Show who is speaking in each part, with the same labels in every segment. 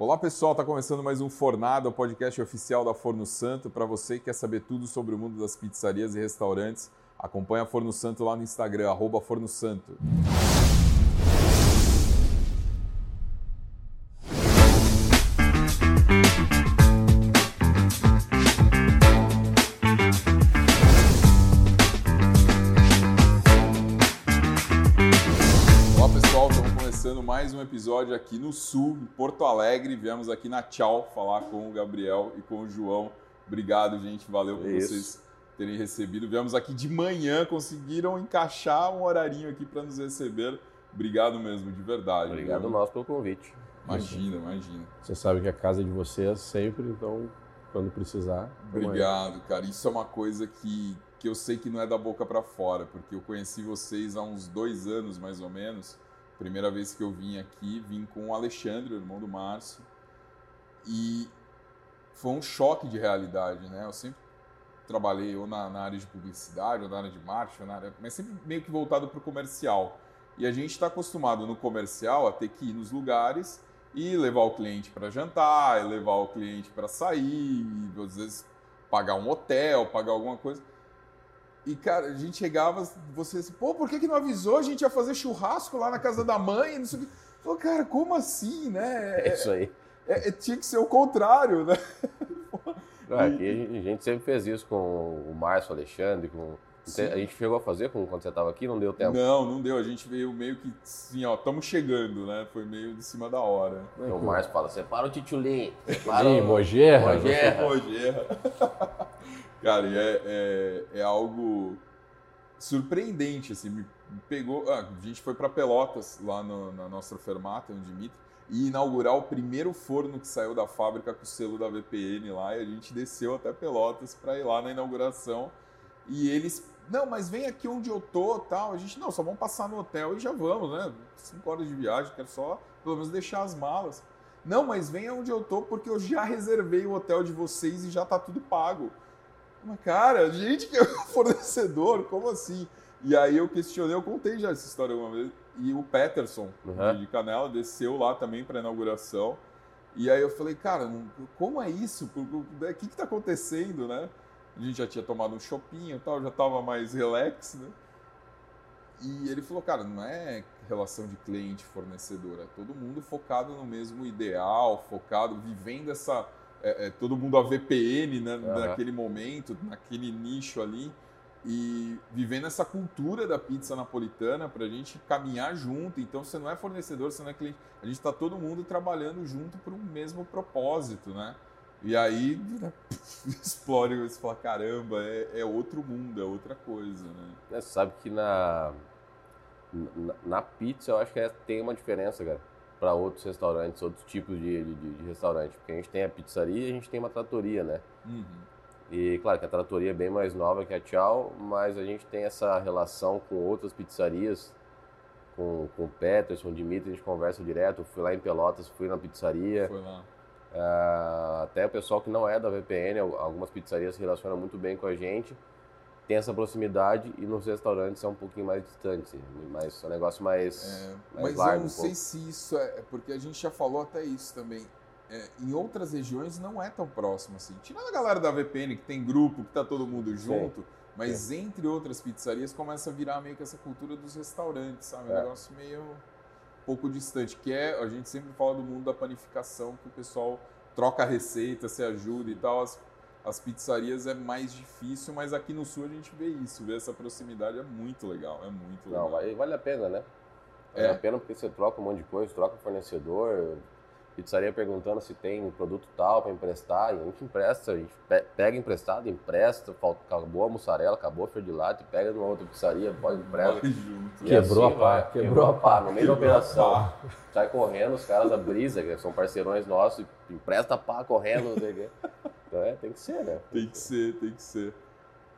Speaker 1: Olá pessoal, está começando mais um Fornada, o podcast oficial da Forno Santo. Para você que quer saber tudo sobre o mundo das pizzarias e restaurantes, acompanha a Forno Santo lá no Instagram, arroba Forno Santo. Episódio aqui no Sul, em Porto Alegre. Viemos aqui na Tchau falar com o Gabriel e com o João. Obrigado, gente. Valeu por Isso. vocês terem recebido. Viemos aqui de manhã, conseguiram encaixar um horarinho aqui para nos receber. Obrigado mesmo, de verdade.
Speaker 2: Obrigado viu? nós pelo convite.
Speaker 1: Imagina, imagina.
Speaker 3: Você sabe que a casa é de vocês sempre, então quando precisar.
Speaker 1: Obrigado, cara. Isso é uma coisa que, que eu sei que não é da boca para fora, porque eu conheci vocês há uns dois anos mais ou menos. Primeira vez que eu vim aqui, vim com o Alexandre, o irmão do Márcio, e foi um choque de realidade, né? Eu sempre trabalhei ou na, na área de publicidade, ou na área de marketing, área, mas sempre meio que voltado para o comercial. E a gente está acostumado no comercial a ter que ir nos lugares e levar o cliente para jantar, levar o cliente para sair, às vezes pagar um hotel, pagar alguma coisa. E, cara, a gente chegava, você assim, pô, por que, que não avisou? A gente ia fazer churrasco lá na casa da mãe, não sei o que. Pô, cara, como assim, né?
Speaker 2: É isso aí.
Speaker 1: É, é, tinha que ser o contrário, né?
Speaker 2: Aqui a gente sempre fez isso com o Márcio, o Alexandre, com... Sim. A gente chegou a fazer com, quando você estava aqui, não deu tempo?
Speaker 1: Não, não deu. A gente veio meio que assim, ó, estamos chegando, né? Foi meio de cima da hora.
Speaker 2: o Márcio fala, separa o titulim.
Speaker 3: O... Mogerra.
Speaker 1: Mogerra. Mogerra. Cara, e é, é, é, algo surpreendente, assim, me pegou... Ah, a gente foi para Pelotas, lá no, na nossa fermata, no Dimitri, e inaugurar o primeiro forno que saiu da fábrica com o selo da VPN lá, e a gente desceu até Pelotas para ir lá na inauguração, e eles... Não, mas vem aqui onde eu tô, tal. A gente, não, só vamos passar no hotel e já vamos, né? Cinco horas de viagem, quero só, pelo menos, deixar as malas. Não, mas vem onde eu tô porque eu já reservei o hotel de vocês e já tá tudo pago. Mas, cara, gente que é fornecedor, como assim? E aí eu questionei, eu contei já essa história alguma vez. E o Peterson, uhum. de Canela, desceu lá também para inauguração. E aí eu falei, cara, como é isso? O que está acontecendo, né? A gente já tinha tomado um chopinho e tal, já estava mais relax, né? E ele falou, cara, não é relação de cliente-fornecedor, é todo mundo focado no mesmo ideal, focado, vivendo essa é, é, todo mundo a VPN né, uhum. naquele momento, naquele nicho ali, e vivendo essa cultura da pizza napolitana para a gente caminhar junto. Então você não é fornecedor, você não é cliente, a gente está todo mundo trabalhando junto para um mesmo propósito, né? E aí né, explode e você fala, caramba, é, é, outro mundo, é outra coisa, né?
Speaker 2: É, você sabe que na, na, na, pizza eu acho que é, tem uma diferença, cara para outros restaurantes, outros tipos de, de, de, restaurante. Porque a gente tem a pizzaria e a gente tem uma tratoria, né? Uhum. E claro que a tratoria é bem mais nova que a Tchau, mas a gente tem essa relação com outras pizzarias, com, com o Peterson, o Dimitri, a gente conversa direto. fui lá em Pelotas, fui na pizzaria.
Speaker 1: Foi lá.
Speaker 2: Uh, até o pessoal que não é da VPN, algumas pizzarias se relacionam muito bem com a gente tem essa proximidade e nos restaurantes é um pouquinho mais distante, mas é um negócio mais,
Speaker 1: é, mais mas largo. Mas eu não um sei se isso é, é, porque a gente já falou até isso também. É, em outras regiões não é tão próximo assim. Tirando a galera da VPN, que tem grupo, que tá todo mundo junto, Sim. mas entre outras pizzarias começa a virar meio que essa cultura dos restaurantes, sabe? Um é. negócio meio pouco distante, que é, a gente sempre fala do mundo da panificação, que o pessoal troca a receita, se ajuda e tal. As as pizzarias é mais difícil, mas aqui no sul a gente vê isso, vê essa proximidade é muito legal, é muito legal.
Speaker 2: Não, vale a pena, né? Vale é. a pena porque você troca um monte de coisa, troca fornecedor, pizzaria perguntando se tem produto tal para emprestar, e a gente empresta, a gente pega emprestado, empresta, acabou a mussarela, acabou a ferdilato, pega numa outra pizzaria, pode emprestar.
Speaker 3: Quebrou assim, a pá.
Speaker 2: Vai, quebrou a pá, no meio da operação. Sai correndo, os caras da Brisa, que são parceirões nossos, empresta pá correndo, não sei o quê. Então é, tem que ser, né?
Speaker 1: Tem que ser, tem que ser.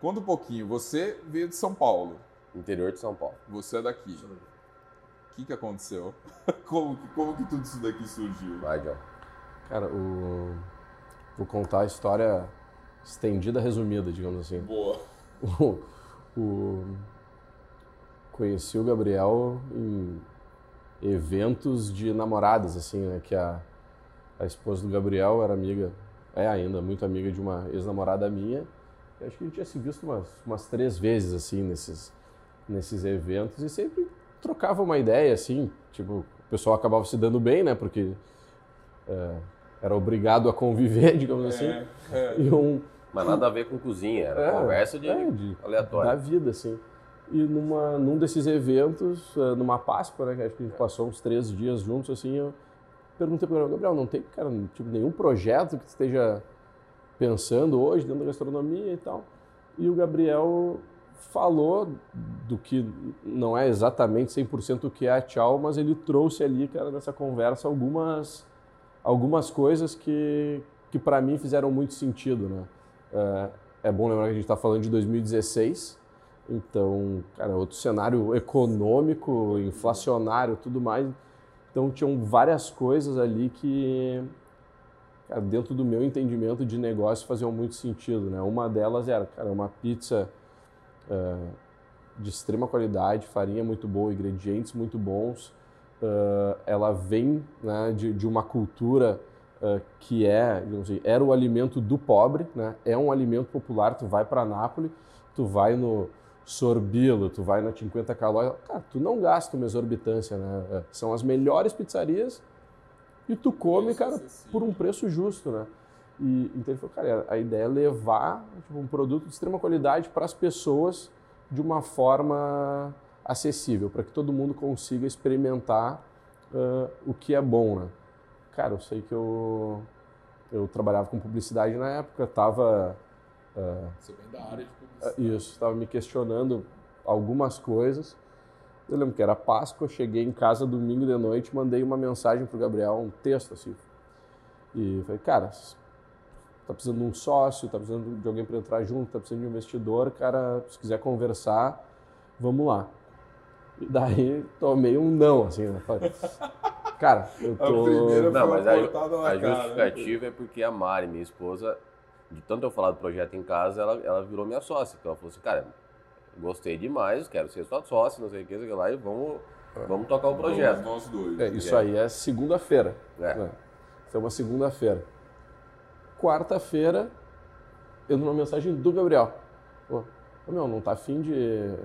Speaker 1: Conta um pouquinho, você veio de São Paulo.
Speaker 2: Interior de São Paulo.
Speaker 1: Você é daqui. O que, que aconteceu? como, como que tudo isso daqui surgiu?
Speaker 2: Vai, John.
Speaker 3: Cara, o... vou contar a história estendida, resumida, digamos assim.
Speaker 1: Boa.
Speaker 3: O... o... Conheci o Gabriel em eventos de namoradas, assim, né? Que a a esposa do Gabriel era amiga, é ainda muito amiga de uma ex-namorada minha. Eu acho que a gente tinha se visto umas, umas três vezes, assim, nesses, nesses eventos e sempre trocava uma ideia, assim, tipo, o pessoal acabava se dando bem, né, porque é, era obrigado a conviver, digamos assim. É,
Speaker 2: é. E um, Mas nada a ver com cozinha, era é, conversa de, é, de aleatório.
Speaker 3: Da vida, assim. E numa, num desses eventos, é, numa Páscoa, né, que acho que a gente passou uns três dias juntos, assim, eu perguntei para o Gabriel, não tem, cara, tipo, nenhum projeto que esteja pensando hoje dentro da gastronomia e tal? E o Gabriel falou do que não é exatamente 100% o que é a Tchau, mas ele trouxe ali, cara, nessa conversa algumas, algumas coisas que, que para mim fizeram muito sentido, né? É, é bom lembrar que a gente está falando de 2016, então, cara, outro cenário econômico, inflacionário, tudo mais. Então, tinham várias coisas ali que, cara, dentro do meu entendimento de negócio, faziam muito sentido, né? Uma delas era, cara, uma pizza uh, de extrema qualidade, farinha muito boa, ingredientes muito bons. Uh, ela vem né, de, de uma cultura uh, que é, assim, era o alimento do pobre, né? É um alimento popular. Tu vai para Nápoles, tu vai no Sorbilo, tu vai na 50 calórias, cara, tu não gasta uma exorbitância, né? É, são as melhores pizzarias e tu come, cara, por um preço justo, né? E então ele falou, cara, a ideia é levar tipo, um produto de extrema qualidade para as pessoas de uma forma acessível, para que todo mundo consiga experimentar uh, o que é bom, né? Cara, eu sei que eu, eu trabalhava com publicidade na época, estava...
Speaker 1: Uh, Você vem da área de
Speaker 3: isso, estava me questionando algumas coisas. Eu lembro que era Páscoa, cheguei em casa domingo de noite, mandei uma mensagem para o Gabriel, um texto assim. E falei, cara, tá precisando de um sócio, tá precisando de alguém para entrar junto, tá precisando de um investidor, cara, se quiser conversar, vamos lá. E daí tomei um não, assim, né? Falei, cara, eu tô...
Speaker 2: não, mas a, a justificativa é porque a Mari, minha esposa, de tanto eu falar do projeto em casa, ela, ela virou minha sócia. Então ela falou assim, cara, gostei demais, quero ser sua sócia, não sei o que, sei lá, e vamos, vamos tocar o projeto.
Speaker 1: Nós dois.
Speaker 3: É, isso aí é segunda-feira. É. Né? Isso é uma segunda-feira. Quarta-feira, eu dou uma mensagem do Gabriel. Pô, meu, não tá afim de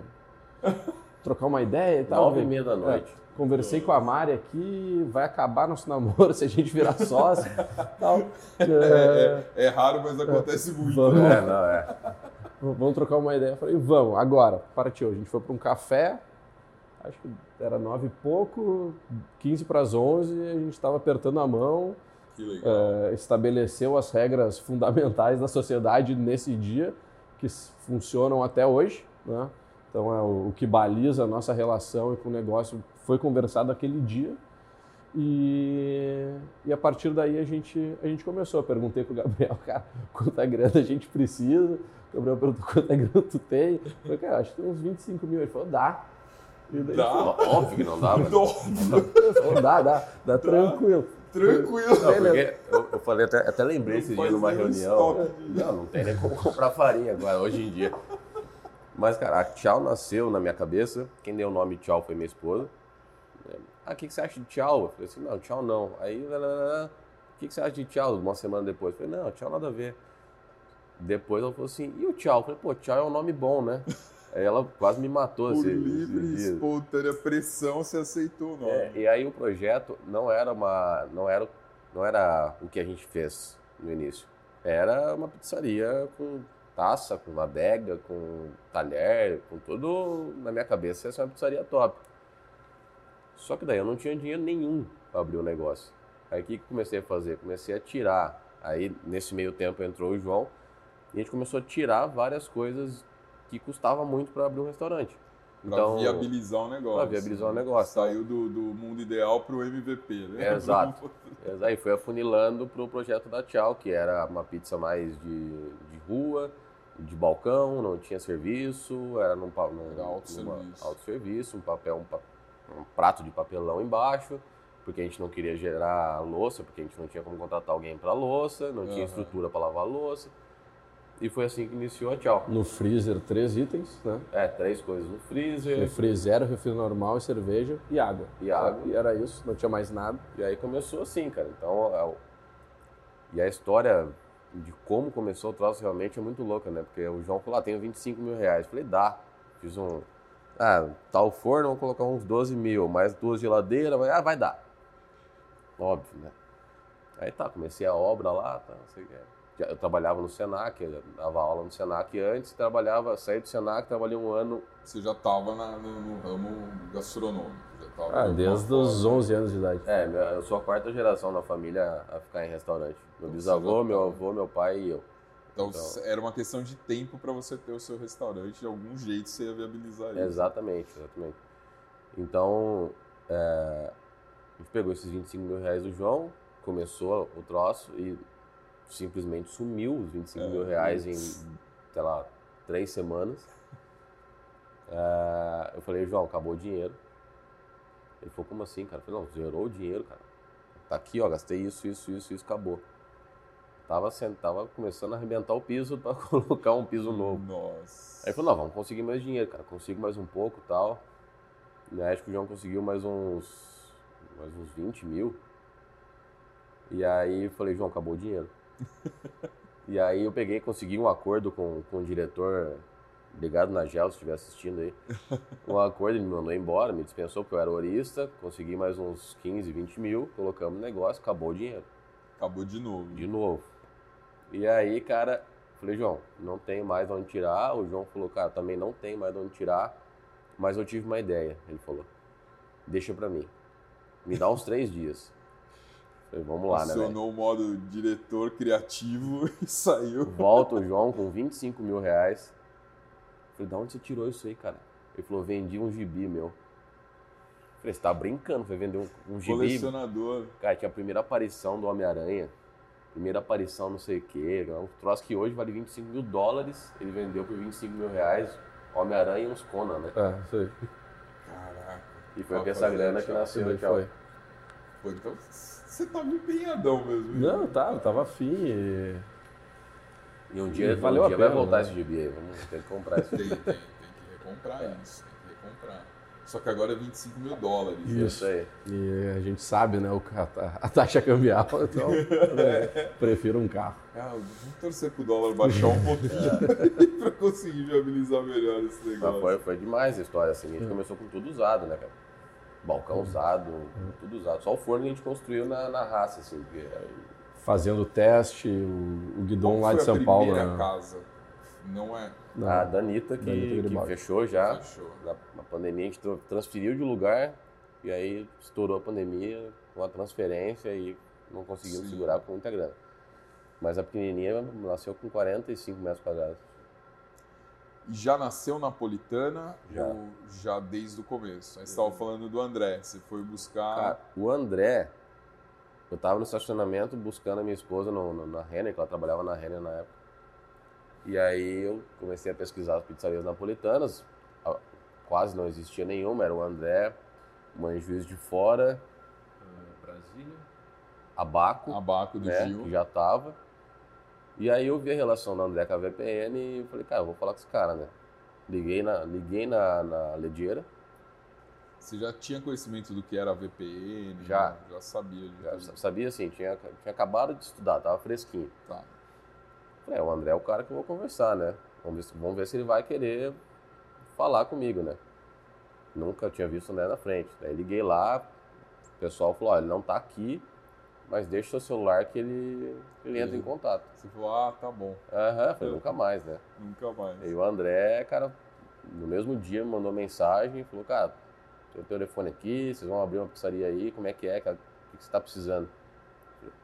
Speaker 3: trocar uma ideia e tal?
Speaker 2: Nove e meia da noite.
Speaker 3: É. Conversei com a Mari aqui, vai acabar nosso namoro se a gente virar sócio. tal.
Speaker 1: É, é, é, raro, mas acontece muito.
Speaker 3: Vamos, é, não, é. vamos trocar uma ideia. Eu falei, vamos, agora, partiu. A gente foi para um café, acho que era nove e pouco, quinze para as onze, a gente estava apertando a mão.
Speaker 1: Que legal. É,
Speaker 3: estabeleceu as regras fundamentais da sociedade nesse dia, que funcionam até hoje. Né? Então, é o, o que baliza a nossa relação e com o negócio foi conversado aquele dia. E, e a partir daí a gente, a gente começou. Eu perguntei pro Gabriel, cara, quanta grana a gente precisa. O Gabriel perguntou quanta grana tu tem. Eu falei, cara, acho que tem uns 25 mil. Ele falou, dá.
Speaker 2: Daí, dá? Falou, Óbvio que não dá, mas...
Speaker 3: Dá, dá, dá, tranquilo.
Speaker 1: Tranquilo.
Speaker 2: Não, porque eu, eu falei, até, até lembrei esse dia numa reunião. Não, não tem nem como comprar farinha agora, hoje em dia. Mas, cara, a Tchau nasceu na minha cabeça. Quem deu o nome Tchau foi minha esposa. Ah, o que, que você acha de tchau? Eu falei assim, não, tchau não. Aí, o que, que você acha de tchau? Uma semana depois. Eu falei, não, tchau nada a ver. Depois ela falou assim, e o tchau? Eu falei, pô, tchau é um nome bom, né? Aí ela quase me matou.
Speaker 1: Por livre e espontânea pressão, você aceitou o nome. É,
Speaker 2: e aí o projeto não era uma, não era, não era o que a gente fez no início. Era uma pizzaria com taça, com adega, com talher, com tudo na minha cabeça. Essa é uma pizzaria top. Só que daí eu não tinha dinheiro nenhum para abrir o negócio. Aí o que, que comecei a fazer? Comecei a tirar. Aí nesse meio tempo entrou o João e a gente começou a tirar várias coisas que custava muito para abrir um restaurante.
Speaker 1: Então, para viabilizar o negócio.
Speaker 2: Para viabilizar o negócio.
Speaker 1: Saiu do, do mundo ideal para o MVP, né?
Speaker 2: Exato. Aí foi afunilando para o projeto da Tchau, que era uma pizza mais de, de rua, de balcão, não tinha serviço, era num, num
Speaker 1: era auto serviço.
Speaker 2: Auto serviço, um papel, um um prato de papelão embaixo, porque a gente não queria gerar louça, porque a gente não tinha como contratar alguém para louça, não uhum. tinha estrutura para lavar louça. E foi assim que iniciou a Tchau.
Speaker 3: No freezer, três itens, né?
Speaker 2: É, três coisas no freezer.
Speaker 3: Refri zero, refri normal, cerveja e água.
Speaker 2: E água.
Speaker 3: E era isso, não tinha mais nada.
Speaker 2: E aí começou assim, cara. Então, E a história de como começou o troço realmente é muito louca, né? Porque o João falou, ah, tenho 25 mil reais. Eu falei, dá. Fiz um, ah, tal forno, vamos colocar uns 12 mil, mais duas geladeiras, ah, vai dar. Óbvio, né? Aí tá, comecei a obra lá, tá, não sei o que. Eu trabalhava no Senac, eu dava aula no Senac antes, trabalhava, saí do Senac, trabalhei um ano.
Speaker 1: Você já estava no, no, ramo gastronômico? Já
Speaker 3: tava ah, desde os 11 anos de idade.
Speaker 2: É, eu sou a quarta geração da família a ficar em restaurante. Meu bisavô, meu avô, meu pai e eu.
Speaker 1: Então, então, era uma questão de tempo para você ter o seu restaurante, de algum jeito você ia viabilizar isso.
Speaker 2: Exatamente, exatamente. Então, é, a gente pegou esses 25 mil reais do João, começou o troço e simplesmente sumiu os 25 é, mil reais em, sei lá, três semanas. É, eu falei, João, acabou o dinheiro. Ele falou, como assim, cara? Eu falei, não, zerou o dinheiro, cara. Tá aqui, ó, gastei isso, isso, isso, isso, acabou. Tava, tava começando a arrebentar o piso para colocar um piso novo.
Speaker 1: Nossa.
Speaker 2: Aí falou, não, vamos conseguir mais dinheiro, cara. Consigo mais um pouco tal. E acho que o João conseguiu mais uns. mais uns 20 mil. E aí eu falei, João, acabou o dinheiro. e aí eu peguei, consegui um acordo com, com o diretor. Obrigado, Nagel, se estiver assistindo aí. Um acordo, ele me mandou embora, me dispensou porque eu era horista. Consegui mais uns 15, 20 mil, colocamos no negócio, acabou o dinheiro.
Speaker 1: Acabou de novo.
Speaker 2: De novo. E aí, cara, falei, João, não tenho mais onde tirar. O João falou, cara, também não tenho mais onde tirar, mas eu tive uma ideia. Ele falou, deixa pra mim. Me dá uns três dias. Falei, vamos lá,
Speaker 1: Acionou né? Acionou o modo diretor criativo e saiu.
Speaker 2: Volta o João com 25 mil reais. Falei, da onde você tirou isso aí, cara? Ele falou, vendi um gibi meu. Falei, você tá brincando, foi vender um, um gibi.
Speaker 1: Colecionador.
Speaker 2: Cara, tinha a primeira aparição do Homem-Aranha primeira aparição, não sei o quê. É um troço que hoje vale 25 mil dólares, ele vendeu por 25 mil reais Homem-Aranha e uns Conan, né?
Speaker 3: É, sei.
Speaker 1: Caraca.
Speaker 2: E foi com essa grana que nasceu o Foi.
Speaker 1: Pô, então você tava tá empenhadão mesmo.
Speaker 3: Não, tá, eu tava afim. E...
Speaker 2: e um dia, valeu um dia pena, vai voltar né? esse gibi aí, vamos ter que comprar isso.
Speaker 1: Tem, tem, tem que recomprar isso, tem que recomprar. Só que agora é 25 mil dólares.
Speaker 2: Né? Isso aí.
Speaker 3: E a gente sabe, né, a, taxa cambial, então né, prefiro um carro.
Speaker 1: Ah, vamos torcer pro dólar baixar um pouquinho para conseguir viabilizar melhor esse negócio.
Speaker 2: foi, foi demais a história, assim. A gente é. começou com tudo usado, né, cara? Balcão usado, tudo usado. Só o forno que a gente construiu na, na raça, assim. Porque...
Speaker 3: Fazendo o teste, o, o guidon lá de São Paulo.
Speaker 1: Né? casa? Não é.
Speaker 2: Não. A Danita, que, Danita que fechou já. Fechou. Na, na, pandemia a gente transferiu de lugar e aí estourou a pandemia com a transferência e não conseguimos Sim. segurar com muita grana. Mas a pequenininha nasceu com 45 metros quadrados.
Speaker 1: E já nasceu napolitana já. ou já desde o começo? Aí você estava falando do André, você foi buscar... Cara,
Speaker 2: o André, eu estava no estacionamento buscando a minha esposa no, no, na Renner, que ela trabalhava na Renner na época. E aí eu comecei a pesquisar as pizzarias napolitanas. Quase não existia nenhuma, era o André, Mãe Juiz de Fora.
Speaker 3: Uh, Brasília.
Speaker 2: Abaco.
Speaker 1: Abaco do né, Gil.
Speaker 2: Que já tava. E aí eu vi a relação do André com a VPN e falei, cara, eu vou falar com esse cara, né? Liguei na, liguei na, na Ledieira.
Speaker 1: Você já tinha conhecimento do que era a VPN?
Speaker 2: Já.
Speaker 1: Né? Já sabia.
Speaker 2: Já sabia, sim. Tinha, tinha acabado de estudar, tava fresquinho.
Speaker 1: Tá.
Speaker 2: Falei, é, o André é o cara que eu vou conversar, né? Vamos ver, vamos ver se ele vai querer falar comigo, né? Nunca tinha visto o André na frente. Daí liguei lá, o pessoal falou, olha, ele não tá aqui, mas deixa o seu celular que ele, ele entra em contato.
Speaker 1: Você falou, ah, tá bom.
Speaker 2: Aham, uhum, falei, nunca mais, né?
Speaker 1: Nunca mais.
Speaker 2: E o André, cara, no mesmo dia me mandou mensagem, falou, cara, tem o telefone aqui, vocês vão abrir uma pizzaria aí, como é que é, cara? O que você tá precisando?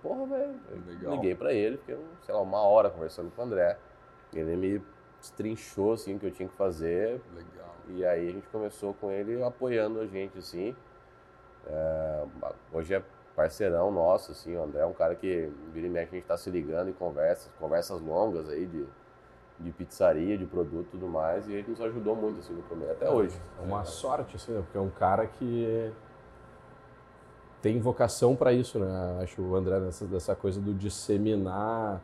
Speaker 2: Porra, velho. Liguei pra ele, fiquei, sei lá, uma hora conversando com o André. Ele me destrinchou, assim, o que eu tinha que fazer.
Speaker 1: Legal.
Speaker 2: E aí a gente começou com ele apoiando a gente, assim. É, hoje é parceirão nosso, assim, o André é um cara que vira e mexe, a gente tá se ligando e conversas, conversas longas aí de, de pizzaria, de produto e tudo mais, e ele nos ajudou muito, assim, no começo, até hoje.
Speaker 3: É uma é. sorte, assim, porque é um cara que tem vocação para isso, né? Acho o André nessa, dessa coisa do disseminar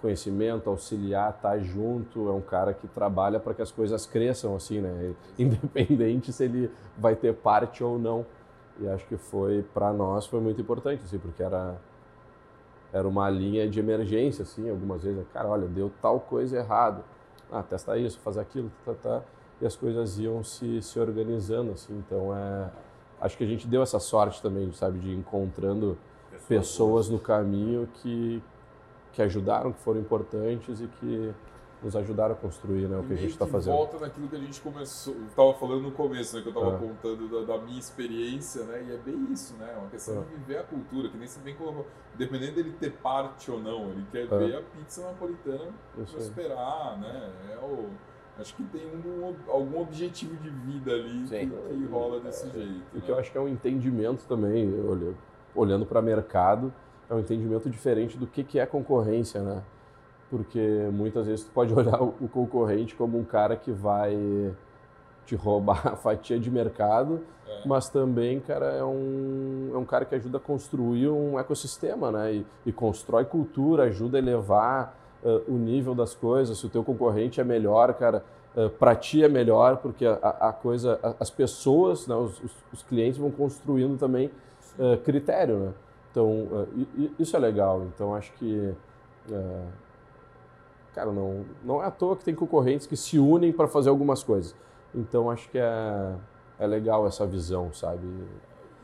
Speaker 3: conhecimento, auxiliar, estar tá junto. É um cara que trabalha para que as coisas cresçam, assim, né? Independente se ele vai ter parte ou não. E acho que foi para nós foi muito importante, assim, porque era era uma linha de emergência, assim, algumas vezes, cara, olha, deu tal coisa errado, ah, testa isso, faz aquilo, tá, tá, tá, e as coisas iam se, se organizando, assim, então é, acho que a gente deu essa sorte também, sabe, de ir encontrando pessoas, pessoas no caminho que, que ajudaram, que foram importantes e que nos ajudaram a construir né, o que a gente está fazendo.
Speaker 1: volta naquilo que a gente começou, estava falando no começo, né, que eu estava é. contando da, da, minha experiência, né, e é bem isso, né, uma questão é. de viver a cultura, que nem se bem colocou, dependendo dele ter parte ou não, ele quer é. ver a pizza napolitana prosperar, né, é o, acho que tem um, algum objetivo de vida ali que, que, rola desse
Speaker 3: é,
Speaker 1: jeito.
Speaker 3: O né? que eu acho que é um entendimento também, olhando para o mercado, é um entendimento diferente do que, que é concorrência, né? porque muitas vezes tu pode olhar o concorrente como um cara que vai te roubar a fatia de mercado, é. mas também, cara, é um, é um cara que ajuda a construir um ecossistema, né? E, e constrói cultura, ajuda a elevar uh, o nível das coisas. Se o teu concorrente é melhor, cara, uh, para ti é melhor, porque a, a coisa, a, as pessoas, né, os, os, os, clientes vão construindo também uh, critério, né? Então, isso é legal. Então, acho que cara, não, não é à toa que tem concorrentes que se unem para fazer algumas coisas. Então acho que é, é legal essa visão, sabe?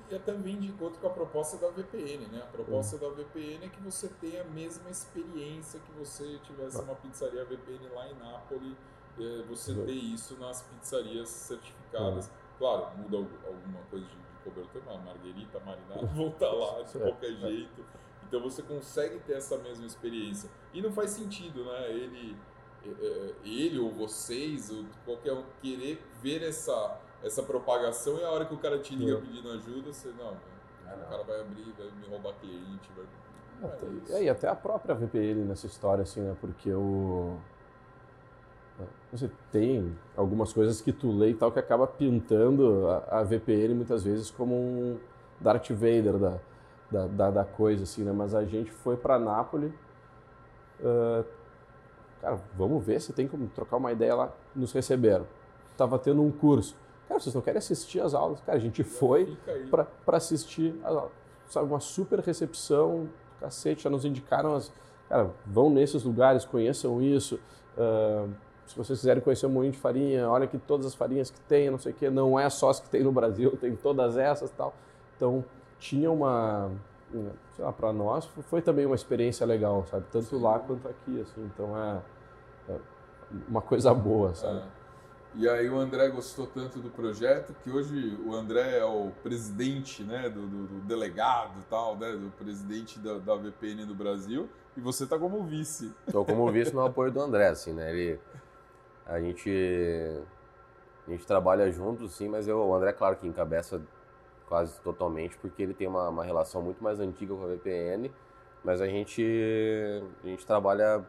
Speaker 1: E até vem de encontro com a proposta da VPN, né? A proposta uhum. da VPN é que você tenha a mesma experiência que você tivesse uma pizzaria VPN lá em Nápoles, é, você uhum. ter isso nas pizzarias certificadas. Uhum. Claro, muda alguma coisa de, de cobertura, uma marguerita marinada, voltar lá de qualquer jeito. Então você consegue ter essa mesma experiência. E não faz sentido, né? Ele, é, é, ele ou vocês, ou qualquer um, querer ver essa, essa propagação e a hora que o cara te liga pedindo ajuda, você, não, ah, não. o cara vai abrir, vai me roubar cliente, vai...
Speaker 3: É, é e até a própria VPN nessa história, assim, né? Porque o... Você tem algumas coisas que tu lê e tal que acaba pintando a, a VPN muitas vezes como um Darth Vader da, da, da, da coisa, assim, né? Mas a gente foi para Nápoles, uh, cara, vamos ver se tem como trocar uma ideia lá. Nos receberam. Tava tendo um curso. Cara, vocês não querem assistir as aulas? Cara, a gente foi para assistir as aulas. Sabe, uma super recepção, cacete, já nos indicaram as... Cara, vão nesses lugares, conheçam isso. Uh, se vocês quiserem conhecer um moinho de farinha, olha aqui todas as farinhas que tem, não sei o quê. Não é só as que tem no Brasil, tem todas essas tal. Então, tinha uma, sei lá, para nós foi também uma experiência legal, sabe? Tanto Sim. lá quanto aqui, assim. Então é, é uma coisa boa, sabe? É.
Speaker 1: E aí o André gostou tanto do projeto que hoje o André é o presidente, né, do, do, do delegado tal, né, do presidente da, da VPN do Brasil e você está como vice.
Speaker 2: Estou como vice no apoio do André, assim, né? Ele, a gente a gente trabalha junto, sim, mas eu, o André, claro que encabeça quase totalmente, porque ele tem uma, uma relação muito mais antiga com a VPN, mas a gente, a gente trabalha,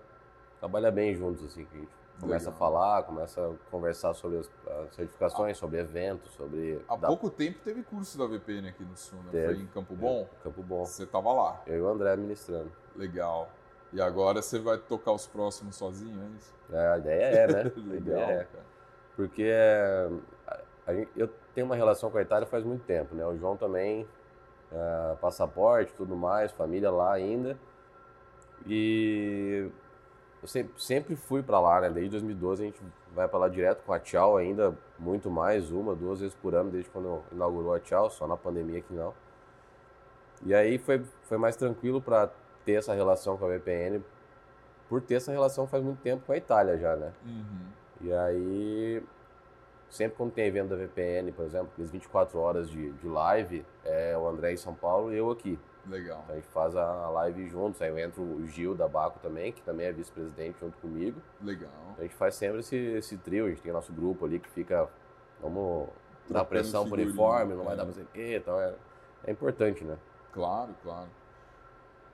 Speaker 2: trabalha bem juntos, assim, que a gente começa Legal. a falar, começa a conversar sobre as, as certificações, ah, sobre eventos, sobre...
Speaker 1: Há da... pouco tempo teve curso da VPN aqui no Sul, né? Teve, Foi em Campo Bom?
Speaker 2: Campo Bom.
Speaker 1: Você estava lá?
Speaker 2: Eu e o André administrando.
Speaker 1: Legal. E agora você vai tocar os próximos sozinho, é isso?
Speaker 2: É, a ideia é, né? Legal, é. cara. Porque a gente, eu tenho uma relação com a Itália faz muito tempo, né? O João também, é, passaporte, tudo mais, família lá ainda. E eu sempre, sempre fui para lá, né? Desde 2012 a gente vai para lá direto com a Tchau ainda, muito mais, uma, duas vezes por ano, desde quando inaugurou a Tchau, só na pandemia que não. E aí foi, foi mais tranquilo para ter essa relação com a VPN, por ter essa relação faz muito tempo com a Itália já, né? Uhum. E aí sempre quando tem evento da VPN, por exemplo, aqueles 24 horas de, de live, é o André em São Paulo e eu aqui.
Speaker 1: Legal.
Speaker 2: A gente faz a live juntos, aí eu entro o Gil da Baco também, que também é vice-presidente junto comigo.
Speaker 1: Legal.
Speaker 2: Então a gente faz sempre esse, esse trio, a gente tem nosso grupo ali que fica, vamos dar pressão por uniforme, não vai dar pra sei o quê, então é, é importante, né?
Speaker 1: Claro, claro.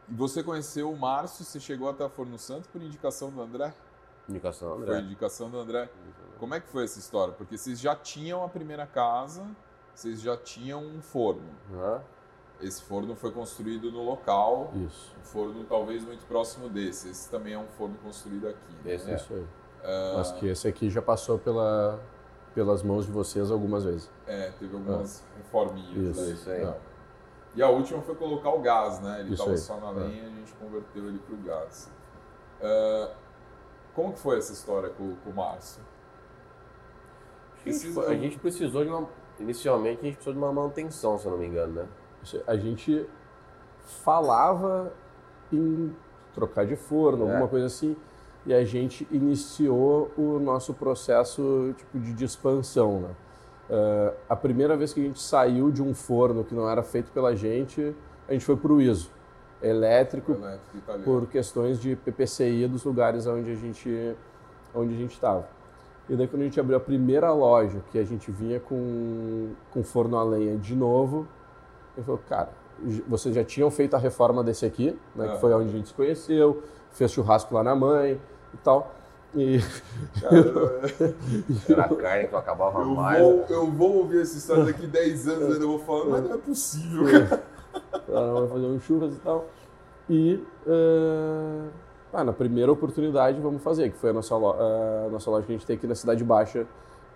Speaker 1: E você conheceu o Márcio, você chegou até a Forno Santo por indicação do André?
Speaker 2: Indicação do André.
Speaker 1: Foi indicação do André. Como é que foi essa história? Porque vocês já tinham a primeira casa, vocês já tinham um forno. Uhum. Esse forno foi construído no local.
Speaker 3: Isso.
Speaker 1: Um forno talvez muito próximo desse. Esse também é um forno construído aqui.
Speaker 3: Né? Esse né? é. Isso aí. Uh... Mas que esse aqui já passou pela, pelas mãos de vocês algumas vezes.
Speaker 1: É, teve algumas ah. reforminhas.
Speaker 3: Isso, isso aí.
Speaker 1: E a última foi colocar o gás, né? Ele estava só na lenha e a gente converteu ele para o gás. Uh, como que foi essa história com, com o Márcio?
Speaker 2: Precisa... A gente precisou de uma. Inicialmente a gente precisou de uma manutenção, se eu não me engano, né?
Speaker 3: A gente falava em trocar de forno, é. alguma coisa assim, e a gente iniciou o nosso processo tipo de, expansão, né? Uh, a primeira vez que a gente saiu de um forno que não era feito pela gente, a gente foi para o ISO, elétrico, elétrico por questões de PPCI dos lugares onde a gente onde a gente estava. E daí quando a gente abriu a primeira loja, que a gente vinha com, com forno a lenha de novo, eu falei, cara, vocês já tinham feito a reforma desse aqui, né, que foi onde a gente se conheceu, fez churrasco lá na mãe e tal. E...
Speaker 2: Era carne que eu acabava
Speaker 1: eu
Speaker 2: mais.
Speaker 1: Vou, né? eu vou ouvir essa história daqui 10 anos ainda, eu vou falar, mas não é possível, cara.
Speaker 3: Vai fazer um churras e tal. E uh, ah, na primeira oportunidade vamos fazer, que foi a nossa, loja, a nossa loja que a gente tem aqui na Cidade Baixa,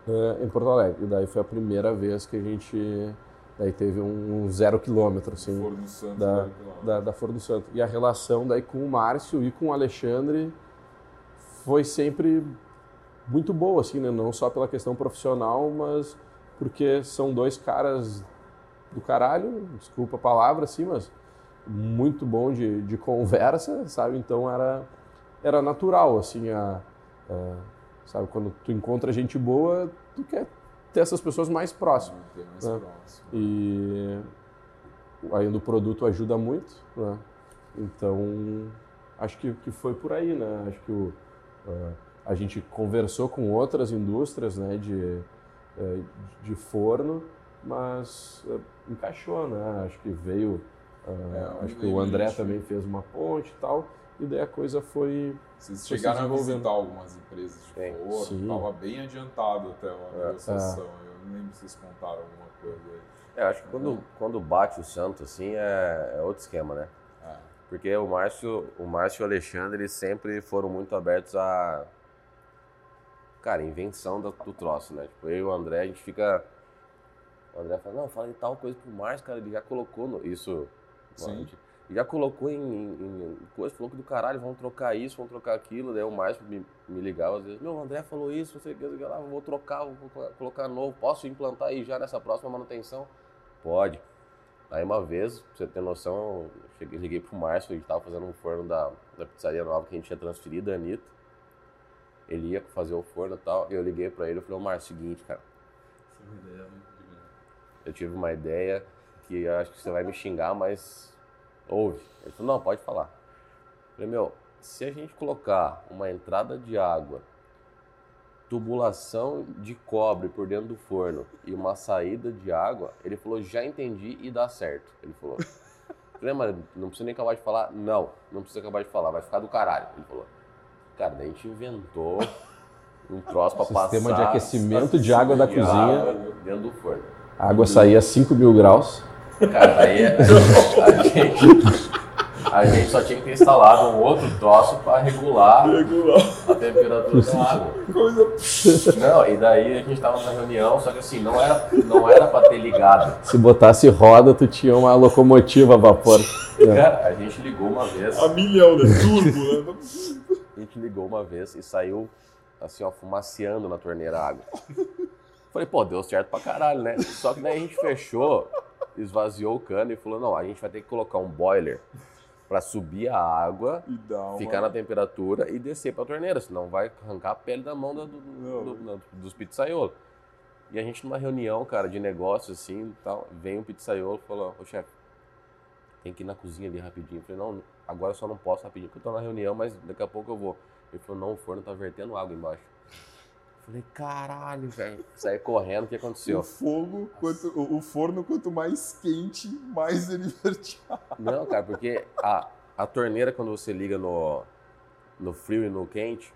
Speaker 3: uh, em Porto Alegre. E daí foi a primeira vez que a gente daí teve um, um zero quilômetro assim
Speaker 1: Forno Santo,
Speaker 3: da, da, da Forno Santo. E a relação daí com o Márcio e com o Alexandre foi sempre muito boa, assim, né? Não só pela questão profissional, mas porque são dois caras do caralho, desculpa a palavra, assim, mas muito bom de, de conversa, sabe? Então era, era natural, assim, a, a, sabe? Quando tu encontra gente boa, tu quer ter essas pessoas mais próximas.
Speaker 1: mais né? próximo.
Speaker 3: E ainda o produto ajuda muito, né? Então, acho que, que foi por aí, né? Acho que o, uh, a gente conversou com outras indústrias, né, de, uh, de forno, mas uh, encaixou, né? Acho que veio Uh, é, acho que o André também fez uma ponte e tal, e daí a coisa foi.
Speaker 1: Vocês chegaram a visitar algumas empresas de Sim. forno, estava bem adiantado até a é. negociação. É. Eu não lembro se vocês contaram alguma coisa aí.
Speaker 2: É, acho que quando, quando bate o santo, assim, é, é outro esquema, né? É. Porque o Márcio, o Márcio e o Alexandre eles sempre foram muito abertos a. Cara, invenção do, do troço, né? Tipo, eu e o André, a gente fica. O André fala, não, fala de tal coisa pro Márcio, cara, ele já colocou no... isso Sim. Já colocou em, em, em coisa, falou que do caralho, vamos trocar isso, vamos trocar aquilo. Daí o mais me, me ligava às vezes, meu, o André falou isso, você quer lá, vou trocar, vou colocar novo, posso implantar aí já nessa próxima manutenção? Pode. Aí uma vez, pra você ter noção, eu cheguei, liguei pro Márcio, a gente tava fazendo um forno da, da pizzaria nova que a gente tinha transferido, a Anitta. Ele ia fazer o forno e tal, e eu liguei pra ele e falei, ô Márcio, seguinte, cara. Eu tive uma ideia que eu acho que você vai me xingar, mas ouve. Ele falou, não, pode falar. Eu falei, meu, se a gente colocar uma entrada de água, tubulação de cobre por dentro do forno e uma saída de água, ele falou, já entendi e dá certo. Ele falou. Falei, mas não precisa nem acabar de falar. Não, não precisa acabar de falar, vai ficar do caralho. Ele falou. Cara, daí a gente inventou um troço pra
Speaker 3: Sistema
Speaker 2: passar.
Speaker 3: Sistema de aquecimento de água da de cozinha.
Speaker 2: Água dentro do forno.
Speaker 3: A água saía a 5 mil graus.
Speaker 2: Cara, aí a gente, a gente só tinha que ter instalado um outro troço para regular, regular, a temperatura da água. Coisa... Não, e daí a gente estava na reunião, só que assim, não era, não era para ter ligado.
Speaker 3: Se botasse roda, tu tinha uma locomotiva a vapor.
Speaker 2: Cara, a gente ligou uma vez.
Speaker 1: A milhão, né? Turbo, né?
Speaker 2: A gente ligou uma vez e saiu assim, ó, fumaciando na torneira a água. Falei, pô, deu certo pra caralho, né? Só que daí a gente fechou esvaziou o cano e falou: não, a gente vai ter que colocar um boiler para subir a água, uma... ficar na temperatura e descer para a torneira, senão vai arrancar a pele da mão do, do, do, dos pizzaiolos. E a gente numa reunião, cara, de negócio assim, tal, vem um pizzaiolo e falou: "Ô chefe, tem que ir na cozinha ali rapidinho". Eu falei: "Não, agora eu só não posso rapidinho, porque eu tô na reunião, mas daqui a pouco eu vou". Ele falou: "Não, o forno tá vertendo água embaixo". Falei, caralho, velho. Saí correndo, o que aconteceu?
Speaker 1: O fogo, quanto, o forno, quanto mais quente, mais ele verteava.
Speaker 2: Não, cara, porque a, a torneira, quando você liga no, no frio e no quente,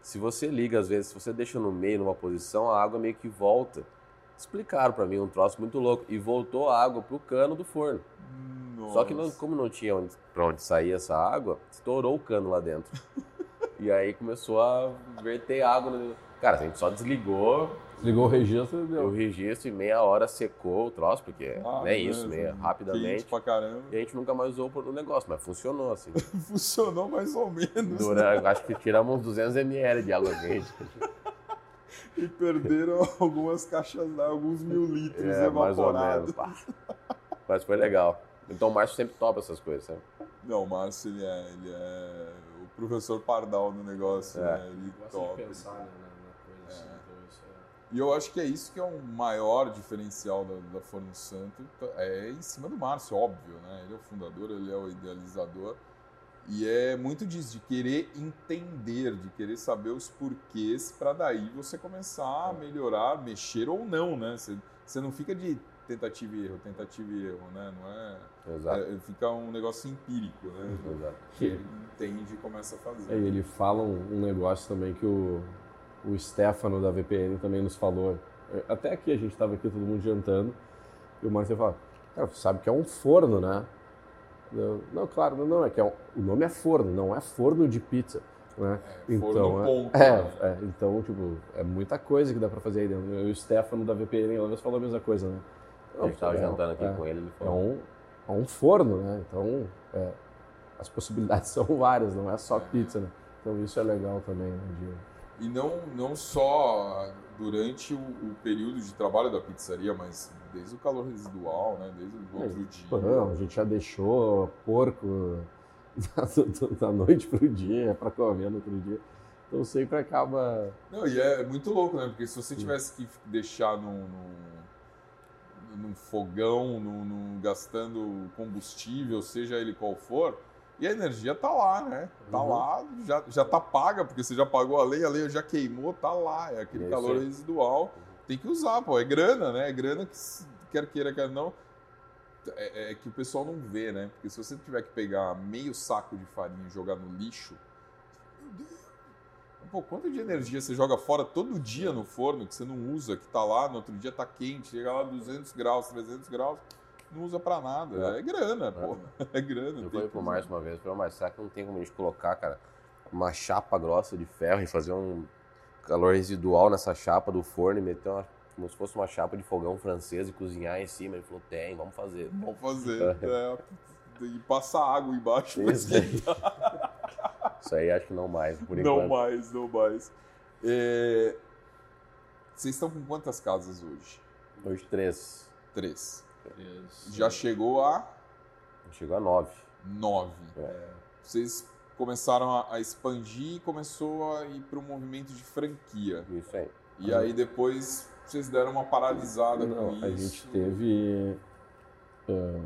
Speaker 2: se você liga, às vezes, se você deixa no meio, numa posição, a água meio que volta. Explicaram para mim um troço muito louco. E voltou a água pro cano do forno. Nossa. Só que não, como não tinha onde, pra onde sair essa água, estourou o cano lá dentro. e aí começou a verter água. No... Cara, a gente só desligou,
Speaker 3: Ligou o registro e deu.
Speaker 2: O registro em meia hora secou o troço, porque
Speaker 1: Ah,
Speaker 2: nem isso, meia, rapidamente.
Speaker 1: Pra caramba.
Speaker 2: E a gente nunca mais usou o negócio, mas funcionou assim.
Speaker 1: Funcionou mais ou menos.
Speaker 2: Dura, acho que tiramos uns 200 ml de água quente.
Speaker 1: E perderam algumas caixas d'água, alguns mil litros
Speaker 2: É, mais ou menos.
Speaker 1: evaporados.
Speaker 2: pá. Mas foi legal. Então o Márcio sempre topa essas coisas, sabe?
Speaker 1: Não, o Márcio, ele é, ele é o professor pardal do negócio,
Speaker 2: É.
Speaker 1: né? Ele topa.
Speaker 3: né, coisa
Speaker 1: assim,
Speaker 3: então
Speaker 1: E eu acho que é isso que é o maior diferencial da, da Forno Santo, é em cima do Márcio, óbvio, né? Ele é o fundador, ele é o idealizador. E é muito disso, de querer entender, de querer saber os porquês, para daí você começar a melhorar, mexer ou não, né? Você, você não fica de tentativa e erro, tentativa e erro, né? Não é,
Speaker 2: Exato.
Speaker 1: é- fica um negócio empírico, né?
Speaker 2: Exato.
Speaker 1: Que ele entende e começa a fazer.
Speaker 3: É, e ele fala um, um negócio também que o, o Stefano da VPN também nos falou. É, Até aqui a gente estava aqui todo mundo jantando e o Marcelo fala, cara, tu sabe que é um forno, né? Eu, não, claro, não, não, é que é um- o nome é forno, não é forno de pizza. Né?
Speaker 1: É, forno
Speaker 3: Então, é,
Speaker 1: ponto,
Speaker 3: é,
Speaker 1: né?
Speaker 3: é, então, tipo, é muita coisa que dá pra fazer aí dentro. E o Stefano da VPN uma vez falou a mesma coisa, né?
Speaker 2: A gente tava
Speaker 3: é,
Speaker 2: jantando aqui
Speaker 3: é,
Speaker 2: com ele, ele
Speaker 3: é
Speaker 2: falou.
Speaker 3: um, é um forno, né? Então, é, as possibilidades são várias, não é só pizza, né? Então isso é legal também, né? de-
Speaker 1: E não, não só durante o, o período de trabalho da pizzaria, mas desde o calor residual, né? Desde o outro dia.
Speaker 3: Pão, a gente já deixou porco da, noite pro dia, para comer no outro dia. Então sempre acaba.
Speaker 1: Não, e é muito louco, né? Porque se você tivesse que deixar num, num, num fogão, num, num- gastando combustível, seja ele qual for, e a energia tá lá, né? Tá
Speaker 3: Uhum.
Speaker 1: lá, já, já tá paga, porque você já pagou a lei, a lei já queimou, tá lá. É aquele
Speaker 2: É
Speaker 1: calor
Speaker 2: aí.
Speaker 1: residual. Tem que usar, pô. É grana, né? É grana que, quer queira, quer não. É, é que o pessoal não vê, né? Porque se você tiver que pegar meio saco de farinha e jogar no lixo, meu Deus. Pô, quanto de energia você joga fora todo dia no forno que você não usa, que tá lá, no outro dia tá quente, chega lá 200 graus, 300 graus, não usa pra nada. É,
Speaker 2: É.
Speaker 1: grana, pô. É grana.
Speaker 2: Eu falei pro. Márcio uma vez, falei, mas será que não tem como a gente colocar, cara, uma chapa grossa de ferro e fazer um calor residual nessa chapa do forno e meter uma, como se fosse uma chapa de fogão francês e cozinhar em cima? Ele falou, tem, vamos fazer.
Speaker 1: Vamos fazer. é, e passar água embaixo
Speaker 2: Isso aí. Isso aí acho que não mais, por
Speaker 1: Não
Speaker 2: enquanto.
Speaker 1: mais, não mais. É, Vocês estão com quantas casas hoje?
Speaker 2: Hoje três.
Speaker 1: Três. Já chegou a
Speaker 2: Chegou a nove.
Speaker 1: nove.
Speaker 2: É.
Speaker 1: Vocês começaram a, a expandir e começou a ir para um movimento de franquia.
Speaker 2: Isso aí.
Speaker 1: E aí depois vocês deram uma paralisada
Speaker 3: Não,
Speaker 1: com isso.
Speaker 3: a gente teve. eh,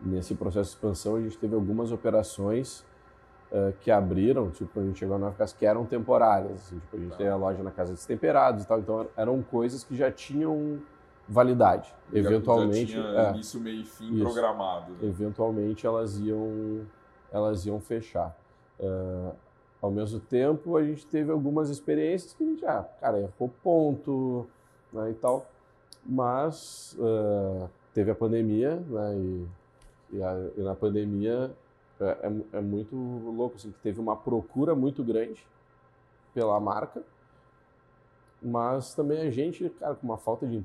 Speaker 3: nesse processo de expansão, a gente teve algumas operações eh, que abriram, tipo, a gente chegou a nove casas que eram temporárias. assim, tipo, a gente
Speaker 1: Tá.
Speaker 3: tem a loja na Casa dos Temperados e tal, então eram coisas que já tinham validade.
Speaker 1: Já-
Speaker 3: Eventualmente.
Speaker 1: Já tinha
Speaker 3: é,
Speaker 1: início, meio e fim
Speaker 3: Isso.
Speaker 1: programado. né?
Speaker 3: eventualmente elas iam elas iam fechar. Eh, ao mesmo tempo, a gente teve algumas experiências que a gente, ah, cara, errou ponto né, e tal, mas eh, teve a pandemia, né, e, e, a- e na pandemia é, é, é muito louco, assim, que teve uma procura muito grande pela marca, mas também a gente, cara, com uma falta de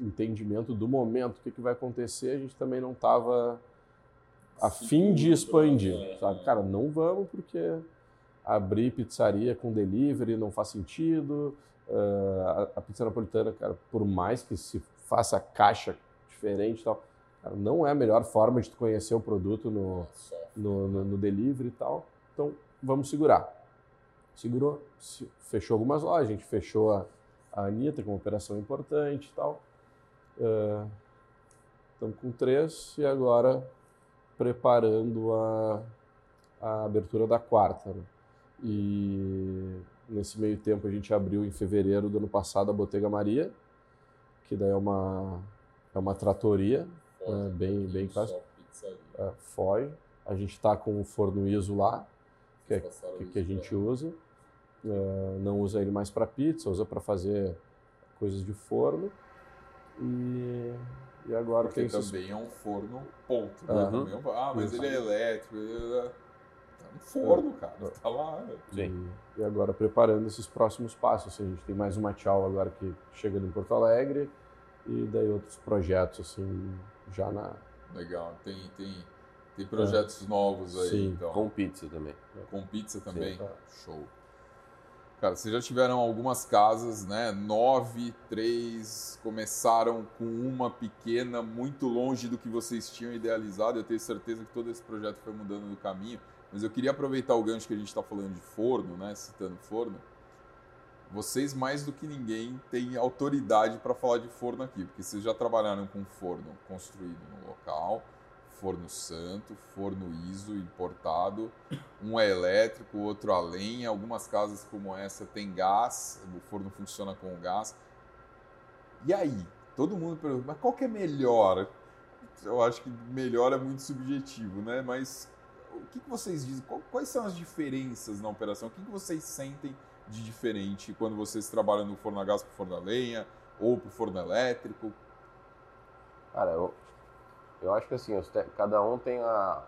Speaker 3: entendimento do momento, o que, que vai acontecer, a gente também não estava a fim de expandir, sabe? Cara, não vamos porque abrir pizzaria com delivery não faz sentido. Ah, a, pizza napolitana, cara, por mais que se faça caixa diferente e tal, cara, não é a melhor forma de conhecer o produto no, no, no, no delivery e tal. Então, vamos segurar. Segurou, se- fechou algumas lojas, a gente fechou a, a Anitta com uma operação importante e tal. Estamos com três e agora preparando a, a abertura da quarta. né? E nesse meio tempo a gente abriu em fevereiro do ano passado a Botega Maria, que daí é uma, é uma tratoria, né, bem, bem clássica, é, foge. A gente está com o forno ISO lá, que, é, que, que a gente usa. É, não usa ele mais para pizza, usa para fazer coisas de forno. E, e agora
Speaker 1: Porque
Speaker 3: tem
Speaker 1: também é um forno ponto.
Speaker 3: Aham.
Speaker 1: Né? Também é um- Ah, mas
Speaker 3: Isso.
Speaker 1: ele é elétrico. ele é- um forno, cara. Tá lá.
Speaker 3: Sim. E, e agora preparando esses próximos passos. Assim, a gente tem mais uma tchau agora que chega em Porto Alegre e daí outros projetos assim já na.
Speaker 1: Legal. Tem, tem, tem projetos é. novos aí. Sim. Então.
Speaker 2: Com pizza também.
Speaker 1: Com pizza também? Sim. Show. Cara, vocês já tiveram algumas casas, né? Nove, três, começaram com uma pequena, muito longe do que vocês tinham idealizado. Eu tenho certeza que todo esse projeto foi mudando do caminho. Mas eu queria aproveitar o gancho que a gente está falando de forno, né? Citando forno. Vocês, mais do que ninguém, têm autoridade para falar de forno aqui, porque vocês já trabalharam com forno construído no local, forno santo, forno ISO importado, um é elétrico, outro a lenha. Algumas casas como essa tem gás, o forno funciona com gás. E aí? Todo mundo pergunta, mas qual que é melhor? Eu acho que melhor é muito subjetivo, né? Mas o que, que vocês dizem? Quais são as diferenças na operação? O que, que vocês sentem de diferente quando vocês trabalham no forno a gás para forno a lenha ou para forno elétrico?
Speaker 2: Cara, eu, eu acho que assim, cada um tem a.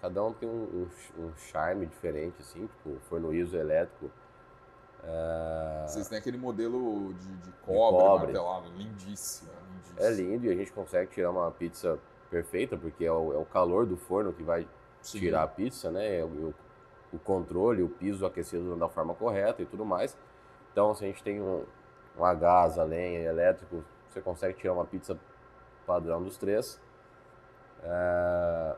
Speaker 2: Cada um tem um, um, charme diferente, assim, tipo, o forno ISO elétrico.
Speaker 1: É... Vocês têm aquele modelo de, de cobre, de cobre. martelado, lindíssimo, lindíssimo,
Speaker 2: É lindo e a gente consegue tirar uma pizza perfeita, porque é o, é o calor do forno que vai Sim. tirar a pizza, né? O, o, controle, o piso aquecido da forma correta e tudo mais. Então, se a gente tem um, um a gás, a lenha, elétrico, você consegue tirar uma pizza padrão dos três. É,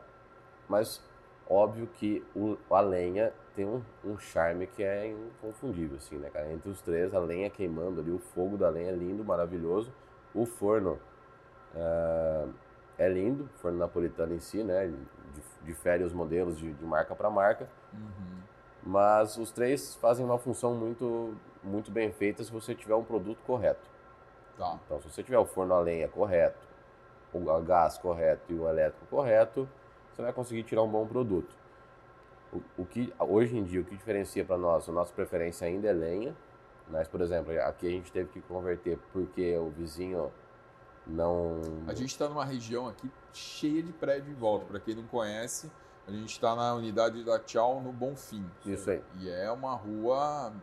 Speaker 2: mas óbvio que o, a lenha tem um, um, charme que é inconfundível, assim, né, cara? Entre os três, a lenha queimando ali, o fogo da lenha é lindo, maravilhoso. O forno é, é lindo, o forno napolitano em si, né? Difere os modelos de, de marca para marca. Uhum. Mas os três fazem uma função muito, muito bem feita se você tiver um produto correto. Tá. Então, se você tiver o forno a lenha correto, o gás correto e o elétrico correto, você vai conseguir tirar um bom produto. O, o que hoje em dia o que diferencia para nós, a nossa preferência ainda é lenha, mas por exemplo aqui a gente teve que converter porque o vizinho não.
Speaker 1: A gente está numa região aqui cheia de prédio em volta. Para quem não conhece, a gente está na unidade da Tchau no Bonfim.
Speaker 2: Isso aí.
Speaker 1: E é uma rua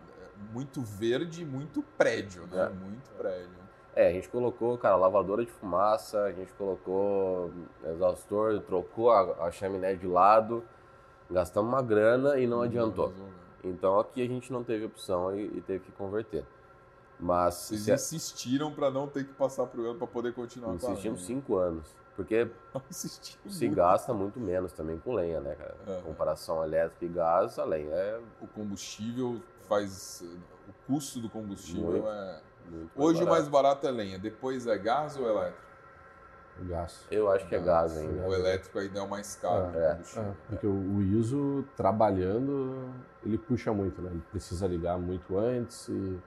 Speaker 1: muito verde, muito prédio, né? É. Muito prédio.
Speaker 2: É, a gente colocou, cara, lavadora de fumaça, a gente colocou exaustor, trocou a, a chaminé de lado, gastamos uma grana e não, adiantou. Então aqui a gente não teve opção e, e teve que converter. Mas
Speaker 1: Vocês insistiram para não ter que passar por ano para poder continuar
Speaker 2: Insistimos cinco anos. Porque se gasta muito menos também com lenha, né, cara? É. Comparação elétrica e gás, a lenha é.
Speaker 1: O combustível faz. O custo do combustível muito. é muito Hoje o mais barato é lenha, depois é gás ou elétrico?
Speaker 3: Gás.
Speaker 2: Eu acho que é gás ainda.
Speaker 1: O elétrico ainda é o mais caro.
Speaker 3: É, é, porque o ISO trabalhando, ele puxa muito, né? Ele precisa ligar muito antes e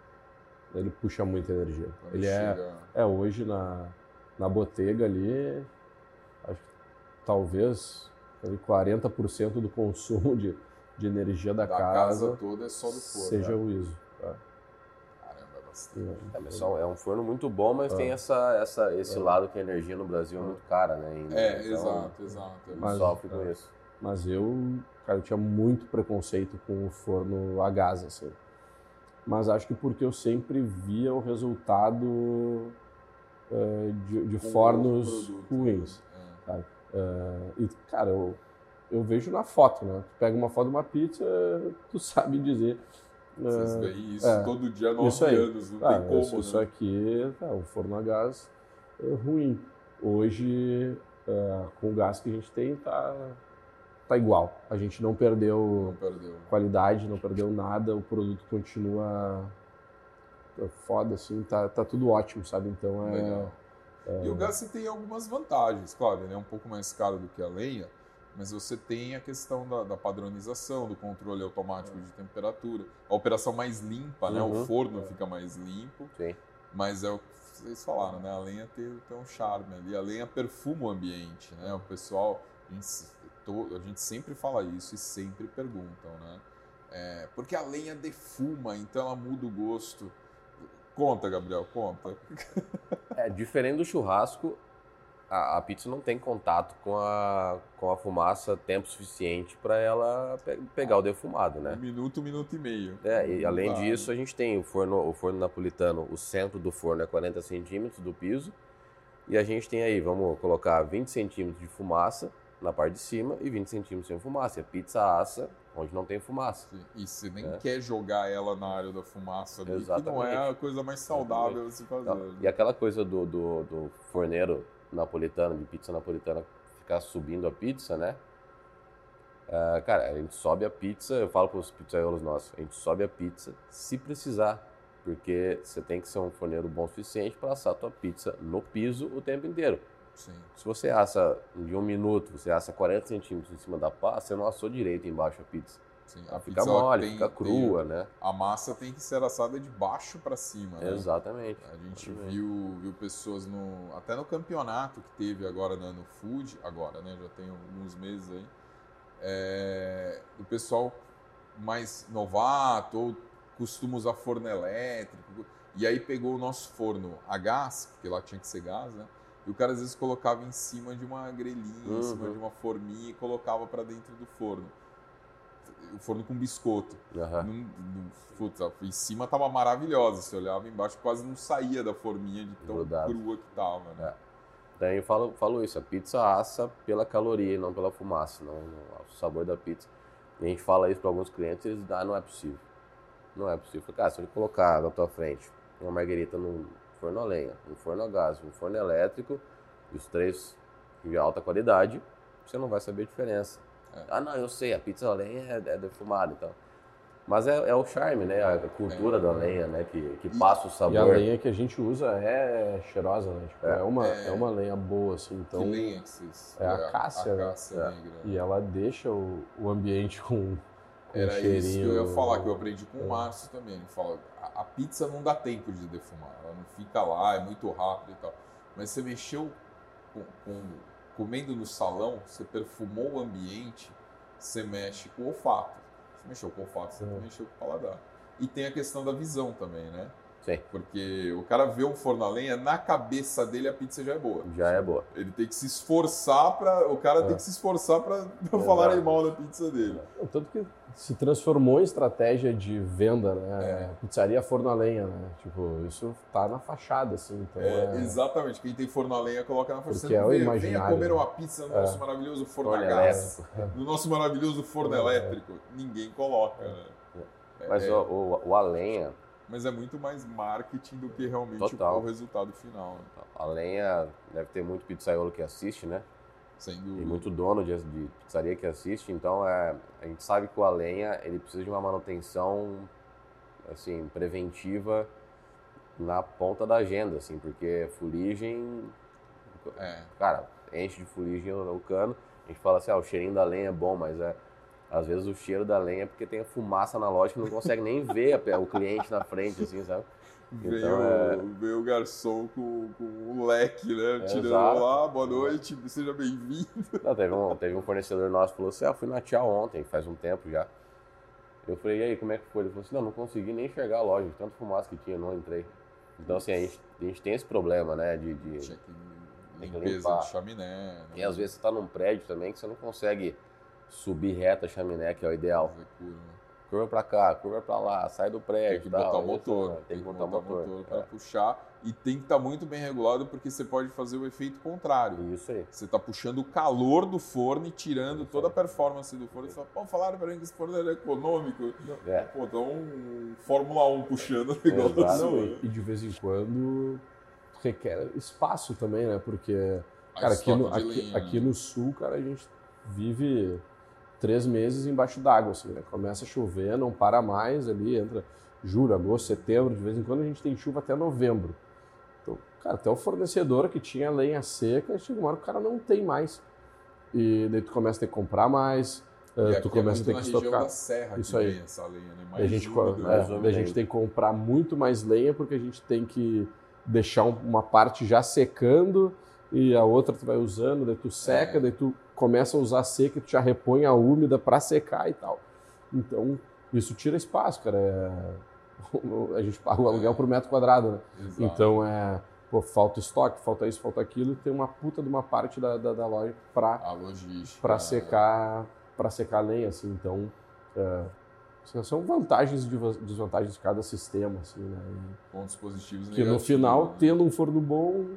Speaker 3: ele puxa muita energia. Quando ele é, chega... é, é hoje na, na botega ali, acho que talvez 40% do consumo de, de energia da, da casa,
Speaker 1: casa toda é só do forno.
Speaker 3: Seja né? o ISO.
Speaker 2: É, mas é um forno muito bom, mas tem essa, essa, esse lado que a energia no Brasil é muito cara, né? Ainda.
Speaker 1: É, então, exato, exato.
Speaker 2: Mas, sofre com isso.
Speaker 3: Mas eu, cara, eu tinha muito preconceito com o forno a gás, assim. Mas acho que porque eu sempre via o resultado uh, de, de fornos ruins. Né? É. Uh, e, cara, eu, eu vejo na foto, né? Tu pega uma foto de uma pizza, tu sabe dizer
Speaker 1: vocês é, veem isso é, todo dia há nove anos, não ah, tem como. Isso,
Speaker 3: né? isso aqui, tá, o forno a gás é ruim. Hoje, é, com o gás que a gente tem, tá, tá igual. A gente não perdeu, não perdeu, qualidade, não perdeu nada, o produto continua foda, assim, tá, tá tudo ótimo, sabe? Então é.
Speaker 1: é... E o gás tem algumas vantagens, claro, ele é um pouco mais caro do que a lenha, mas você tem a questão da, da padronização, do controle automático de temperatura, a operação mais limpa, uhum. né? O uhum. forno fica mais limpo.
Speaker 2: Sim.
Speaker 1: Mas é o que vocês falaram, né? A lenha tem, tem um charme ali, a lenha perfuma o ambiente, né? O pessoal, a gente, a gente sempre fala isso e sempre perguntam, né? É, porque a lenha defuma, então ela muda o gosto. Conta, Gabriel, conta.
Speaker 2: É, diferente do churrasco, a, a, pizza não tem contato com a, com a fumaça tempo suficiente para ela pe pegar o defumado, né?
Speaker 1: Um minuto, um minuto e meio.
Speaker 2: É, e além disso, a gente tem o forno, o forno napolitano, o centro do forno é 40 centímetros do piso, e a gente tem aí, vamos colocar 20 centímetros de fumaça na parte de cima e 20 centímetros sem fumaça. A pizza assa onde não tem fumaça.
Speaker 1: E você nem é. quer jogar ela na área da fumaça ali, que não é a coisa mais saudável a se fazer. Né?
Speaker 2: E aquela coisa do, do, do forneiro napolitano, de pizza napolitana, ficar subindo a pizza, né? Uh, cara, a gente sobe a pizza, eu falo para os pizzaiolos nossos, a gente sobe a pizza se precisar, porque você tem que ser um forneiro bom o suficiente para assar a tua pizza no piso o tempo inteiro.
Speaker 1: Sim.
Speaker 2: Se você assa de um minuto, você assa 40 centímetros em cima da pá, você não assou direito embaixo a pizza.
Speaker 1: Sim,
Speaker 2: a fica mole, tem, fica crua, tem, né?
Speaker 1: A massa tem que ser assada de baixo para cima, né?
Speaker 2: Exatamente.
Speaker 1: A gente Exatamente. viu, viu pessoas no até no campeonato que teve agora né, no Food, agora, né? Já tem alguns meses aí. É, o pessoal mais novato ou costuma usar forno elétrico e aí pegou o nosso forno a gás, porque lá tinha que ser gás, né? E o cara às vezes colocava em cima de uma grelhinha, uhum. em cima uhum. de uma forminha e colocava para dentro do forno o forno com biscoito.
Speaker 2: Uhum.
Speaker 1: puta, em cima tava maravilhosa. Você olhava embaixo, quase não saía da forminha de tão Grudado. crua que tava, né?
Speaker 2: É. Daí eu falo, falo isso, a pizza assa pela caloria e não pela fumaça, não, não, o sabor da pizza. E a gente fala isso para alguns clientes, eles dizem, ah, não é possível. Não é possível. Cara, se eu colocar na tua frente uma marguerita no forno a lenha, um forno a gás, um forno elétrico, os três de alta qualidade, você não vai saber a diferença. É. Ah, não, eu sei, a pizza a lenha é, é defumada, então. Mas é, é, o charme, né? A cultura é. da lenha, né? Que, que passa o sabor.
Speaker 3: E a lenha que a gente usa é cheirosa, né? Tipo, é. é. uma, é. uma lenha boa, assim. Então,
Speaker 1: que lenha que vocês...
Speaker 3: É a cássia,
Speaker 1: a cássia
Speaker 3: né?
Speaker 1: negra.
Speaker 3: E ela deixa o, o ambiente com, com
Speaker 1: Era
Speaker 3: um cheirinho. isso
Speaker 1: que eu ia falar, que eu aprendi com o Márcio também. Ele fala, a, a pizza não dá tempo de defumar. Ela não fica lá, é muito rápido e tal. Mas você mexeu com, com comendo no salão, você perfumou o ambiente você mexe com o olfato. Você mexeu com o olfato, você uhum. mexeu com o paladar. E tem a questão da visão também, né?
Speaker 2: Sim.
Speaker 1: Porque o cara vê um forno a lenha, na cabeça dele a pizza já é boa.
Speaker 2: Já é boa.
Speaker 1: Ele tem que se esforçar para O cara é. tem que se esforçar para não falar mal da pizza dele.
Speaker 3: Tanto que se transformou em estratégia de venda, né? É. Pizzaria forno a lenha, né? Tipo, isso tá na fachada, assim. Então
Speaker 1: é, é... Exatamente. Quem tem forno a lenha coloca na fachada.
Speaker 3: Você é o vê, venha
Speaker 1: comer uma pizza no nosso é. maravilhoso forno, forno a gás. No nosso maravilhoso forno elétrico. Ninguém coloca, né?
Speaker 2: Mas o, o, o a lenha
Speaker 1: mas é muito mais marketing do que realmente o resultado final. Né?
Speaker 2: A lenha deve ter muito pizzaiolo que assiste, né?
Speaker 1: Sem dúvida.
Speaker 2: Tem muito dono de, de pizzaria que assiste, então é, a gente sabe que o a lenha ele precisa de uma manutenção assim preventiva na ponta da agenda, assim, porque fuligem,
Speaker 1: é.
Speaker 2: cara, enche de fuligem o cano. A gente fala assim, ah, o cheirinho da lenha é bom, mas é às vezes o cheiro da lenha é porque tem a fumaça na loja que não consegue nem ver o cliente na frente, assim, sabe?
Speaker 1: Então, veio, é... veio o garçom com, com o leque, né? Tirando Exato. lá, boa noite, seja bem-vindo.
Speaker 2: Teve um, teve um fornecedor nosso que falou assim: ah, fui na Tchau ontem, faz um tempo já. Eu falei, e aí, como é que foi? Ele falou assim: não, não consegui nem enxergar a loja, de tanto fumaça que tinha, não entrei. Então, assim, a gente, a gente tem esse problema, né? De, de,
Speaker 1: que limpeza de chaminé. Né?
Speaker 2: E às vezes você tá num prédio também que você não consegue subir reta a chaminé, que é o ideal.
Speaker 1: Curva.
Speaker 2: curva para cá, curva para lá, sai do prédio.
Speaker 1: Tem que botar o motor. Tem, tem que botar o motor, motor para é. puxar. E tem que estar tá muito bem regulado porque você pode fazer o efeito contrário.
Speaker 2: Isso aí.
Speaker 1: Você está puxando o calor do forno e tirando Isso toda a performance do forno. Você fala, pô, falaram para mim que esse forno era econômico.
Speaker 2: É.
Speaker 1: Pô, então um Fórmula 1 puxando o negócio.
Speaker 3: e de vez em quando requer espaço também, né? Porque, cara, aqui no, aqui, aqui né? no sul, cara, a gente vive três meses embaixo d'água, assim, né? Começa a chover, não para mais ali, entra julho, agosto, setembro, de vez em quando a gente tem chuva até novembro. Então, cara, até o fornecedor que tinha lenha seca, chega uma hora que o cara não tem mais. E daí tu começa a ter que comprar mais, uh, tu é começa a ter que estocar.
Speaker 1: Da serra
Speaker 3: Isso aí.
Speaker 1: Essa lenha, né? mais
Speaker 3: a gente, é, a gente tem que comprar muito mais lenha porque a gente tem que deixar uma parte já secando e a outra tu vai usando, daí tu seca, é. daí tu começa a usar seca e tu já repõe a úmida para secar e tal. Então, isso tira espaço, cara. É... A gente paga o aluguel por metro quadrado, né?
Speaker 1: Exato.
Speaker 3: Então, é... pô, falta estoque, falta isso, falta aquilo, tem uma puta de uma parte da, da, da loja para para secar para secar lenha, assim. Então, é, são vantagens e desvantagens de cada sistema, assim, né?
Speaker 1: E Pontos positivos e
Speaker 3: Que no final, né? tendo um forno bom,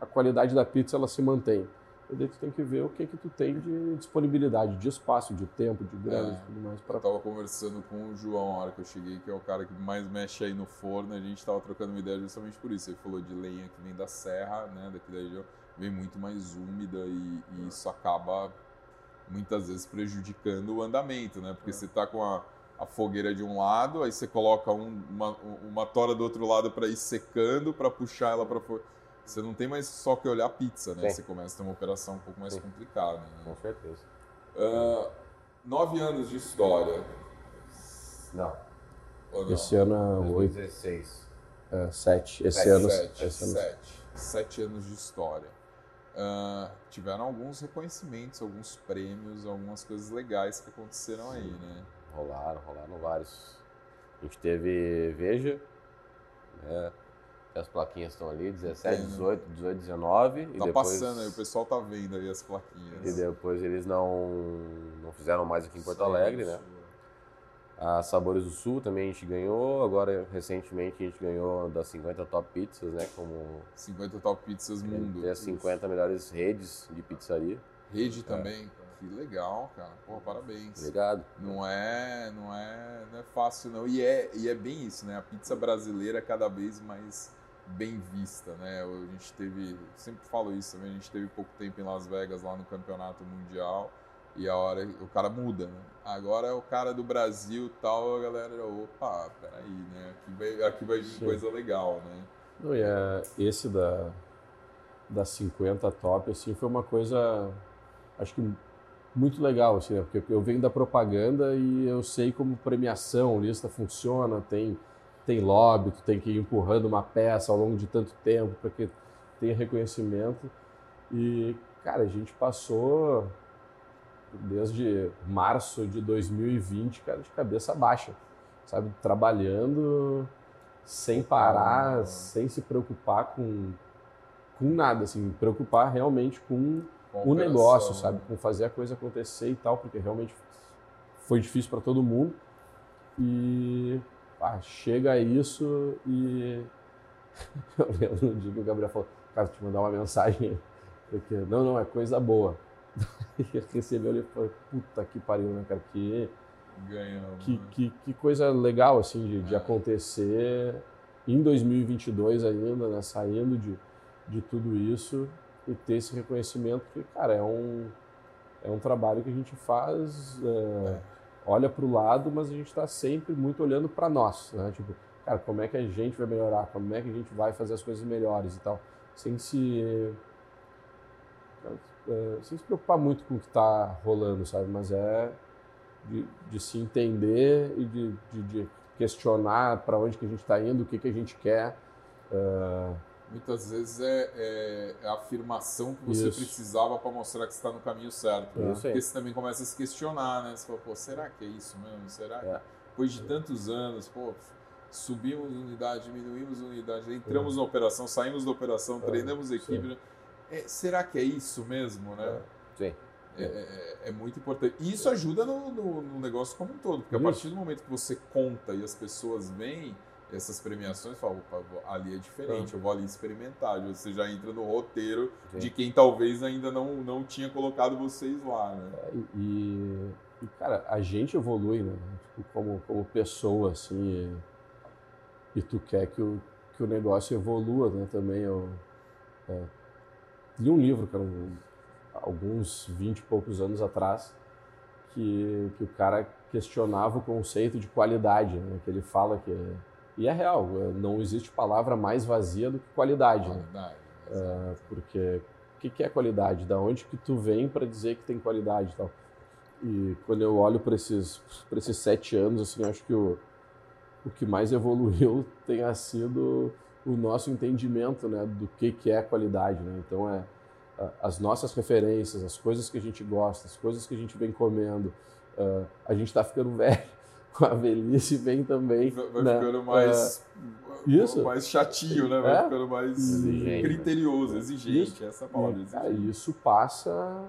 Speaker 3: a qualidade da pizza ela se mantém. E daí tu tem que ver o que que tu tem de disponibilidade, de espaço, de tempo, de grana é, e tudo mais.
Speaker 1: Pra... Eu tava conversando com o João na hora que eu cheguei, que é o cara que mais mexe aí no forno, a gente tava trocando uma ideia justamente por isso. Ele falou de lenha que vem da serra, né, daqui da região, vem muito mais úmida e, e isso acaba muitas vezes prejudicando o andamento, né? Porque é. você tá com a, a, fogueira de um lado, aí você coloca um, uma, uma tora do outro lado para ir secando, para puxar ela para fora você não tem mais só que olhar pizza, né? Sim. Você começa a ter uma operação um pouco mais Sim. complicada. Né?
Speaker 2: Com certeza.
Speaker 1: Uh, nove anos de história.
Speaker 2: Não.
Speaker 3: não? Esse ano é oito.
Speaker 2: 16.
Speaker 3: É, sete. Esse
Speaker 1: sete,
Speaker 3: ano.
Speaker 1: Sete, esse ano... sete. Sete anos de história. Uh, tiveram alguns reconhecimentos, alguns prêmios, algumas coisas legais que aconteceram Sim. aí, né?
Speaker 2: Rolaram, rolaram vários. A gente teve Veja, né? As plaquinhas estão ali, 17, 18, 18, 19.
Speaker 1: Tá
Speaker 2: e depois...
Speaker 1: passando aí, o pessoal tá vendo aí as plaquinhas.
Speaker 2: E depois eles não, não fizeram mais aqui em Porto Alegre, né? A Sabores do Sul também a gente ganhou, agora recentemente a gente ganhou das 50 top pizzas, né? Como
Speaker 1: 50 top pizzas mundo.
Speaker 2: Tem as 50 melhores redes de pizzaria.
Speaker 1: Rede é. também. Que legal, cara. Pô, parabéns.
Speaker 2: Obrigado.
Speaker 1: Não é, não é, não é fácil não. E é, e é bem isso, né? A pizza brasileira é cada vez mais bem vista, né? A gente teve, sempre falo isso também, a gente teve pouco tempo em Las Vegas lá no campeonato mundial e a hora o cara muda, né? Agora é o cara do Brasil tal, a galera, opa, peraí, né? Aqui vai, aqui vai vir coisa legal, né?
Speaker 3: Não, e é, esse da, da 50 top, assim, foi uma coisa, acho que muito legal, assim, né? Porque eu venho da propaganda e eu sei como premiação, lista funciona, tem tem lobby, tu tem que ir empurrando uma peça ao longo de tanto tempo para que tenha reconhecimento. E, cara, a gente passou desde março de 2020, cara, de cabeça baixa, sabe? Trabalhando sem parar, sem se preocupar com, com nada, assim, preocupar realmente com o negócio, sabe? Com fazer a coisa acontecer e tal, porque realmente foi difícil para todo mundo. E ah, chega a isso e eu lembro no dia que o Gabriel falou, cara, te mandar uma mensagem, porque não, não, é coisa boa. E recebeu e falou, puta que pariu, né, cara, que,
Speaker 1: Ganhamos,
Speaker 3: que,
Speaker 1: né?
Speaker 3: que, que, coisa legal, assim, de, é. de acontecer em 2022 ainda, né, saindo de, de tudo isso e ter esse reconhecimento, que, cara, é um, é um trabalho que a gente faz... É, é olha para o lado, mas a gente está sempre muito olhando para nós, né? Tipo, cara, como é que a gente vai melhorar? Como é que a gente vai fazer as coisas melhores e tal, sem se é, sem se preocupar muito com o que está rolando, sabe? Mas é de, de se entender e de, de, de questionar para onde que a gente está indo, o que que a gente quer. Uh,
Speaker 1: Muitas vezes é, é, é, a afirmação que você Isso. precisava para mostrar que você está no caminho certo. Né? Porque você também começa a se questionar, né? Você fala, pô, será que é isso mesmo? Será que... É. Depois de tantos anos, pô, subimos unidade, diminuímos unidade, entramos é. na operação, saímos da operação, é. treinamos equipe. Né? É, será que é isso mesmo, né?
Speaker 2: Sim.
Speaker 1: É, é, muito importante. E isso ajuda no, no, no, negócio como um todo, porque a partir do momento que você conta e as pessoas vêm, essas premiações, fala, opa, ali é diferente, eu vou ali experimentar. Você já entra no roteiro Sim. de quem talvez ainda não, não tinha colocado vocês lá, né?
Speaker 3: É, e, e, cara, a gente evolui, né? Tipo, como, como pessoa, assim, e, e, tu quer que o, que o negócio evolua, né? Também eu é, li um livro, cara, um, alguns vinte e poucos anos atrás, que, que o cara questionava o conceito de qualidade, né? Que ele fala que e é real, é, não existe palavra mais vazia do que qualidade. Né? Qualidade. Né? porque o que, é qualidade? Da onde que tu vem para dizer que tem qualidade e tal? E quando eu olho para esses, esses sete anos, assim, acho que o, o que mais evoluiu tenha sido o nosso entendimento né, do que, que é qualidade. Né? Então, é as nossas referências, as coisas que a gente gosta, as coisas que a gente vem comendo. Uh, a gente está ficando velho com a velhice vem também.
Speaker 1: Vai
Speaker 3: né?
Speaker 1: ficando mais.
Speaker 3: Uh, isso.
Speaker 1: Mais chatinho, né? Vai
Speaker 3: é?
Speaker 1: ficando mais
Speaker 2: exigente,
Speaker 1: criterioso, exigente.
Speaker 3: Isso.
Speaker 1: Essa é palavra.
Speaker 3: E, cara, isso passa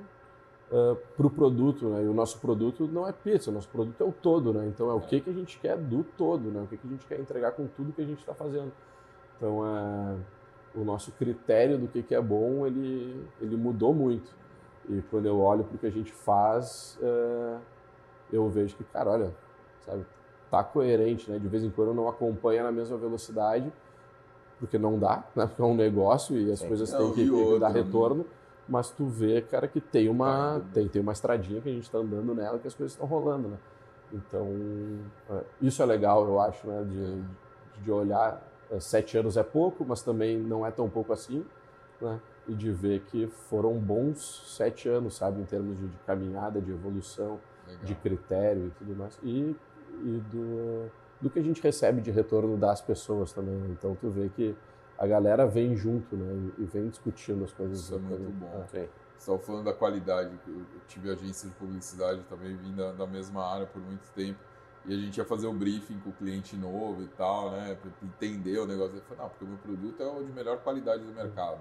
Speaker 3: uh, para o produto, né? E o nosso produto não é pizza, o nosso produto é o todo, né? Então é o que, que a gente quer do todo, né? O que, que a gente quer entregar com tudo que a gente está fazendo. Então é, o nosso critério do que, que é bom, ele, ele mudou muito. E quando eu olho para o que a gente faz, uh, eu vejo que, cara, olha, sabe, tá coerente, né? De vez em quando não acompanha na mesma velocidade, porque não dá, né? Porque é um negócio e as
Speaker 2: Sim.
Speaker 3: coisas
Speaker 1: Não,
Speaker 3: têm que, dar
Speaker 1: né?
Speaker 3: retorno. Mas tu vê, cara, que tem uma,
Speaker 1: Tá.
Speaker 3: tem, tem uma estradinha que a gente está andando nela, que as coisas estão rolando, né? Então, é, isso é legal, eu acho, né? De, de olhar, é, sete anos é pouco, mas também não é tão pouco assim, né? E de ver que foram bons sete anos, sabe? Em termos de, de caminhada, de evolução,
Speaker 1: Legal.
Speaker 3: de critério e tudo mais. E, e do, do que a gente recebe de retorno das pessoas também. né? Então, tu vê que a galera vem junto, né? E, vem discutindo as coisas.
Speaker 1: Isso é muito
Speaker 3: coisas-
Speaker 1: bom. Você estava falando da qualidade. Eu tive agência de publicidade também, vim da, da mesma área por muito tempo. E a gente ia fazer o briefing com o cliente novo e tal, né? Pra entender o negócio. Ele falou, não, porque o meu produto é o de melhor qualidade do mercado.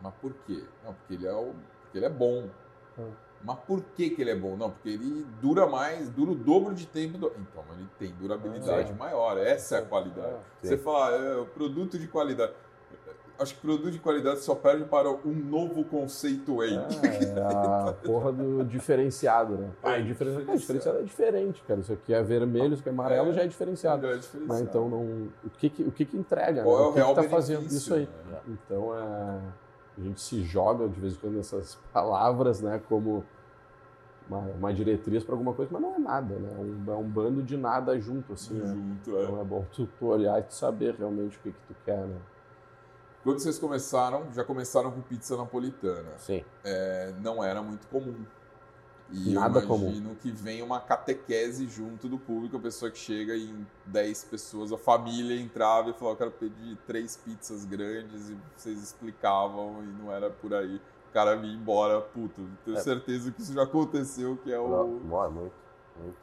Speaker 1: Mas por quê? Não, porque ele é, o, porque ele é bom.
Speaker 3: Hum.
Speaker 1: Mas por que, que ele é bom? Não, porque ele dura mais, dura o dobro de tempo. Do... Então, ele tem durabilidade
Speaker 3: Ah,
Speaker 1: maior. Essa é a qualidade.
Speaker 3: É.
Speaker 1: Você fala, é, o produto de qualidade. Acho que produto de qualidade só perde para um novo conceito Whey.
Speaker 3: É, a porra do diferenciado, né? Ah,
Speaker 1: É,
Speaker 3: diferenciado.
Speaker 1: diferenciado.
Speaker 3: É, diferenciado é diferente, cara. Isso aqui é vermelho, isso aqui é amarelo,
Speaker 1: É.
Speaker 3: já é diferenciado.
Speaker 1: É
Speaker 3: Né?
Speaker 1: diferenciado.
Speaker 3: Então, não, o, que, que, o que, que entrega?
Speaker 1: Qual
Speaker 3: né?
Speaker 1: é o
Speaker 3: o que,
Speaker 1: real
Speaker 3: que tá
Speaker 1: benefício?
Speaker 3: fazendo isso aí?
Speaker 1: né?
Speaker 3: Então, é, a gente se joga de vez em quando nessas palavras, né? Como uma, uma diretriz para alguma coisa, mas não é nada, né? É um, é um bando de nada junto, assim. né?
Speaker 1: Junto, é.
Speaker 3: Então é bom tu, tu olhar e tu saber realmente o que, que tu quer, né?
Speaker 1: Quando vocês começaram, já começaram com pizza napolitana.
Speaker 2: Sim.
Speaker 1: É, não era muito comum. E
Speaker 3: Nada
Speaker 1: eu imagino que vem uma catequese junto do público, a pessoa que chega e em 10 pessoas, a família entrava e falava, eu quero pedir três pizzas grandes, e vocês explicavam e não era por aí. O cara vinha embora, puto. Tenho
Speaker 2: É.
Speaker 1: certeza que isso já aconteceu, que é o...
Speaker 2: Não, muito, muito.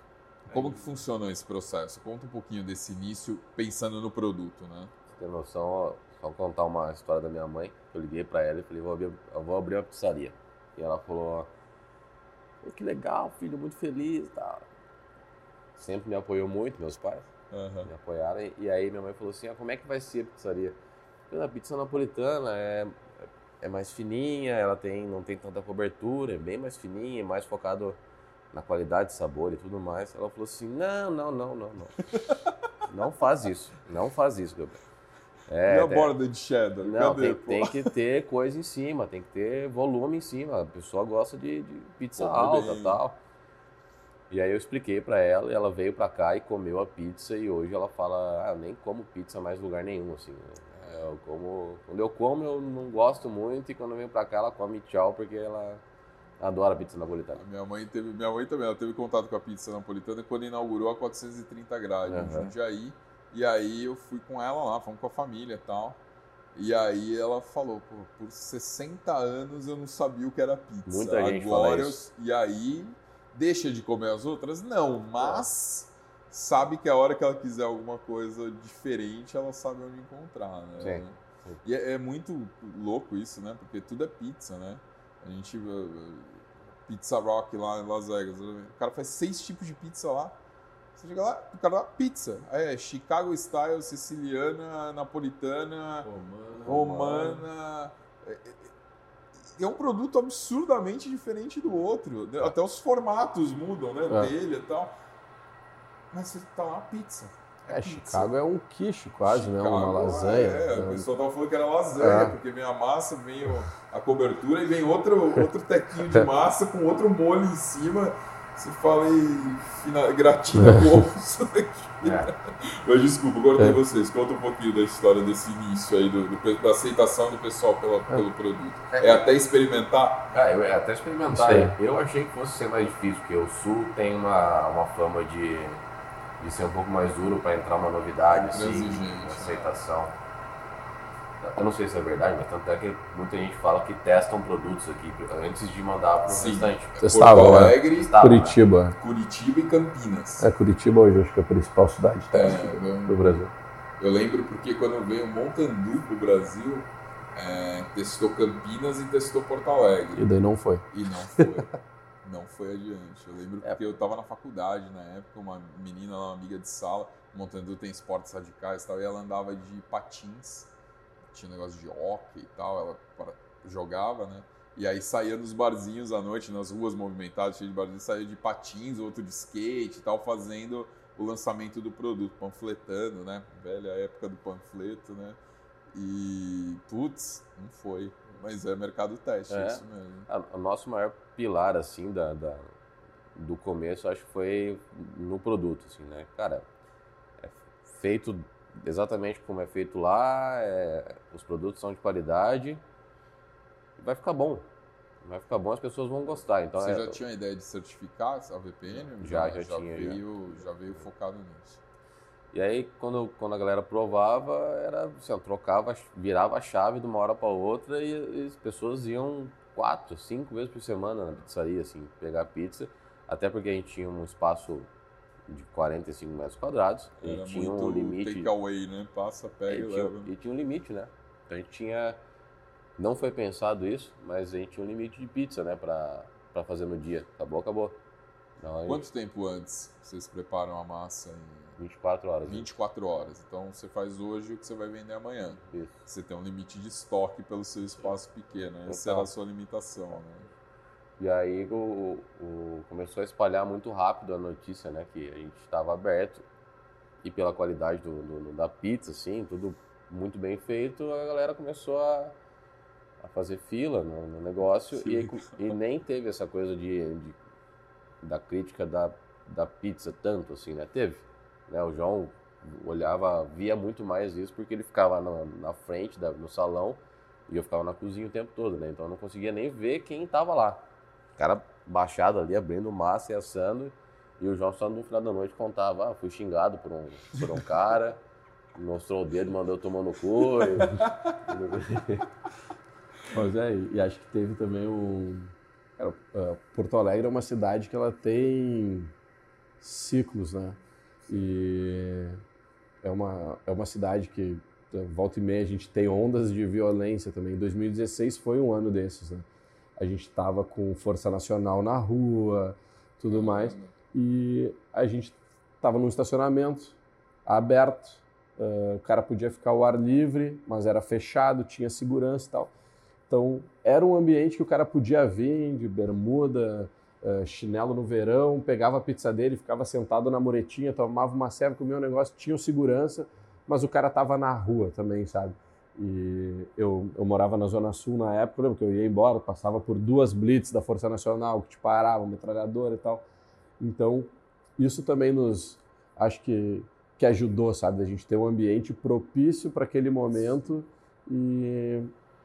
Speaker 1: Como que funciona esse processo? Conta um pouquinho desse início, pensando no produto, né?
Speaker 2: Você tem noção, ó, só contar uma história da minha mãe. Eu liguei pra ela e falei, vou abrir, eu vou abrir uma pizzaria. E ela falou, "Pô, que legal, filho, muito feliz e tal. Sempre me apoiou muito, meus pais
Speaker 1: Aham.
Speaker 2: me apoiaram. E, e aí minha mãe falou assim, ah, como é que vai ser a pizzaria? Falei, a pizza napolitana é, é mais fininha, ela tem, não tem tanta cobertura, é bem mais fininha, é mais focado na qualidade de sabor e tudo mais. Ela falou assim, não, não, não, não, não. Não faz isso, não faz isso, Gabriel. É,
Speaker 1: e a
Speaker 2: tem-
Speaker 1: borda de cheddar?
Speaker 2: não,
Speaker 1: Cadê,
Speaker 2: tem, tem que ter coisa em cima, tem que ter volume em cima. A pessoa gosta de, de pizza
Speaker 1: Pô,
Speaker 2: alta e tal. E aí eu expliquei pra ela, e ela veio pra cá e comeu a pizza e hoje ela fala, ah, eu nem como pizza mais em lugar nenhum, assim. É, Eu como, quando eu como eu não gosto muito e quando eu venho pra cá ela come tchau porque ela adora pizza napolitana.
Speaker 1: Minha mãe teve, minha mãe também, ela teve contato com a pizza napolitana quando inaugurou a 430 graus em
Speaker 2: Aham.
Speaker 1: Jundiaí. E aí eu fui com ela lá, fomos com a família e tal. E aí ela falou, pô, por 60 anos eu não sabia o que era pizza.
Speaker 2: Muita gente fala
Speaker 1: Agora eu-
Speaker 2: isso.
Speaker 1: E aí, deixa de comer as outras? Não, mas sabe que a hora que ela quiser alguma coisa diferente, ela sabe onde encontrar, né?
Speaker 2: Sim.
Speaker 1: E é, é muito louco isso, né? Porque tudo é pizza, né? A gente. uh, uh, Pizza Rock lá em Las Vegas. O cara faz seis tipos de pizza lá. Você chega lá, o cara dá pizza. Aí é Chicago Style, siciliana, napolitana, romana. É, é- é um produto absurdamente diferente do outro. Até os formatos mudam, né?
Speaker 3: É.
Speaker 1: Dele e tal. Mas você tá lá, pizza.
Speaker 3: É,
Speaker 1: pizza.
Speaker 3: Chicago é um quiche quase, né? Uma
Speaker 1: Chicago,
Speaker 3: lasanha.
Speaker 1: É, o
Speaker 3: né?
Speaker 1: pessoal tava falando que era lasanha,
Speaker 3: É.
Speaker 1: porque vem a massa, vem a cobertura e vem outro, outro tequinho de massa com outro molho em cima. Você fala e fina, gratina com isso daqui. Mas desculpa, cortei
Speaker 3: É.
Speaker 1: vocês. Conta um pouquinho da história desse início aí, do, do- da aceitação do pessoal pela- pelo produto. É até experimentar?
Speaker 2: Ah, eu até experimentar. Eu achei que fosse ser mais difícil, porque o Sul tem uma, uma fama de, de ser um pouco mais duro para entrar uma novidade, assim, uma
Speaker 1: né?
Speaker 2: aceitação. Eu não sei se é verdade, mas tanto é que muita gente fala que testam produtos aqui antes de mandar para o restante.
Speaker 3: Testava,
Speaker 1: Porto Alegre,
Speaker 3: né? Curitiba.
Speaker 1: Curitiba e Campinas.
Speaker 3: É, Curitiba hoje acho que é a principal cidade
Speaker 1: é,
Speaker 3: do Brasil.
Speaker 1: Eu lembro porque quando veio Montandu pro Brasil, é, testou Campinas e testou Porto Alegre.
Speaker 3: E daí não foi.
Speaker 1: E não foi. não foi adiante. Eu lembro é. porque eu estava na faculdade na época, uma menina, uma amiga de sala, Montandu tem esportes radicais e tal, e ela andava de patins, tinha um negócio de hockey e tal, ela jogava, né? E aí saía nos barzinhos à noite, nas ruas movimentadas, cheio de barzinhos, saía de patins, outro de skate e tal, fazendo o lançamento do produto, panfletando, né? Velha época do panfleto, né? E, putz, não foi. Mas é mercado teste, é, isso mesmo.
Speaker 2: o nosso maior pilar, assim, da, da, do começo, acho que foi no produto, assim, né? Cara, é feito exatamente como é feito lá, é, os produtos são de qualidade, vai ficar bom vai ficar bom, as pessoas vão gostar. Então,
Speaker 1: Você
Speaker 2: é...
Speaker 1: já tinha ideia de certificar a VPN?
Speaker 2: Já, já, já
Speaker 1: tinha. Veio, já. já veio focado nisso.
Speaker 2: E aí, quando, quando a galera provava, era assim, trocava, virava a chave de uma hora para outra e, e, as pessoas iam quatro, cinco vezes por semana na pizzaria, assim, pegar pizza. Até porque a gente tinha um espaço de 45 metros quadrados.
Speaker 1: Era
Speaker 2: e tinha um limite.
Speaker 1: Take away, né? Passa, pega
Speaker 2: e,
Speaker 1: leva.
Speaker 2: Tinha, e tinha um limite, né? Então a gente tinha não foi pensado isso, mas a gente tinha um limite de pizza, né, pra, pra fazer no dia. Acabou, acabou.
Speaker 1: Então, Quanto tempo antes vocês preparam a massa? Em...
Speaker 2: 24 horas.
Speaker 1: 24 né? horas. Então você faz hoje o que você vai vender amanhã.
Speaker 2: Isso.
Speaker 1: Você tem um limite de estoque pelo seu espaço pequeno. Essa era a sua limitação, né?
Speaker 2: E aí o, o, começou a espalhar muito rápido a notícia, né? Que a gente estava aberto e pela qualidade do, do, da pizza, assim, tudo muito bem feito, a galera começou a a fazer fila no, no negócio e, e, nem teve essa coisa de, de, da crítica da, da pizza tanto assim, né? Teve. Né? O João olhava, via muito mais isso porque ele ficava na, na frente da, no salão e eu ficava na cozinha o tempo todo, né? Então eu não conseguia nem ver quem estava lá. Cara baixado ali, abrindo massa e assando. E o João só no final da noite contava, ah, fui xingado por um, por um cara, mostrou o dedo, mandou tomar no cu.
Speaker 3: Pois é, e acho que teve também um. Porto Alegre é uma cidade que ela tem ciclos, né? E é uma, é uma cidade que volta e meia a gente tem ondas de violência também. 2016 foi um ano desses, né? A gente estava com Força Nacional na rua, tudo mais, e a gente estava num estacionamento aberto, uh, o cara podia ficar ao ar livre, mas era fechado, tinha segurança e tal. Então, era um ambiente que o cara podia vir de bermuda, uh, chinelo no verão, pegava a pizza dele, ficava sentado na muretinha, tomava uma serva, comia um negócio, tinha segurança, mas o cara estava na rua também, sabe? E eu, eu morava na Zona Sul na época, lembro que eu ia embora, passava por duas blitz da Força Nacional que te paravam, metralhadora e tal. Então, isso também nos, acho que, que ajudou, sabe? A gente ter um ambiente propício para aquele momento e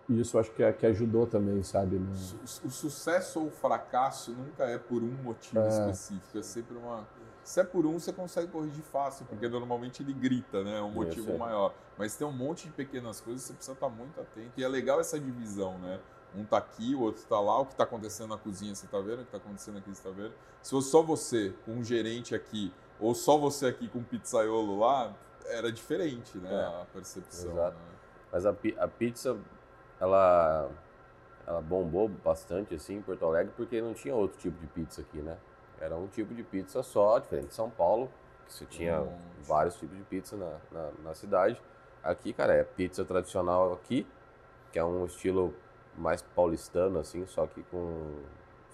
Speaker 3: e isso acho que, que ajudou também, sabe? No...
Speaker 1: O, sucesso ou o fracasso nunca é por um motivo é. específico, é sempre uma. Se é por um, você consegue corrigir fácil, porque normalmente ele grita, né? É um motivo maior. Mas tem um monte de pequenas coisas, você precisa estar muito atento. E é legal essa divisão, né? Um tá aqui, o outro tá lá, o que tá acontecendo na cozinha você tá vendo, o que tá acontecendo aqui você tá vendo. Se fosse só você com um gerente aqui, ou só você aqui com um pizzaiolo lá, era diferente, né? É. A percepção.
Speaker 2: Exato.
Speaker 1: Né?
Speaker 2: Mas a, a pizza ela, ela bombou bastante assim em Porto Alegre porque não tinha outro tipo de pizza aqui, né? Era um tipo de pizza só, diferente de São Paulo, que você tinha vários tipos de pizza na, na, na cidade. Aqui, cara, é pizza tradicional aqui, que é um estilo mais paulistano, assim, só que com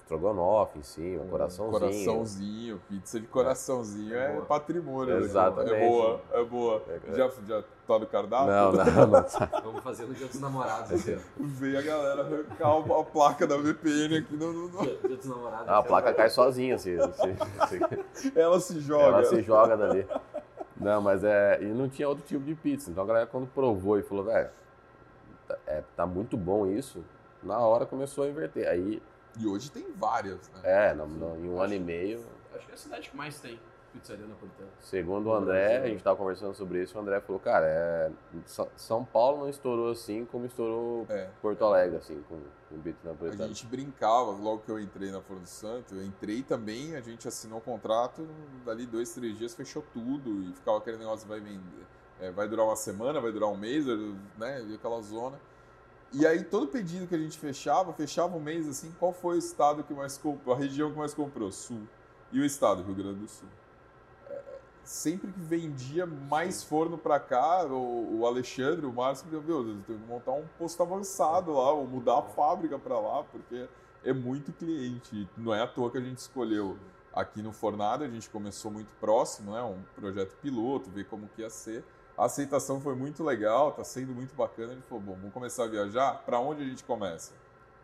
Speaker 2: estrogonofe em cima, um coraçãozinho.
Speaker 1: Coraçãozinho, pizza de coraçãozinho é, é patrimônio.
Speaker 2: Né, Exatamente.
Speaker 1: É boa, é boa. É, já, já tá no cardápio?
Speaker 2: Não, não, não
Speaker 4: tá. Vamos fazer no Dia dos Namorados. Assim.
Speaker 1: Veio a galera arrancar a placa da VPN aqui no... no, no...
Speaker 4: Dia, dos Namorados.
Speaker 2: Ah, a placa cai sozinha, assim, assim,
Speaker 1: assim. Ela se joga.
Speaker 2: Ela se joga dali. Não, mas é... E não tinha outro tipo de pizza. Então a galera quando provou e falou, velho, é, tá muito bom isso, na hora começou a inverter. Aí
Speaker 1: e hoje tem várias, né?
Speaker 2: É, no, no, em um
Speaker 4: acho,
Speaker 2: ano e meio.
Speaker 4: Acho que é a cidade que mais tem
Speaker 3: pizzaria napolitana.
Speaker 2: Segundo o André, a gente estava conversando sobre isso, o André falou, cara, é, São Paulo não estourou assim como estourou é. Porto Alegre, assim, com, com pizza napolitana.
Speaker 1: A gente brincava, logo que eu entrei na Forno Santo, eu entrei também, a gente assinou o contrato, dali dois, três dias fechou tudo e ficava aquele negócio, vai vender, é, vai durar uma semana, vai durar um mês, né, e aquela zona. E aí todo pedido que a gente fechava, fechava um mês assim, qual foi o estado que mais comprou, a região que mais comprou? Sul. E o estado, Rio Grande do Sul. É, sempre que vendia mais forno para cá, o, o, Alexandre, o Márcio, meu Deus, tem que montar um posto avançado lá, ou mudar a fábrica para lá, porque é muito cliente. Não é à toa que a gente escolheu aqui no Fornado, a gente começou muito próximo, né, um projeto piloto, ver como que ia ser. A aceitação foi muito legal, tá sendo muito bacana. Ele falou: bom, vamos começar a viajar. Para onde a gente começa?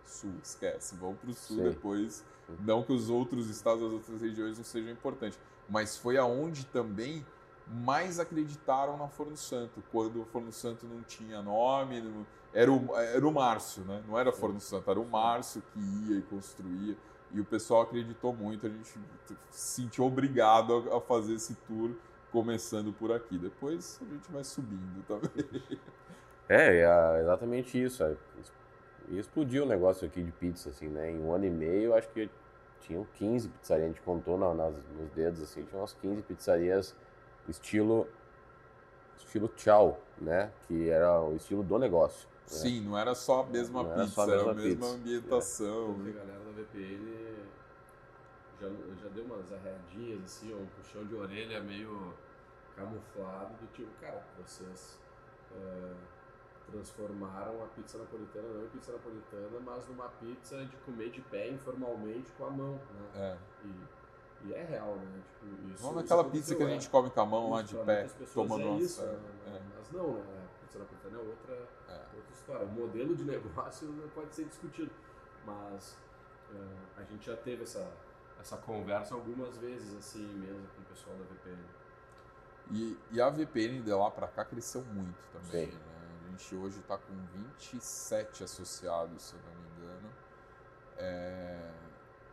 Speaker 1: Sul, esquece. Vamos para o sul depois. Não que os outros estados, as outras regiões não sejam importantes, mas foi aonde também mais acreditaram na Forno Santo, quando o Forno Santo não tinha nome, não... era, o, era o Márcio, né? não era Forno Santo, era o Márcio que ia e construía, e o pessoal acreditou muito, a gente se sentiu obrigado a fazer esse tour começando por aqui. Depois a gente vai subindo também.
Speaker 2: É, é exatamente isso. É, explodiu o negócio aqui de pizza, assim, né? Em um ano e meio, acho que tinham 15 pizzarias. A gente contou nas, nos dedos, assim, tinha umas 15 pizzarias estilo estilo tchau, né? Que era o estilo do negócio.
Speaker 1: Né? Sim, não era só a mesma não pizza, era, a mesma, era a mesma pizza. ambientação.
Speaker 3: É. A galera da VPN já, já deu umas arreadinhas, assim, um puxão de orelha meio camuflado do tipo, cara, vocês é, transformaram a pizza napolitana não em pizza napolitana, mas numa pizza de comer de pé informalmente com a mão, né?
Speaker 1: É.
Speaker 3: E, e é real, né? Tipo, isso,
Speaker 1: não naquela pizza que a gente come com a mão lá de pé, tomando
Speaker 3: é isso, né? é. Mas não, né? A pizza napolitana é outra, é. outra história. O modelo de negócio pode ser discutido, mas uh, a gente já teve essa, essa conversa algumas vezes assim mesmo com o pessoal da VPN.
Speaker 1: E, e a VPN de lá para cá cresceu muito também. Né? A gente hoje está com 27 associados, se eu não me engano. É...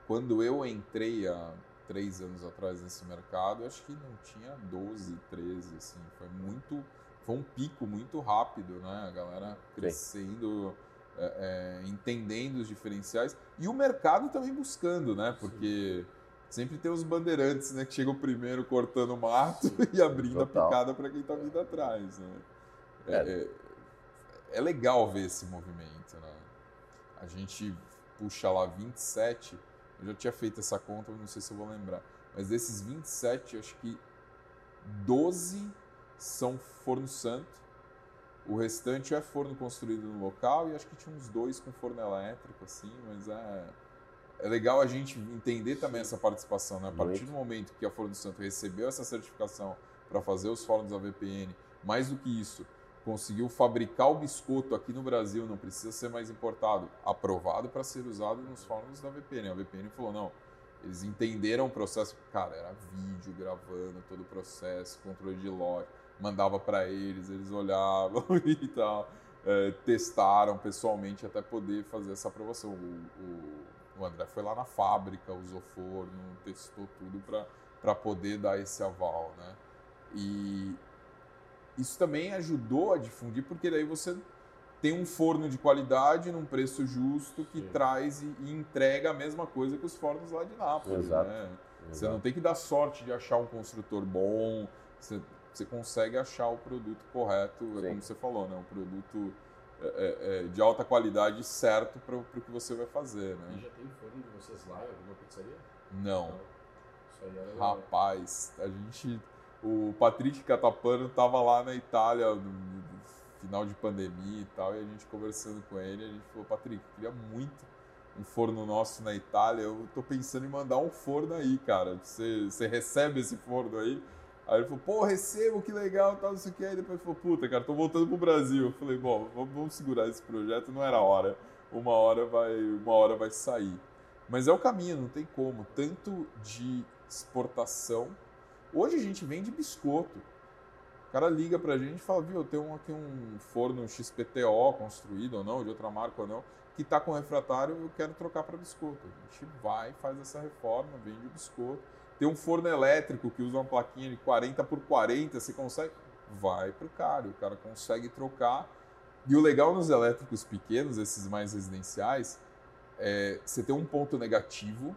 Speaker 1: Quando eu entrei há três anos atrás nesse mercado, acho que não tinha 12, 13, assim. Foi muito... Foi um pico muito rápido, né? A galera crescendo... É, é, entendendo os diferenciais e o mercado também buscando, né? Porque Sim sempre tem os bandeirantes, né? Que chegam primeiro cortando o mato e abrindo Total. a picada para quem está vindo atrás, né? É, é. É, é, legal ver esse movimento, né? A gente puxa lá 27, eu já tinha feito essa conta, não sei se eu vou lembrar, mas desses 27, acho que 12 são forno santo, o restante é forno construído no local e acho que tinha uns dois com forno elétrico, assim, mas é é legal a gente entender também essa participação, né? A partir do momento que a Forno do Santo recebeu essa certificação para fazer os fornos da VPN, mais do que isso, conseguiu fabricar o biscoito aqui no Brasil, não precisa ser mais importado, aprovado para ser usado nos fornos da VPN. A VPN falou, não, eles entenderam o processo, cara, era vídeo gravando todo o processo, controle de loja, mandava para eles, eles olhavam e tal, é, testaram pessoalmente até poder fazer essa aprovação. O, o, o André foi lá na fábrica, usou forno, testou tudo para poder dar esse aval, né? E isso também ajudou a difundir, porque daí você tem um forno de qualidade num preço justo que Sim. traz e, e, entrega a mesma coisa que os fornos lá de Nápoles, Exato. né? Exato. Você não tem que dar sorte de achar um construtor bom, você, você consegue achar o produto correto, é como você falou, né? Um produto é, é, é, de alta qualidade certo para o que você vai fazer, né?
Speaker 3: E já tem forno de vocês lá em alguma pizzaria?
Speaker 1: Não. Rapaz, a gente... O Patrick Catapano estava lá na Itália no final de pandemia e tal, e a gente conversando com ele, a gente falou, Patrick, queria muito um forno nosso na Itália, eu tô pensando em mandar um forno aí, cara. Você, você recebe esse forno aí? Aí ele falou, pô, recebo, que legal, tal, não sei o que. Aí depois ele falou, puta, cara, tô voltando pro Brasil. Eu falei, bom, vamos segurar esse projeto, não era hora. Uma hora vai, uma hora vai sair. Mas é o caminho, não tem como. Tanto de exportação. Hoje a gente vende biscoito. O cara liga pra gente e fala, viu, eu tenho aqui um forno XPTO construído ou não, de outra marca ou não, que tá com refratário, eu quero trocar para biscoito. A gente vai, faz essa reforma, vende o biscoito Tem um forno elétrico que usa uma plaquinha de 40 por 40, você consegue. Vai pro cara, o cara consegue trocar. E o legal nos elétricos pequenos, esses mais residenciais, é você tem um ponto negativo,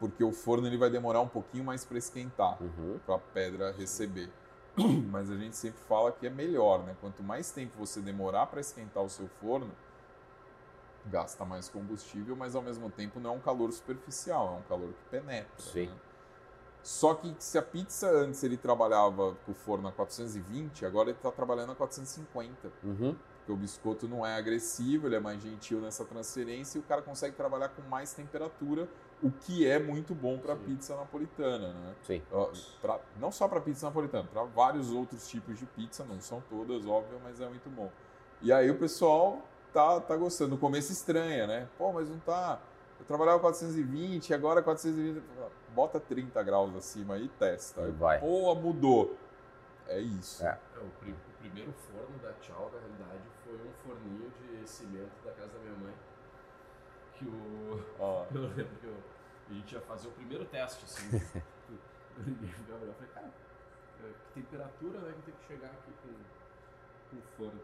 Speaker 1: porque o forno ele vai demorar um pouquinho mais para esquentar,
Speaker 2: Uhum.
Speaker 1: para a pedra receber. Mas a gente sempre fala que é melhor, né? Quanto mais tempo você demorar para esquentar o seu forno, gasta mais combustível, mas ao mesmo tempo não é um calor superficial, é um calor que penetra.
Speaker 2: Sim.
Speaker 1: né? Só que se a pizza antes ele trabalhava com o forno a 420, agora ele está trabalhando a 450.
Speaker 2: Uhum.
Speaker 1: Porque o biscoito não é agressivo, ele é mais gentil nessa transferência e o cara consegue trabalhar com mais temperatura, o que é muito bom para pizza napolitana, né?
Speaker 2: Sim.
Speaker 1: Pra- não só para pizza napolitana, para vários outros tipos de pizza, não são todas, óbvio, mas é muito bom. E aí o pessoal tá, tá gostando. No começo estranha, né? Pô, mas não tá. Eu trabalhava 420, agora 420. Bota 30 graus acima aí e testa.
Speaker 2: Aí, vai.
Speaker 1: Pô, mudou. É isso.
Speaker 2: É.
Speaker 3: É, o, pri- o primeiro forno da Tchau, na realidade, foi um forninho de cimento da casa da minha mãe. Que o.
Speaker 1: Ó,
Speaker 3: Eu lembro que eu- a gente ia fazer o primeiro teste, assim. eu liguei pro Gabriel e falei, cara, é, que temperatura né, que tem que chegar aqui com, com o forno?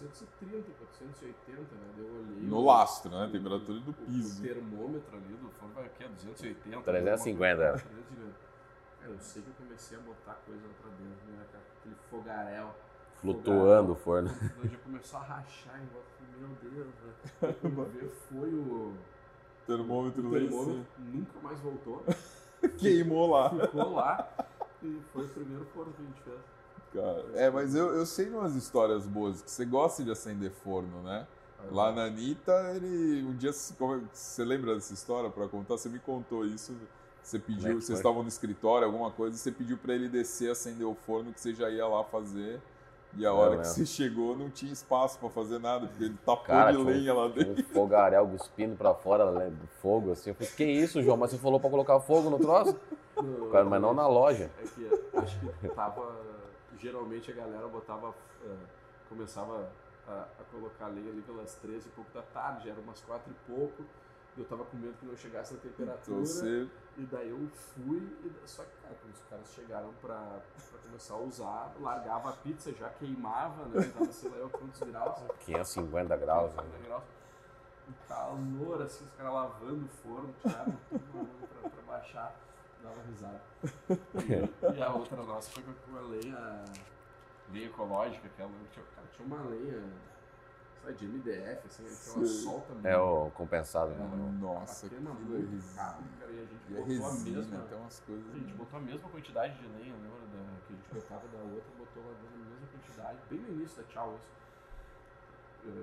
Speaker 3: Eu, Cara, 430, 480, né? Eu olhei.
Speaker 1: no
Speaker 3: o-
Speaker 1: lastro, né? Temperatura do piso.
Speaker 3: O termômetro ali do forno vai aqui a 280.
Speaker 2: 350.
Speaker 3: 350. Cara, eu sei que eu comecei a botar coisa lá pra dentro, né? Aquele fogaréu.
Speaker 2: Flutuando o forno.
Speaker 3: Já começou a rachar em volta. Meu Deus, velho. Quando ver, foi o.
Speaker 1: Termômetro
Speaker 3: O termômetro nunca mais voltou.
Speaker 1: Queimou lá.
Speaker 3: Ficou lá. E foi o primeiro forno que a gente fez.
Speaker 1: Cara. É, mas eu, eu sei umas histórias boas, que você gosta de acender forno, né? Lá na Anitta, ele. Um dia. como- Você lembra dessa história pra contar? Você me contou isso. Você
Speaker 2: é
Speaker 1: pediu,
Speaker 2: que
Speaker 1: vocês estavam no escritório, alguma coisa, e você pediu pra ele descer, acender o forno, que você já ia lá fazer. E a
Speaker 2: É,
Speaker 1: hora que você chegou, não tinha espaço pra fazer nada, porque ele tapou
Speaker 2: Cara,
Speaker 1: de
Speaker 2: tinha um-
Speaker 1: lenha lá dentro.
Speaker 2: Um fogaréu cuspindo pra fora né, do fogo, assim. Eu falei, que isso, João? Mas você falou pra colocar fogo no troço?
Speaker 3: No-
Speaker 2: Cara, mas não na loja.
Speaker 3: É que acho que tava. Geralmente a galera botava. eh, começava a, a colocar lenha ali pelas 13 e pouco da tarde, era umas 4 e pouco. Eu tava com medo que não chegasse na temperatura.
Speaker 1: Então.
Speaker 3: E daí eu fui, e só que, cara, quando os caras chegaram pra, pra começar a usar, largava a pizza, já queimava, né? Tava sei lá eu quantos graus.
Speaker 2: 550 graus. né?
Speaker 3: 50 graus. Um calor, assim, os caras lavando o forno, tiraram tudo pra, pra baixar, dava risada. E, e a outra nossa foi com a lenha, lenha ecológica, aquela, tinha, cara, tinha uma lenha, sabe, de MDF, assim, que ela solta muito.
Speaker 2: É o compensado, né?
Speaker 1: Nossa,
Speaker 3: Ela
Speaker 1: resina.
Speaker 3: rápido, cara, e a gente
Speaker 1: E
Speaker 3: botou a
Speaker 1: resina,
Speaker 3: mesma...
Speaker 1: tem umas coisas.
Speaker 3: A gente botou a mesma quantidade de lenha, lembra da, que a gente botava da outra, botou lá dentro a mesma quantidade, bem no início da tchau isso.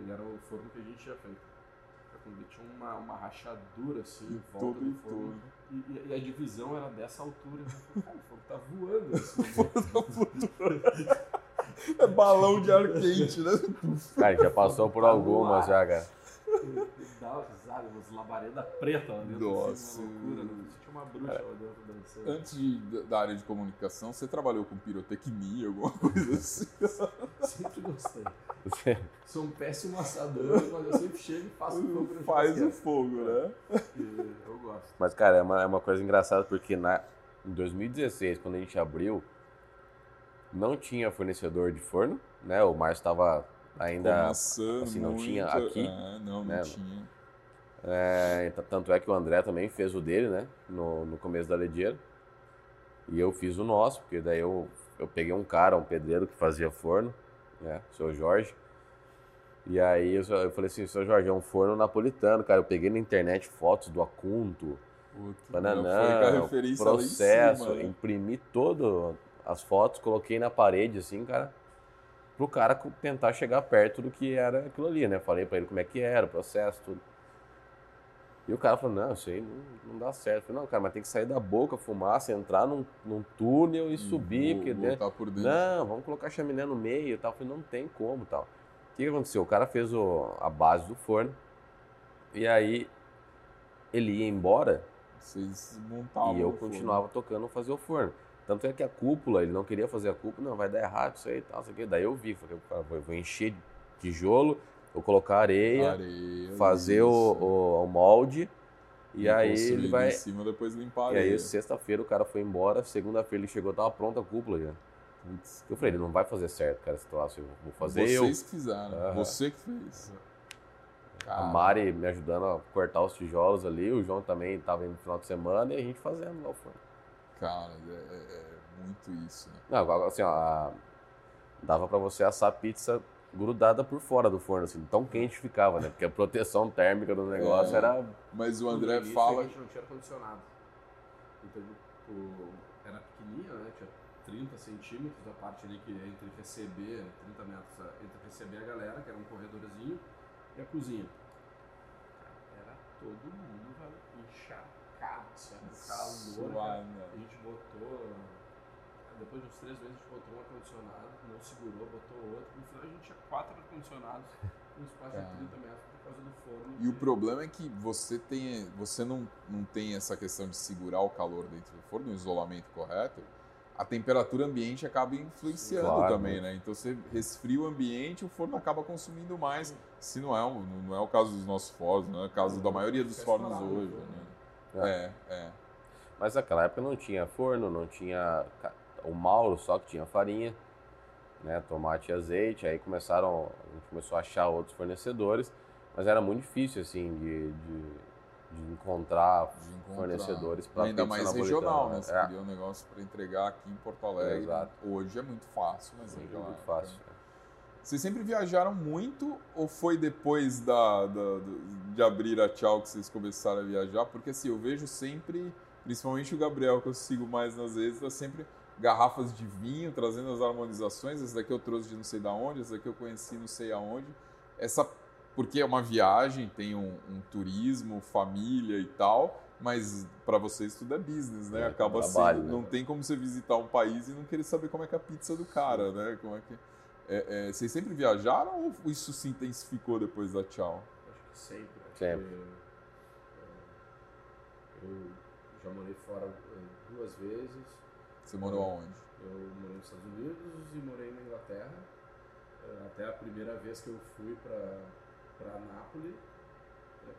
Speaker 3: E era o forno que a gente tinha feito. Tinha uma, uma rachadura assim em volta
Speaker 1: todo
Speaker 3: do
Speaker 1: e
Speaker 3: forno.
Speaker 1: todo.
Speaker 3: E, e- e a divisão era dessa altura. Cara, o forno tá voando assim.
Speaker 1: É balão de ar quente, né?
Speaker 2: Cara, a gente já passou por algumas já, cara.
Speaker 3: Dá risada, umas labaredas pretas lá dentro.
Speaker 1: Nossa.
Speaker 3: Assim, uma loucura. Né? Tinha uma bruxa lá dentro dançando.
Speaker 1: Antes de- da área de comunicação, você trabalhou com pirotecnia, alguma coisa assim?
Speaker 3: Sempre gostei. Sou um péssimo assador, mas eu sempre chego e faço fogo na
Speaker 1: Faz o fogo, né?
Speaker 3: E Eu gosto.
Speaker 2: Mas, cara, é uma, é uma coisa engraçada porque na, em 2016, quando a gente abriu, não tinha fornecedor de forno, né? O Márcio estava ainda. Assim, não
Speaker 1: muito,
Speaker 2: tinha aqui,
Speaker 1: É, não, não
Speaker 2: né?
Speaker 1: tinha.
Speaker 2: É, tanto é que o André também fez o dele, né? No, no começo da Ledeira. E eu fiz o nosso, porque daí eu, eu peguei um cara, um pedreiro que fazia forno, né? O seu Jorge. E aí eu, eu falei assim, seu Jorge, é um forno napolitano, cara. Eu peguei na internet fotos do Acunto,
Speaker 1: Puta,
Speaker 2: bananã,
Speaker 1: referência
Speaker 2: processo,
Speaker 1: cima, né?
Speaker 2: imprimi todo as fotos, coloquei na parede, assim, cara, pro cara tentar chegar perto do que era aquilo ali, né? Falei pra ele como é que era, o processo, tudo. E o cara falou, não, isso aí não, não dá certo. Eu falei, não, cara, mas tem que sair da boca, fumaça, entrar num, num túnel e subir,
Speaker 1: Vou
Speaker 2: porque
Speaker 1: botar por dentro.
Speaker 2: Não, vamos colocar chaminé no meio e tal. Eu falei, não tem como tal. O que, que aconteceu? O cara fez o- a base do forno e aí ele ia embora
Speaker 1: Vocês montavam
Speaker 2: e eu
Speaker 1: o forno.
Speaker 2: continuava tocando fazer o forno. Tanto é que a cúpula, ele não queria fazer a cúpula, não, vai dar errado isso aí e tal, isso aqui. Daí eu vi, falei, cara, vou, encher de tijolo, vou colocar areia,
Speaker 1: Areia,
Speaker 2: fazer o, o, o molde E aí ele vai.
Speaker 1: em cima, depois limpar
Speaker 2: E aí, sexta-feira o cara foi embora, segunda-feira ele chegou, tava pronta a cúpula já.
Speaker 1: Putz,
Speaker 2: Eu falei, ele não vai fazer certo, cara, esse troço. Eu vou fazer eu.
Speaker 1: Vocês que fizeram,
Speaker 2: Aham.
Speaker 1: você que fez.
Speaker 2: A Mari me ajudando a cortar os tijolos ali, o João também tava indo no final de semana e a gente fazendo lá o forno.
Speaker 1: Cara, é, é- é muito isso, né?
Speaker 2: Não, assim, ó, dava pra você assar pizza grudada por fora do forno, assim, tão quente ficava, né? Porque a proteção térmica do negócio
Speaker 1: É.
Speaker 2: era.
Speaker 1: Mas o André
Speaker 3: início,
Speaker 1: fala.
Speaker 3: A gente não tinha ar-condicionado. Então, o- era pequenininha, né? Tinha 30 centímetros da parte ali que é entre receber, 30 metros, a- entre receber a galera, que era um corredorzinho, e a cozinha. Cara, era todo mundo velho, assim, calor.
Speaker 1: Suar,
Speaker 3: cara.
Speaker 1: né?
Speaker 3: A gente botou. Depois de uns três meses a gente botou um ar-condicionado, não segurou, botou outro. No final a gente tinha quatro ar-condicionados no espaço de 30 metros por causa do forno.
Speaker 1: E o problema é que você tem, você não, não tem essa questão de segurar o calor dentro do forno, o isolamento correto. A temperatura ambiente acaba influenciando
Speaker 2: Claro,
Speaker 1: também, né? Então você resfria o ambiente, o forno acaba consumindo mais. Se não é, o- não é o caso dos nossos fornos, não é o caso da maioria dos fornos hoje. Né? É, é.
Speaker 2: Mas naquela época não tinha forno, não tinha. O Mauro só que tinha farinha, né? Tomate e azeite. Aí começaram. A gente começou a achar outros fornecedores, mas era muito difícil, assim, de, de, de encontrar
Speaker 1: De encontrar.
Speaker 2: fornecedores para
Speaker 1: Ainda mais regional, né? Você
Speaker 2: É,
Speaker 1: queria um negócio para entregar aqui em Porto Alegre.
Speaker 2: Exato.
Speaker 1: Hoje é muito fácil, mas
Speaker 2: Hoje é muito fácil.
Speaker 1: Vocês sempre viajaram muito ou foi depois da, da- de abrir a Tchau que vocês começaram a viajar? Porque assim, eu vejo sempre, principalmente o Gabriel, que eu sigo mais nas redes, tá sempre garrafas de vinho, trazendo as harmonizações. Essa daqui eu trouxe de não sei da onde, essa daqui eu conheci não sei aonde. Essa, porque é uma viagem, tem um, um turismo, família e tal, mas para vocês tudo é business, né?
Speaker 2: É,
Speaker 1: Acaba
Speaker 2: trabalho,
Speaker 1: sendo,
Speaker 2: né?
Speaker 1: não tem como você visitar um país e não querer saber como é que é a pizza do cara, né? Como é que é, é, vocês sempre viajaram ou isso se intensificou depois da Tchau?
Speaker 3: Acho que sempre. Acho
Speaker 2: Sempre.
Speaker 3: que, é, eu já morei fora é, duas vezes.
Speaker 1: Você morou aonde?
Speaker 3: Eu morei nos Estados Unidos e morei na Inglaterra. É, Até a primeira vez que eu fui para Nápoles.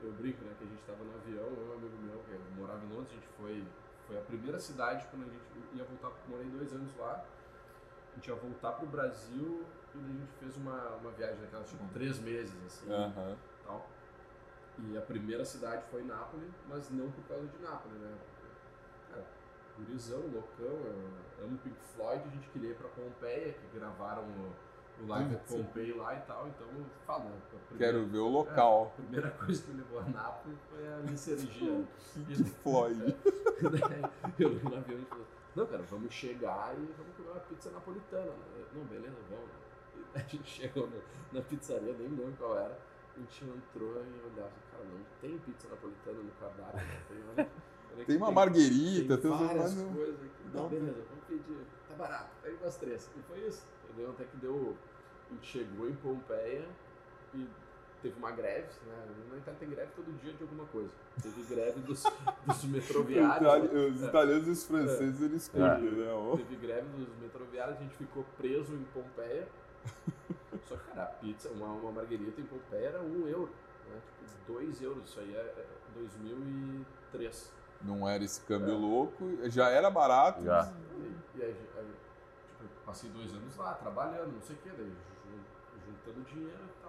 Speaker 3: Eu brinco, né? Que a gente estava no avião, eu e um amigo meu, que morava em Londres, a gente foi. Foi a primeira cidade quando a gente ia voltar. Morei dois anos lá. A gente ia voltar pro Brasil e daí a gente fez uma, uma viagem daquelas, tipo, três meses, assim
Speaker 1: Aham.
Speaker 3: tal. E a primeira cidade foi Nápoles, mas não por causa de Nápoles, né? Cara, gurizão, loucão, eu amo Pink Floyd, a gente queria ir pra Pompeia, que gravaram o, o Live
Speaker 1: Putz.
Speaker 3: Pompeii lá e tal, então eu falo, né? a primeira-
Speaker 1: Quero ver o local.
Speaker 3: é, a primeira coisa que me levou a Nápoles foi a licergia.
Speaker 1: Pink Floyd.
Speaker 3: eu no avião e falei, não, cara, vamos chegar e vamos comer uma pizza napolitana. Né? Não, beleza, vamos. E a gente chegou no- na pizzaria, nem lembro qual era. A gente entrou e olhava, cara, não tem pizza napolitana no cardápio. né? Tem, olha, olha
Speaker 1: Tem uma marguerita,
Speaker 3: tem
Speaker 1: tem uns-
Speaker 3: várias coisas aqui. Não,
Speaker 1: não
Speaker 3: beleza, vamos pedir. Tá barato, pega umas três. E foi isso. Entendeu? Até que deu. A gente chegou em Pompeia e teve uma greve, né? Na Itália tem greve todo dia de alguma coisa. Teve greve dos, dos metroviários.
Speaker 1: Itali- Os
Speaker 3: É.
Speaker 1: italianos e os franceses, eles curtem, né? ó.
Speaker 3: Teve greve dos metroviários, a gente ficou preso em Pompeia. Só que, cara, a pizza, uma, uma marguerita em Pompeia era um euro. Né? Tipo, dois euros. Isso aí é é 2003.
Speaker 1: Não era esse câmbio louco, já era barato.
Speaker 2: Já.
Speaker 3: E, e aí, aí, tipo, eu passei dois anos lá, trabalhando, não sei o que, daí jun- juntando dinheiro e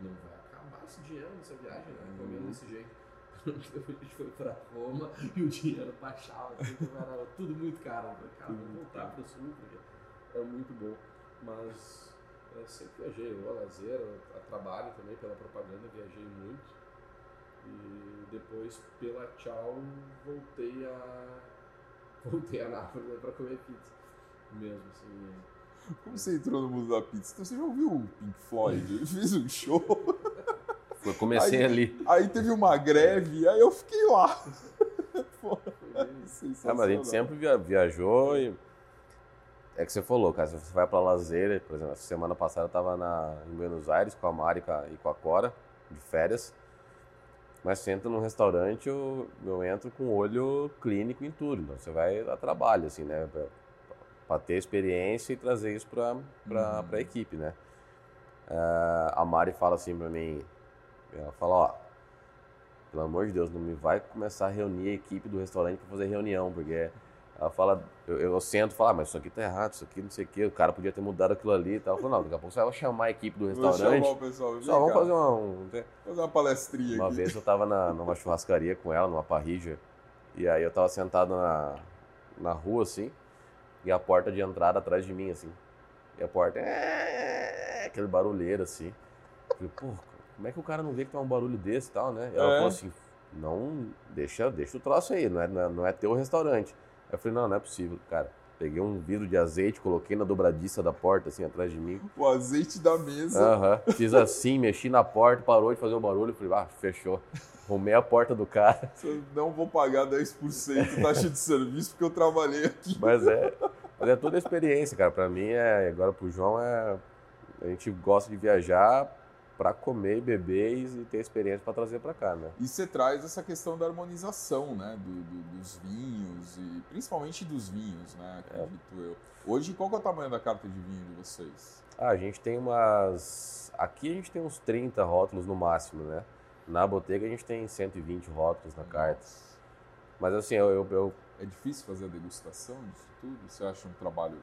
Speaker 3: não vai acabar esse dinheiro nessa viagem, né? Comendo desse jeito. Depois a gente foi pra Roma e o dinheiro baixava, assim, então era tudo muito caro. Eu falei, cara,
Speaker 1: Tudo muito
Speaker 3: voltar pro sul, porque é muito bom. Mas eu sempre viajei, eu a lazer, a trabalho também, pela propaganda, viajei muito. E depois, pela Tchau, voltei a. Voltei a Nápoles né, pra comer pizza. Mesmo, assim.
Speaker 1: Como você entrou no mundo da pizza? Então, você já ouviu o Pink Floyd? Ele fez um show,
Speaker 2: Eu comecei
Speaker 1: Aí-
Speaker 2: ali.
Speaker 1: aí teve uma greve, aí eu fiquei lá. Pô,
Speaker 2: É,
Speaker 1: sensacional.
Speaker 2: mas a gente sempre via- viajou e. É que você falou, cara, se você vai pra lazer, por exemplo, semana passada eu tava na, em Buenos Aires com a Mari e com a- e com a Cora, de férias. Mas você entra num restaurante, eu, eu entro com olho clínico em tudo. Então você vai a trabalho, assim, né? Pra ter experiência e trazer isso pra, pra,
Speaker 1: Uhum.
Speaker 2: pra equipe, né? Ah, a Mari fala assim pra mim, ela fala, ó, pelo amor de Deus, não me vai começar a reunir a equipe do restaurante para fazer reunião, porque ela fala, eu, eu sento e falo, ah, mas isso aqui tá errado, isso aqui não sei o quê, o cara podia ter mudado aquilo ali e tal. Eu falo, não, daqui a pouco você vai chamar a equipe do
Speaker 1: Vou
Speaker 2: restaurante.
Speaker 1: chamar o pessoal. vem
Speaker 2: Só vamos fazer uma, um,
Speaker 1: fazer uma palestrinha
Speaker 2: uma
Speaker 1: aqui.
Speaker 2: vez eu tava na, numa churrascaria com ela, numa parrija, e aí eu tava sentado na, na rua, assim, e a porta de entrada atrás de mim, assim. E a porta é aquele barulheiro, assim. Eu falei, pô, como é que o cara não vê que tem um barulho desse e tal, né? E ela
Speaker 1: É.
Speaker 2: falou assim, não, deixa, deixa o troço aí, não é, não é, não é teu restaurante. Aí eu falei, não, não é possível, cara. Peguei um vidro de azeite, coloquei na dobradiça da porta, assim, atrás de mim.
Speaker 1: O azeite da mesa.
Speaker 2: Aham. Fiz assim, mexi na porta, parou de fazer o barulho. Falei, ah, fechou. Arrumei a porta do cara.
Speaker 1: Eu não vou pagar 10% taxa de serviço porque eu trabalhei aqui.
Speaker 2: Mas é, mas é toda a experiência, cara. Pra mim, é, agora pro João, é, a gente gosta de viajar pra comer, beber e ter experiência pra trazer pra cá, né?
Speaker 1: E você traz essa questão da harmonização, né? do- do- dos vinhos, e principalmente dos vinhos, né? Acredito eu. Hoje, qual é o tamanho da carta de vinho de vocês?
Speaker 2: Ah, a gente tem umas. Aqui a gente tem uns 30 rótulos no máximo, né? Na botega a gente tem 120 rótulos na carta. Mas assim, eu, eu, eu-
Speaker 1: É difícil fazer a degustação disso tudo? Você acha um trabalho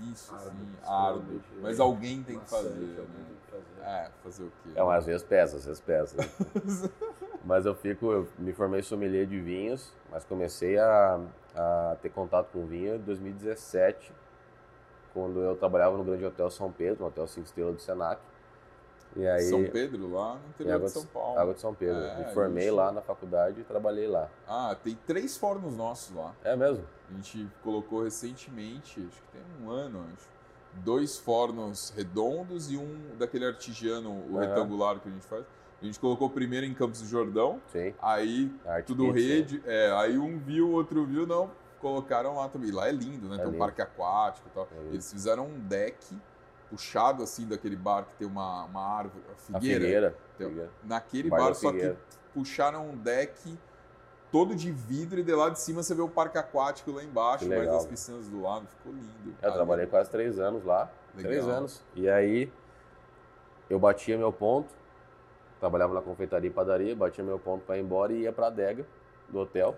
Speaker 1: difícil,
Speaker 3: Árduo,
Speaker 1: assim, árduo? Mas alguém tem que fazer, né?
Speaker 3: tem que fazer.
Speaker 1: É, fazer o quê?
Speaker 2: É, mas às vezes pesa, às vezes pesa. mas eu fico, eu me formei sommelier de vinhos, mas comecei a, a ter contato com vinho em 2017, quando eu trabalhava no Grande Hotel São Pedro, no Hotel 5 Estrelas do Senac. E aí,
Speaker 1: São Pedro, lá no interior
Speaker 2: Água
Speaker 1: de São Paulo.
Speaker 2: Água de São Pedro.
Speaker 1: É,
Speaker 2: me formei
Speaker 1: gente.
Speaker 2: lá na faculdade e trabalhei lá.
Speaker 1: Ah, tem três fornos nossos lá.
Speaker 2: É mesmo?
Speaker 1: A gente colocou recentemente, acho que tem um ano, acho. Dois fornos redondos e um daquele artesiano, o retangular que a gente faz. A gente colocou primeiro em Campos do Jordão,
Speaker 2: Sim.
Speaker 1: aí tudo
Speaker 2: Pizza.
Speaker 1: rede, é, aí um viu, o outro viu, não, colocaram lá também. Lá é lindo, né?
Speaker 2: É
Speaker 1: tem um
Speaker 2: lindo.
Speaker 1: parque aquático e tal.
Speaker 2: É.
Speaker 1: Eles fizeram um deck puxado assim daquele bar que tem uma, uma árvore, a
Speaker 2: A
Speaker 1: figueira.
Speaker 2: Figueira.
Speaker 1: Tem-
Speaker 2: Figueira.
Speaker 1: Naquele
Speaker 2: Bar
Speaker 1: bar, só que
Speaker 2: Figueira.
Speaker 1: puxaram um deck todo de vidro e de lá de cima você vê o parque aquático lá embaixo, mais as piscinas do lado, ficou lindo.
Speaker 2: Eu trabalhei quase três anos lá.
Speaker 1: Legal.
Speaker 2: Três anos. E aí eu batia meu ponto, trabalhava na confeitaria e padaria, batia meu ponto para ir embora e ia para a adega do hotel,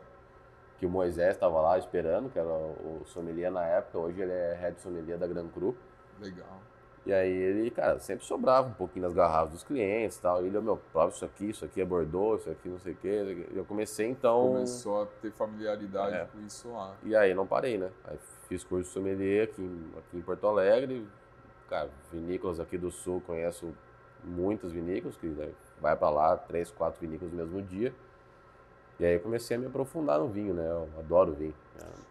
Speaker 2: que o Moisés estava lá esperando, que era o o sommelier na época, hoje ele é head sommelier da Gran Cru.
Speaker 1: Legal.
Speaker 2: E aí ele, cara, sempre sobrava um pouquinho nas garrafas dos clientes e tal. E ele, meu, prova isso aqui, isso aqui é Bordeaux, isso aqui não sei o quê. Eu comecei então...
Speaker 1: Começou a ter familiaridade
Speaker 2: É.
Speaker 1: com isso lá.
Speaker 2: E aí não parei, né? Aí fiz curso de sommelier aqui em, aqui em Porto Alegre. Cara, vinícolas aqui do sul, conheço muitas vinícolas, que né, vai pra lá, três, quatro vinícolas no mesmo dia. E aí eu comecei a me aprofundar no vinho, né? Eu adoro vinho.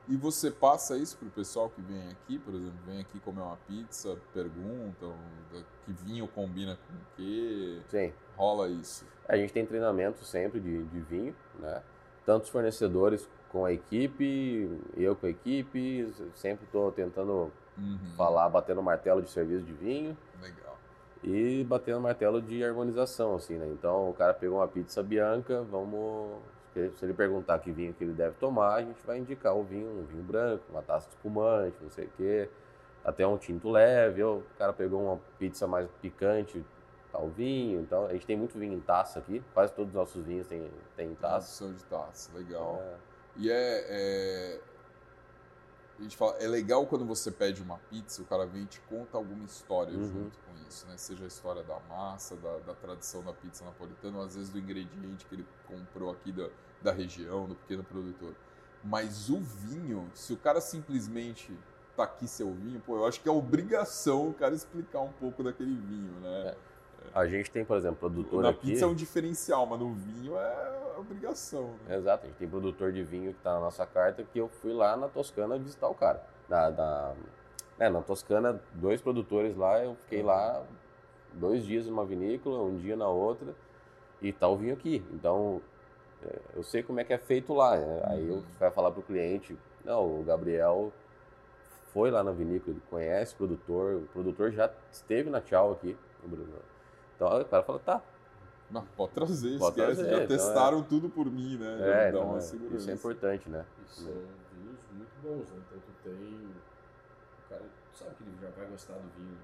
Speaker 1: E você passa isso pro pessoal que vem aqui, por exemplo, vem aqui comer uma pizza, perguntam que vinho combina com o quê?
Speaker 2: Sim.
Speaker 1: Rola isso.
Speaker 2: A gente tem treinamento sempre de, de vinho, né? Tanto os fornecedores com a equipe, eu com a equipe, sempre estou tentando
Speaker 1: Uhum.
Speaker 2: falar, batendo martelo de serviço de vinho.
Speaker 1: Legal.
Speaker 2: e batendo martelo de harmonização, assim, né? Então o cara pegou uma pizza bianca, vamos. Se ele perguntar que vinho que ele deve tomar, a gente vai indicar o vinho, um vinho branco, uma taça de espumante, não sei o quê, até um tinto leve. Ou o cara pegou uma pizza mais picante, tal vinho. Então a gente tem muito vinho em taça aqui, quase todos os nossos vinhos têm, têm taça.
Speaker 1: Tradução de taça, legal.
Speaker 2: É,
Speaker 1: E é, é- A gente fala, é legal quando você pede uma pizza, o cara vem e te conta alguma história
Speaker 2: Uhum.
Speaker 1: junto com isso, né? Seja a história da massa, da, da tradição da pizza napolitana, ou às vezes do ingrediente que ele comprou aqui da, da região, do pequeno produtor. Mas o vinho, se o cara simplesmente tá aqui seu vinho, pô, eu acho que é obrigação o cara explicar um pouco daquele vinho, né?
Speaker 2: A gente tem, por exemplo, produtor
Speaker 1: Na
Speaker 2: aqui.
Speaker 1: pizza é um diferencial, mas no vinho é obrigação. Né?
Speaker 2: Exato, a gente tem produtor de vinho que está na nossa carta que eu fui lá na Toscana visitar o cara. Na, na, é, na Toscana, dois produtores lá, eu fiquei lá dois dias numa vinícola, um dia na outra, e tá o vinho aqui. Então, é, eu sei como é que é feito lá. né? Aí eu
Speaker 1: Uhum.
Speaker 2: vai falar pro cliente, não, o Gabriel foi lá na vinícola, ele conhece o produtor, o produtor já esteve na Tchau aqui. Então o cara fala, tá,
Speaker 1: Não, pode trazer,
Speaker 2: Pode
Speaker 1: esquece.
Speaker 2: trazer,
Speaker 1: Já
Speaker 2: então
Speaker 1: testaram tudo por mim, né? Já
Speaker 2: é, então,
Speaker 1: uma
Speaker 2: é,
Speaker 1: segurança.
Speaker 2: isso é importante, né?
Speaker 3: E são vinhos muito bons, né? Então tu tem. O cara sabe que ele já vai gostar do vinho. né?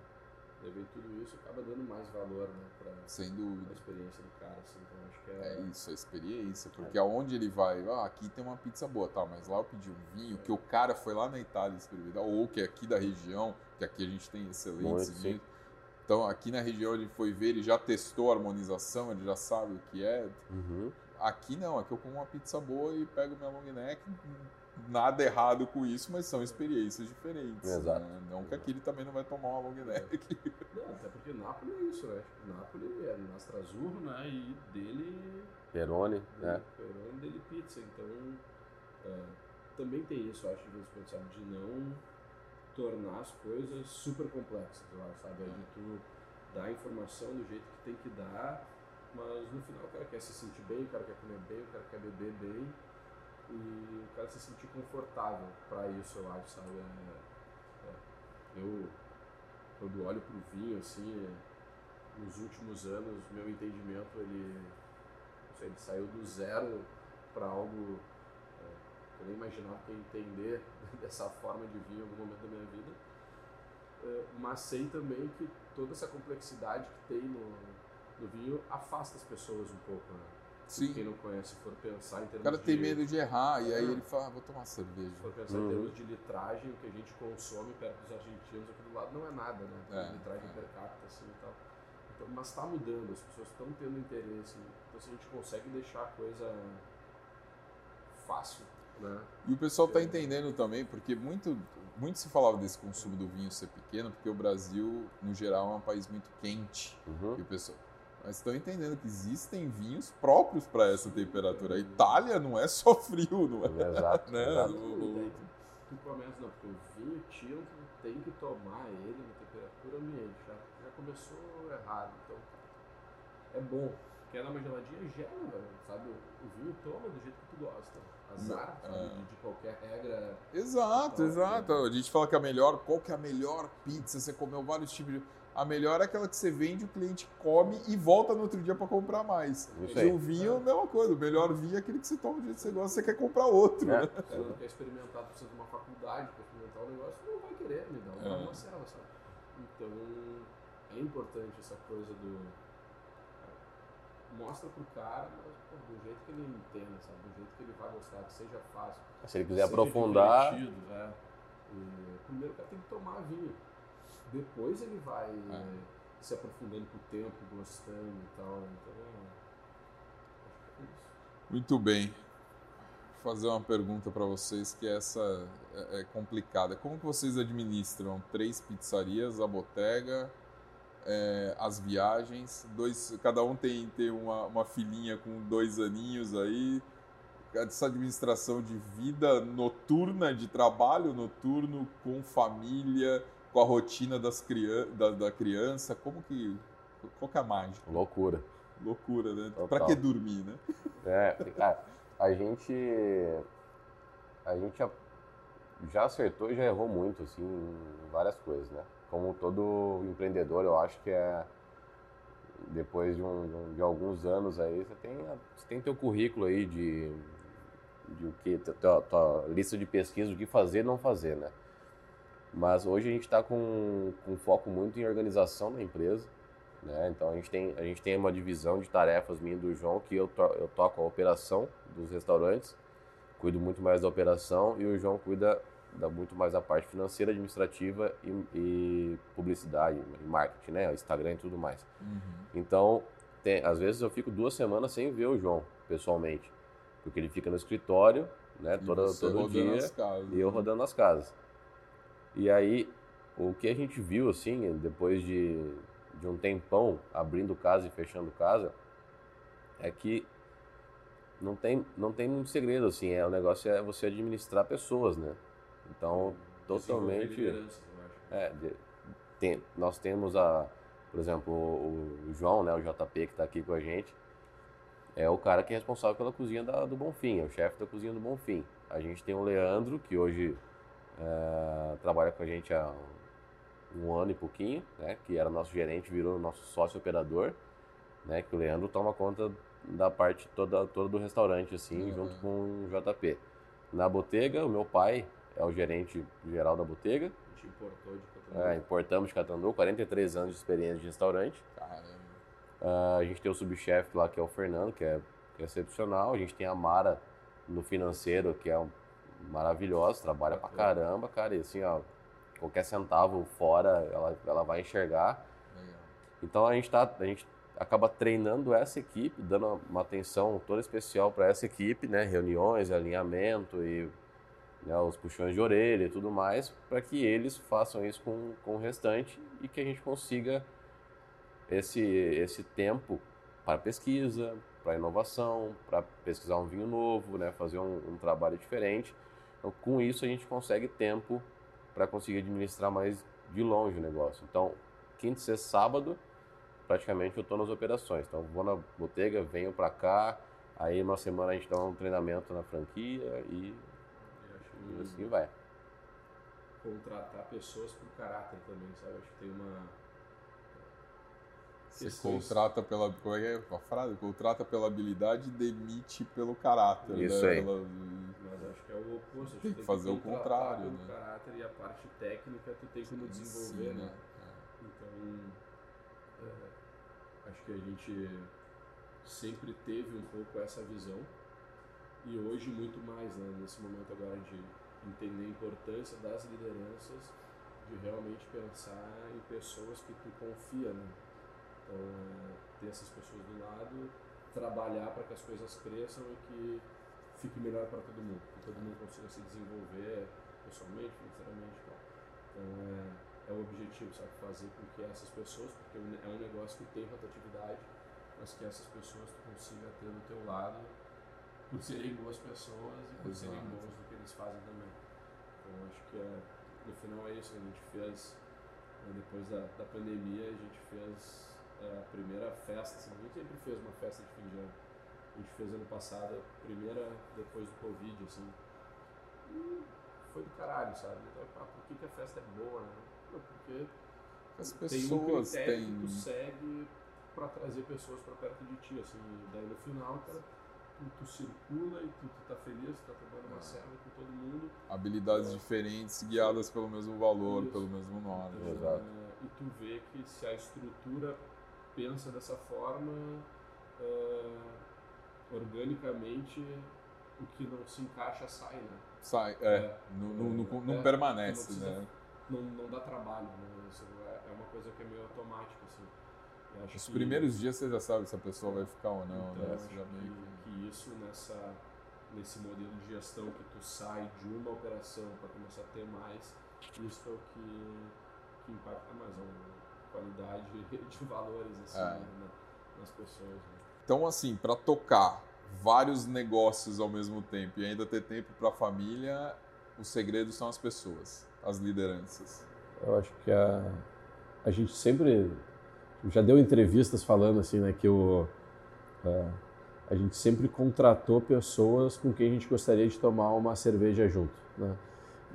Speaker 3: Daí vem tudo isso acaba dando mais valor, né? Pra,
Speaker 1: Sem
Speaker 3: pra
Speaker 1: dúvida.
Speaker 3: experiência do cara, assim. Então acho que
Speaker 1: É
Speaker 3: é.
Speaker 1: isso, a experiência. Porque aonde ele vai, ah, aqui tem uma pizza boa, tá, mas lá eu pedi um vinho que o cara foi lá na Itália experimentar, ou que é aqui da região, que aqui a gente tem excelentes
Speaker 2: Muito, sim.
Speaker 1: Então, aqui na região ele foi ver, ele já testou a harmonização, ele já sabe o que é.
Speaker 2: Uhum.
Speaker 1: Aqui não, aqui eu como uma pizza boa e pego minha long neck. Nada errado com isso, mas são experiências diferentes.
Speaker 2: Exato.
Speaker 1: né? Não que aqui ele também não vai tomar uma long neck.
Speaker 3: Não, até porque Nápoles é isso, né? Nápoles é Nastra Azzurro, né? E dele
Speaker 2: Perone, né?
Speaker 3: Peroni dele pizza, então é, também tem isso, eu acho, de vez em quando, sabe, de não tornar as coisas super complexas, sabe, é de tu dar a informação do jeito que tem que dar, mas no final o cara quer se sentir bem, o cara quer comer bem, o cara quer beber bem e o cara se sentir confortável para isso, eu acho, sabe, é, é, eu quando olho pro vinho, assim, nos últimos anos, meu entendimento, ele sei, ele saiu do zero para algo eu nem imaginava que ia entender dessa forma de vir em algum momento da minha vida. É, mas sei também que toda essa complexidade que tem no, no vinho afasta as pessoas um pouco. Né?
Speaker 1: Sim.
Speaker 3: Quem não conhece, for pensar em
Speaker 1: O
Speaker 3: termos
Speaker 1: cara
Speaker 3: de...
Speaker 1: tem medo de errar, e aí
Speaker 3: É.
Speaker 1: ele fala, ah, vou tomar cerveja.
Speaker 3: Se for pensar
Speaker 2: Uhum.
Speaker 3: em termos de litragem, o que a gente consome perto dos argentinos aqui do lado não é nada, né?
Speaker 1: É,
Speaker 3: litragem
Speaker 1: é.
Speaker 3: per capita, assim e tal. Então, mas está mudando, as pessoas estão tendo interesse. Então, se a gente consegue deixar a coisa fácil, né?
Speaker 1: E o pessoal está entendendo também, porque muito, muito se falava desse consumo do vinho ser pequeno, porque o Brasil, no geral, é um país muito quente.
Speaker 2: Uhum.
Speaker 1: E o pessoal. Mas estão entendendo que existem vinhos próprios para essa temperatura. A Itália não é só frio, não é?
Speaker 2: Exato,
Speaker 1: Né?
Speaker 2: exato.
Speaker 1: O-
Speaker 3: tu começa, não, porque o vinho tinto tem que tomar ele na temperatura ambiente. Já, já começou errado. Então, é bom. Quer dar uma geladinha? Gela, velho. Sabe? O vinho toma do jeito que tu gosta. Azar,
Speaker 1: É.
Speaker 3: sabe? De, de qualquer regra.
Speaker 1: Exato,
Speaker 3: Então,
Speaker 1: exato. A gente fala que a melhor, qual que é a melhor pizza? Você comeu vários tipos de. A melhor é aquela que você vende, o cliente come e volta no outro dia para comprar mais.
Speaker 2: Isso
Speaker 1: E
Speaker 2: aí.
Speaker 1: o vinho, a mesma coisa. O melhor vinho é aquele que você toma do jeito que você gosta, você quer comprar outro.
Speaker 2: É.
Speaker 1: Né?
Speaker 3: Se não quer experimentar, precisa de uma faculdade para experimentar o negócio, não vai querer, me dá uma
Speaker 1: É.
Speaker 3: marcela, sabe? Então, é importante essa coisa do. Mostra pro cara, mas pô, do jeito que ele entenda, sabe? Do jeito que ele vai gostar, que seja fácil.
Speaker 2: Se ele quiser aprofundar,
Speaker 3: divertido, é. E, primeiro o cara tem que tomar vinho. Depois ele vai
Speaker 1: É.
Speaker 3: se aprofundando com o tempo, gostando e tal. Então, acho que é isso.
Speaker 1: Muito bem. Vou fazer uma pergunta para vocês que essa é, é complicada. Como que vocês administram três pizzarias, a botega, é, as viagens? Dois, cada um tem, tem uma, uma filhinha com dois aninhos aí. Essa administração de vida noturna, de trabalho noturno, com família, com a rotina das crian da, da criança. Como que. Qual que é a mágica?
Speaker 2: loucura.
Speaker 1: Loucura, né?
Speaker 2: Total.
Speaker 1: Pra que dormir, né?
Speaker 2: É, cara, a gente. A gente já- já acertou e já errou muito, assim, em várias coisas, né? Como todo empreendedor, eu acho que é. Depois de, um- de alguns anos aí, você tem, você tem teu currículo aí de, de o que, tua, tua lista de pesquisa, do que fazer e não fazer, né? Mas hoje a gente está com, com foco muito em organização da empresa, né? Então a gente tem a gente tem uma divisão de tarefas minha e do João que eu to, eu toco a operação dos restaurantes, cuido muito mais da operação e o João cuida da muito mais da parte financeira, administrativa e, e publicidade, e marketing, né? Instagram e tudo mais. Então tem, às vezes eu fico duas semanas sem ver o João pessoalmente, porque ele fica no escritório, né?
Speaker 1: E
Speaker 2: Toda, todo dia
Speaker 1: as casas,
Speaker 2: e eu
Speaker 1: né?
Speaker 2: rodando as casas. E aí, o que a gente viu, assim, depois de, de um tempão abrindo casa e fechando casa, é que não tem, não tem muito segredo, assim, é, o negócio é você administrar pessoas, né? Então, totalmente... É, tem- nós temos a, por exemplo, o, o João, né, o JP que está aqui com a gente, é o cara que é responsável pela cozinha da- do Bonfim, é o chefe da cozinha do Bonfim. A gente tem o Leandro, que hoje é, trabalha com a gente há um ano e pouquinho, né, que era nosso gerente, virou nosso sócio operador, né, que o Leandro toma conta da parte toda, toda do restaurante, assim,
Speaker 1: Uhum.
Speaker 2: junto com o JP. Na botega, o meu pai é o gerente geral da botega.
Speaker 4: A gente importou de Catanduva.
Speaker 2: É, importamos de Catanduva, 43 anos de experiência de restaurante.
Speaker 1: Caramba.
Speaker 2: Uh, a gente tem o subchefe lá, que é o Fernando, que é, que é excepcional. A gente tem a Mara no financeiro, que é um, maravilhosa, trabalha pra caramba, cara. E assim, ó, qualquer centavo fora, ela, ela vai enxergar.
Speaker 1: Legal.
Speaker 2: Então a gente, tá, a gente acaba treinando essa equipe, dando uma atenção toda especial para essa equipe, né? Reuniões, alinhamento e né, os puxões de orelha e tudo mais, para que eles façam isso com, com o restante e que a gente consiga esse, esse tempo para pesquisa, para inovação, para pesquisar um vinho novo, né, fazer um, um trabalho diferente. Então, com isso, a gente consegue tempo para conseguir administrar mais de longe o negócio. Então, quinta, sexta, sábado, praticamente eu estou nas operações. Então, vou na botega, venho para cá, aí uma semana a gente dá um treinamento na franquia e, e assim vai.
Speaker 3: Contratar pessoas por caráter também, sabe? Acho que tem uma
Speaker 1: Você
Speaker 3: Questões-
Speaker 1: contrata pela. Como é que é a frase? Contrata pela habilidade e demite pelo caráter.
Speaker 2: Isso
Speaker 1: né?
Speaker 2: aí.
Speaker 1: Pela-
Speaker 3: Mas acho que é o oposto. Acho
Speaker 1: Tem
Speaker 3: que
Speaker 1: que fazer o contrário, né?
Speaker 3: caráter e a parte técnica tu tem como desenvolver,
Speaker 1: Ensina.
Speaker 3: né? Então, é, acho que a gente sempre teve um pouco essa visão e hoje muito mais, né? Nesse momento agora de entender a importância das lideranças, de realmente pensar em pessoas que tu confia, né? Então, é, ter essas pessoas do lado, trabalhar para que as coisas cresçam e que fique melhor para todo mundo, que todo mundo consiga se desenvolver pessoalmente, financeiramente, e tal. Então, é, é o objetivo, sabe? Fazer com que essas pessoas, porque é um negócio que tem rotatividade, mas que essas pessoas tu consiga ter do teu lado por serem boas pessoas e por serem bons no que eles fazem também. Então, acho que é, no final é isso. A gente fez, né, depois da, da pandemia, a gente fez é, a primeira festa. Assim, a gente sempre fez uma festa de fim de ano. A gente fez ano passado, a primeira depois do Covid, assim. E foi do caralho, sabe? Então, ah, por que, que a festa é boa, né? Porque
Speaker 1: As
Speaker 3: tem um
Speaker 1: pessoas
Speaker 3: critério que tu segue pra trazer pessoas pra perto de ti, assim. E daí no final, cara, tu, tu circula e tu, tu tá feliz, tu tá tomando uma
Speaker 1: Ah.
Speaker 3: serva com todo mundo.
Speaker 1: habilidades diferentes guiadas pelo mesmo valor,
Speaker 3: Isso.
Speaker 1: pelo mesmo nome.
Speaker 3: Então,
Speaker 2: Exato.
Speaker 3: é, e tu vê que se a estrutura pensa dessa forma, é, organicamente o que não se encaixa sai, né?
Speaker 1: Sai, é,
Speaker 3: É.
Speaker 1: não, não, não, não
Speaker 3: É,
Speaker 1: permanece,
Speaker 3: não precisa-
Speaker 1: né?
Speaker 3: Não, não dá trabalho, né? Isso é, é uma coisa que é meio automática, assim.
Speaker 1: Os
Speaker 3: que-
Speaker 1: primeiros dias você já sabe se a pessoa vai ficar ou não,
Speaker 3: Então,
Speaker 1: né?
Speaker 3: acho
Speaker 1: já meio
Speaker 3: que, que isso nessa, nesse modelo de gestão que tu sai de uma operação para começar a ter mais, isso é o que, que impacta mais a qualidade de valores assim,
Speaker 1: É.
Speaker 3: né, na- nas pessoas. né.
Speaker 1: Então, assim, para tocar vários negócios ao mesmo tempo e ainda ter tempo para a família, os segredos são as pessoas, as lideranças.
Speaker 3: Eu acho que a, a gente sempre já deu entrevistas falando assim, né, que o, a, a gente sempre contratou pessoas com quem a gente gostaria de tomar uma cerveja junto, né?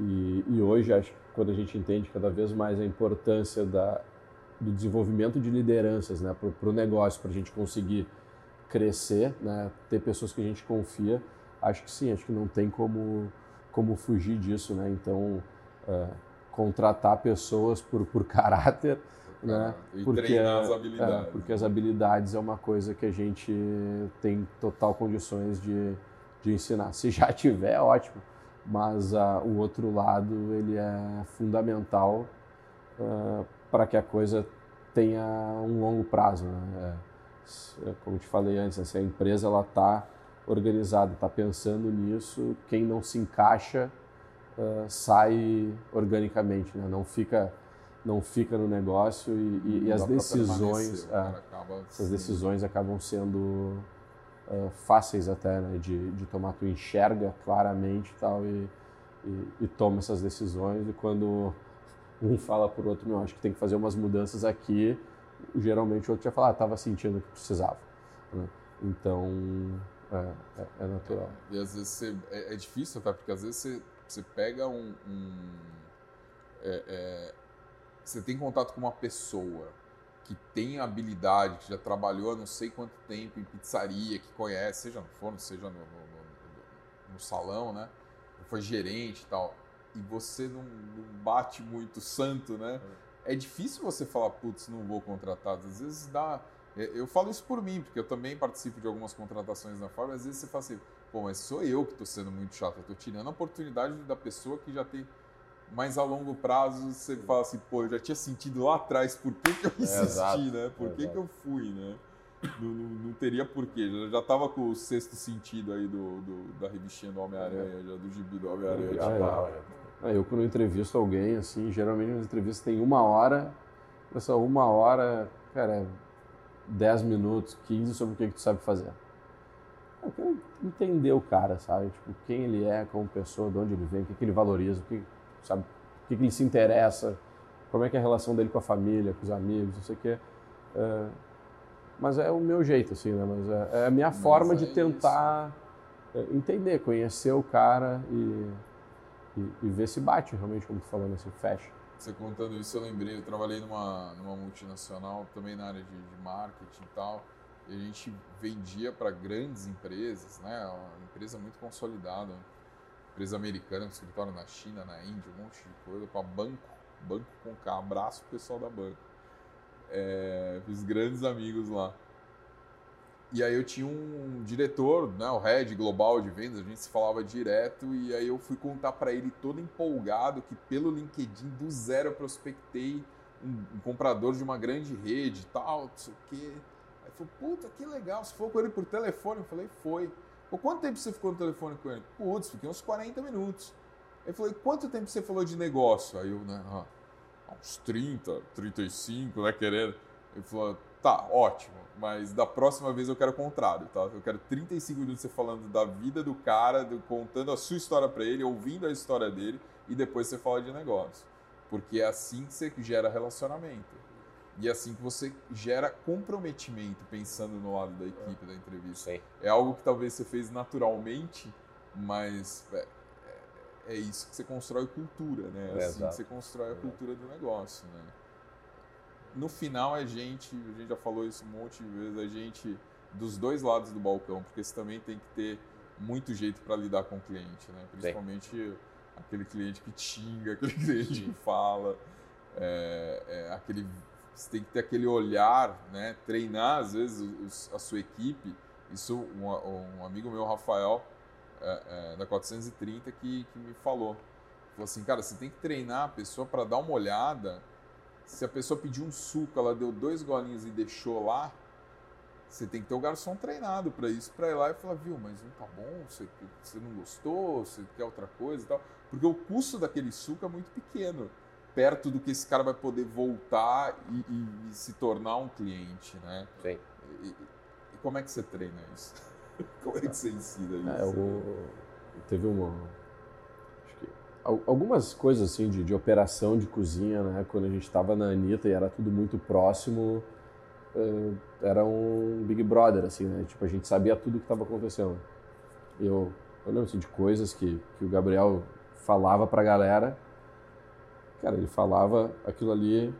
Speaker 3: E, e hoje acho que quando a gente entende cada vez mais a importância da, do desenvolvimento de lideranças, né, para o negócio, para a gente conseguir crescer, né, ter pessoas que a gente confia, acho que sim, acho que não tem como como fugir disso, né? Então é, contratar pessoas por, por caráter, né?
Speaker 1: E
Speaker 3: Porque,
Speaker 1: treinar as
Speaker 3: é,
Speaker 1: habilidades.
Speaker 3: porque as habilidades é uma coisa que a gente tem total condições de, de ensinar. Se já tiver, ótimo. Mas ah, o outro lado ele é fundamental para que a coisa tenha um longo prazo. Né? É, é, como te falei antes, né? se a empresa ela está organizada, está pensando nisso, quem não se encaixa ah, sai organicamente, né? não fica não fica no negócio e, e- e as decisões é, essas decisões acabam sendo ah, fáceis até né, de, de tomar. Tu enxerga claramente tal e, e, toma essas decisões. E quando um fala por outro, não, acho que tem que fazer umas mudanças aqui, geralmente o outro já fala, ah, estava sentindo que precisava. né? Então, é, é- é natural.
Speaker 1: E às vezes você, é, é difícil, tá? Porque às vezes você, você pega um. um- é- é, você tem contato com uma pessoa que tem habilidade, que já trabalhou há não sei quanto tempo em pizzaria, que conhece, seja no forno, seja no, no- no- no- salão, né? Foi gerente e tal. e você não, não bate muito santo, né? É difícil você falar, putz, não vou contratar. Às vezes dá. é, Eu falo isso por mim, porque eu também participo de algumas contratações na Fábio. Às vezes você fala assim, pô, mas sou eu que estou sendo muito chato. Eu estou tirando a oportunidade da pessoa que já tem mais a longo prazo. Você fala assim, pô, eu já tinha sentido lá atrás, por que, que eu insisti,
Speaker 2: exato,
Speaker 1: né? Por que,
Speaker 2: exato.
Speaker 1: que eu fui, né? Não, não, não teria porquê. Já, já tava com o sexto sentido aí do, do- da revistinha do Homem-Aranha, já do gibi do Homem-Aranha.
Speaker 3: Já,
Speaker 1: já
Speaker 3: já.
Speaker 1: tava.
Speaker 3: Ah, eu quando entrevisto alguém, assim, geralmente as entrevistas tem uma hora, essa uma hora, cara, é 10 minutos, 15 sobre o que, que tu sabe fazer. Eu quero entender o cara, sabe? Tipo, quem ele é como pessoa, de onde ele vem, o que, que ele valoriza, o que, sabe? o que, que ele se interessa, como é que é a relação dele com a família, com os amigos, não sei o quê. É, mas é o meu jeito, assim, né? Mas é, é a minha
Speaker 1: Mas
Speaker 3: forma de
Speaker 1: é
Speaker 3: tentar é, entender, conhecer o cara e, e, e ver se bate realmente, como tu falou, se fecha.
Speaker 1: Você contando isso, eu lembrei, eu trabalhei numa, numa multinacional, também na área de, de marketing e tal, e a gente vendia para grandes empresas, né? Uma empresa muito consolidada, empresa americana, com escritório na China, na Índia, um monte de coisa, para banco, banco com K, abraço pessoal da banco. É, fiz grandes amigos lá. E aí eu tinha um diretor, né, o head global de vendas, a gente se falava direto e aí eu fui contar para ele todo empolgado que pelo LinkedIn do zero eu prospectei um, um comprador de uma grande rede tal, não sei o quê. Aí falou, puta, que legal, você falou com ele por telefone? Eu falei, foi. Pô, quanto tempo você ficou no telefone com ele? Putz, fiquei uns 40 minutos. Ele falou, quanto tempo você falou de negócio? Aí eu, né, ah, uns 30, 35, né, querendo. Ele falou, tá, ótimo, mas da próxima vez eu quero o contrário, tá? Eu quero 35 minutos você falando da vida do cara, do- contando a sua história para ele, ouvindo a história dele, e depois você fala de negócio. Porque é assim que você gera relacionamento. E é assim que você gera comprometimento, pensando no lado da equipe da entrevista.
Speaker 2: Sim.
Speaker 1: É algo que talvez você fez naturalmente, mas é, é- é isso que você constrói cultura, né? É assim que você constrói a cultura do negócio, né? No final, a gente, a gente já falou isso um monte de vezes, a gente dos dois lados do balcão, porque você também tem que ter muito jeito para lidar com o cliente, né? Principalmente aquele cliente que te xinga, aquele cliente que fala, é, é, aquele você tem que ter aquele olhar, né? Treinar às vezes a sua equipe. Isso um, um amigo meu, Rafael, é, é, da 430, que, que me falou. Falou assim, cara, você tem que treinar a pessoa para dar uma olhada. Se a pessoa pediu um suco, ela deu dois golinhos e deixou lá, você tem que ter o garçom treinado para isso, para ir lá e falar, viu, mas não tá bom, você, você não gostou, você quer outra coisa e tal. Porque o custo daquele suco é muito pequeno, perto do que esse cara vai poder voltar e, e- e se tornar um cliente, né?
Speaker 2: Sim.
Speaker 1: E, e como é que você treina isso? como é que você ensina isso?
Speaker 3: É, eu, teve uma. Acho que, al- algumas coisas assim de, de operação de cozinha, né? Quando a gente estava na Anitta e era tudo muito próximo, eh, era um Big Brother, assim, né? Tipo, a gente sabia tudo o que estava acontecendo. Eu, eu lembro assim, de coisas que, que o Gabriel falava pra galera. Cara, ele falava aquilo ali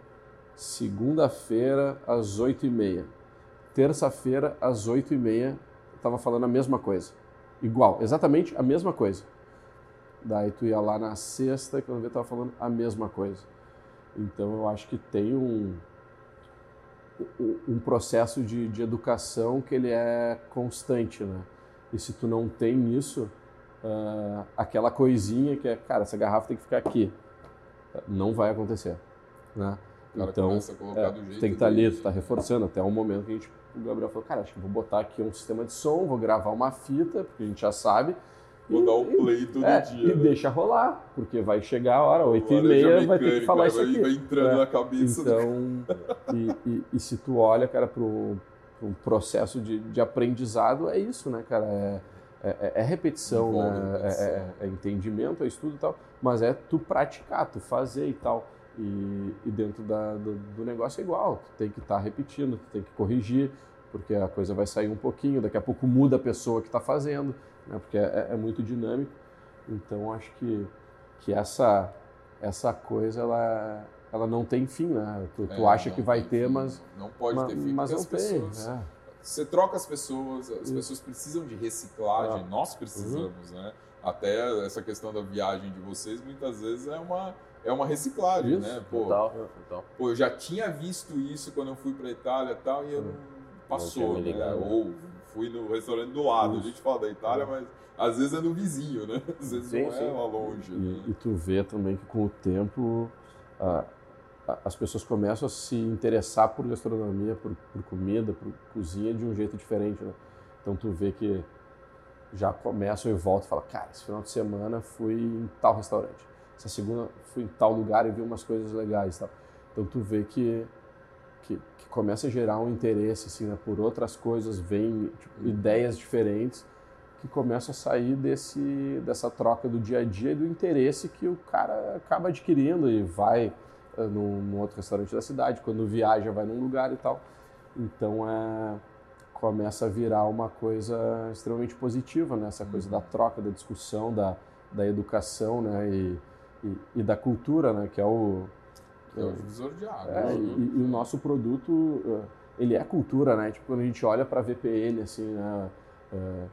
Speaker 3: segunda-feira às oito e meia. Terça-feira às oito e meia, eu tava falando a mesma coisa. Igual, exatamente a mesma coisa. Daí tu ia lá na sexta e quando vê tava falando a mesma coisa. Então eu acho que tem um, um- processo de, de educação que ele é constante, né? E se tu não tem isso, ah, aquela coisinha que é, cara, essa garrafa tem que ficar aqui, não vai acontecer, né? Então, é, tem que estar ali,
Speaker 1: dele.
Speaker 3: tu tá reforçando até um momento que a gente, o Gabriel falou, cara, acho que vou botar aqui um sistema de som, vou gravar uma fita, porque a gente já sabe.
Speaker 1: Vou
Speaker 3: e-
Speaker 1: dar o
Speaker 3: e-
Speaker 1: play todo
Speaker 3: é,
Speaker 1: dia.
Speaker 3: e
Speaker 1: né?
Speaker 3: deixa rolar, porque vai chegar a hora, oito e
Speaker 1: Laranja
Speaker 3: meia, vai ter que falar isso aqui.
Speaker 1: Vai entrando
Speaker 3: É.
Speaker 1: na cabeça
Speaker 3: Então, e, e- e se tu olha, cara, para um processo de, de aprendizado, é isso, né, cara? É, é- é repetição,
Speaker 1: Envolve
Speaker 3: né?
Speaker 1: repetição.
Speaker 3: É, é- é entendimento, é estudo e tal, mas é tu praticar, tu fazer e tal. E, e dentro da- do, do negócio é igual, tu tem que estar repetindo, tu tem que corrigir, porque a coisa vai sair um pouquinho, daqui a pouco muda a pessoa que está fazendo, né? porque é, é muito dinâmico. Então, acho que, que essa, essa coisa, ela, ela não tem fim, né? Tu, tu
Speaker 1: É,
Speaker 3: acha que vai ter,
Speaker 1: fim.
Speaker 3: mas,
Speaker 1: Não pode
Speaker 3: ma-
Speaker 1: ter fim,
Speaker 3: mas não
Speaker 1: as
Speaker 3: tem.
Speaker 1: pessoas...
Speaker 3: é.
Speaker 1: Você troca as pessoas, as
Speaker 3: Isso.
Speaker 1: pessoas precisam de reciclagem,
Speaker 3: Ah.
Speaker 1: nós precisamos, né? Até essa questão da viagem de vocês, muitas vezes é uma, é uma reciclagem,
Speaker 2: Isso,
Speaker 1: né? Pô,
Speaker 2: total, total.
Speaker 1: pô, eu já tinha visto isso quando eu fui para Itália e tal, e eu não passou, né?
Speaker 2: ligado.
Speaker 1: Ou fui no restaurante do lado. A
Speaker 3: Isso.
Speaker 1: gente fala da Itália, mas às vezes é no vizinho, né? Às vezes
Speaker 2: Sim,
Speaker 1: não é
Speaker 2: sim.
Speaker 1: lá longe. né?
Speaker 3: E, e tu vê também que com o tempo a- a- as pessoas começam a se interessar por gastronomia, por, por comida, por cozinha de um jeito diferente, né? Então tu vê que já começam e voltam e falam, cara, esse final de semana fui em tal restaurante, essa segunda fui em tal lugar e vi umas coisas legais, tal. Então tu vê que que, que começa a gerar um interesse assim, né, por outras coisas, vem tipo, ideias diferentes que começam a sair desse, dessa troca do dia a dia e do interesse que o cara acaba adquirindo e vai num, num outro restaurante da cidade, quando viaja vai num lugar e tal. Então é, começa a virar uma coisa extremamente positiva, né? essa coisa da troca, da discussão, da, da educação né? e, e, e da cultura, né? que é o,
Speaker 1: Que é o divisor de águas.
Speaker 3: é,
Speaker 1: né?
Speaker 3: e, e o nosso produto, eh, ele é cultura, né? Tipo, quando a gente olha para a VPN, assim, né? eh,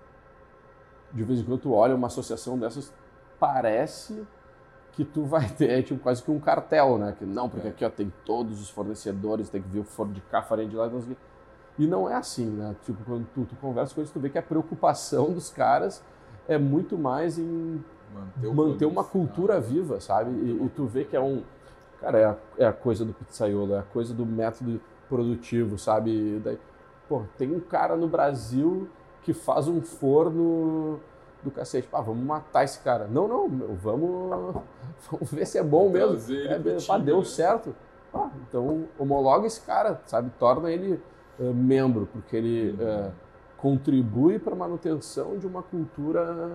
Speaker 3: de vez em quando tu olha uma associação dessas, parece que tu vai ter é, tipo, quase que um cartel, né? Que, não, porque
Speaker 1: É.
Speaker 3: aqui ó, tem todos os fornecedores, tem que vir o forno de cá, farinha de lá, não sei. E não é assim, né? Tipo, quando tu, tu conversa com eles, tu vê que a preocupação dos caras é muito mais em
Speaker 1: Manter,
Speaker 3: manter uma cultura
Speaker 1: Ah,
Speaker 3: viva, sabe? E, e tu vê que é um. Cara, é a, é a coisa do pizzaiolo, é a coisa do método produtivo, sabe? E daí, pô, tem um cara no Brasil que faz um forno do cacete. Pá, vamos matar esse cara. Não, não, meu, vamos, vamos ver se é bom mesmo. É, pá, deu
Speaker 1: né?
Speaker 3: certo. Ah, então homologa esse cara, sabe? Torna ele eh, membro, porque ele
Speaker 1: Uhum.
Speaker 3: eh, contribui para a manutenção de uma cultura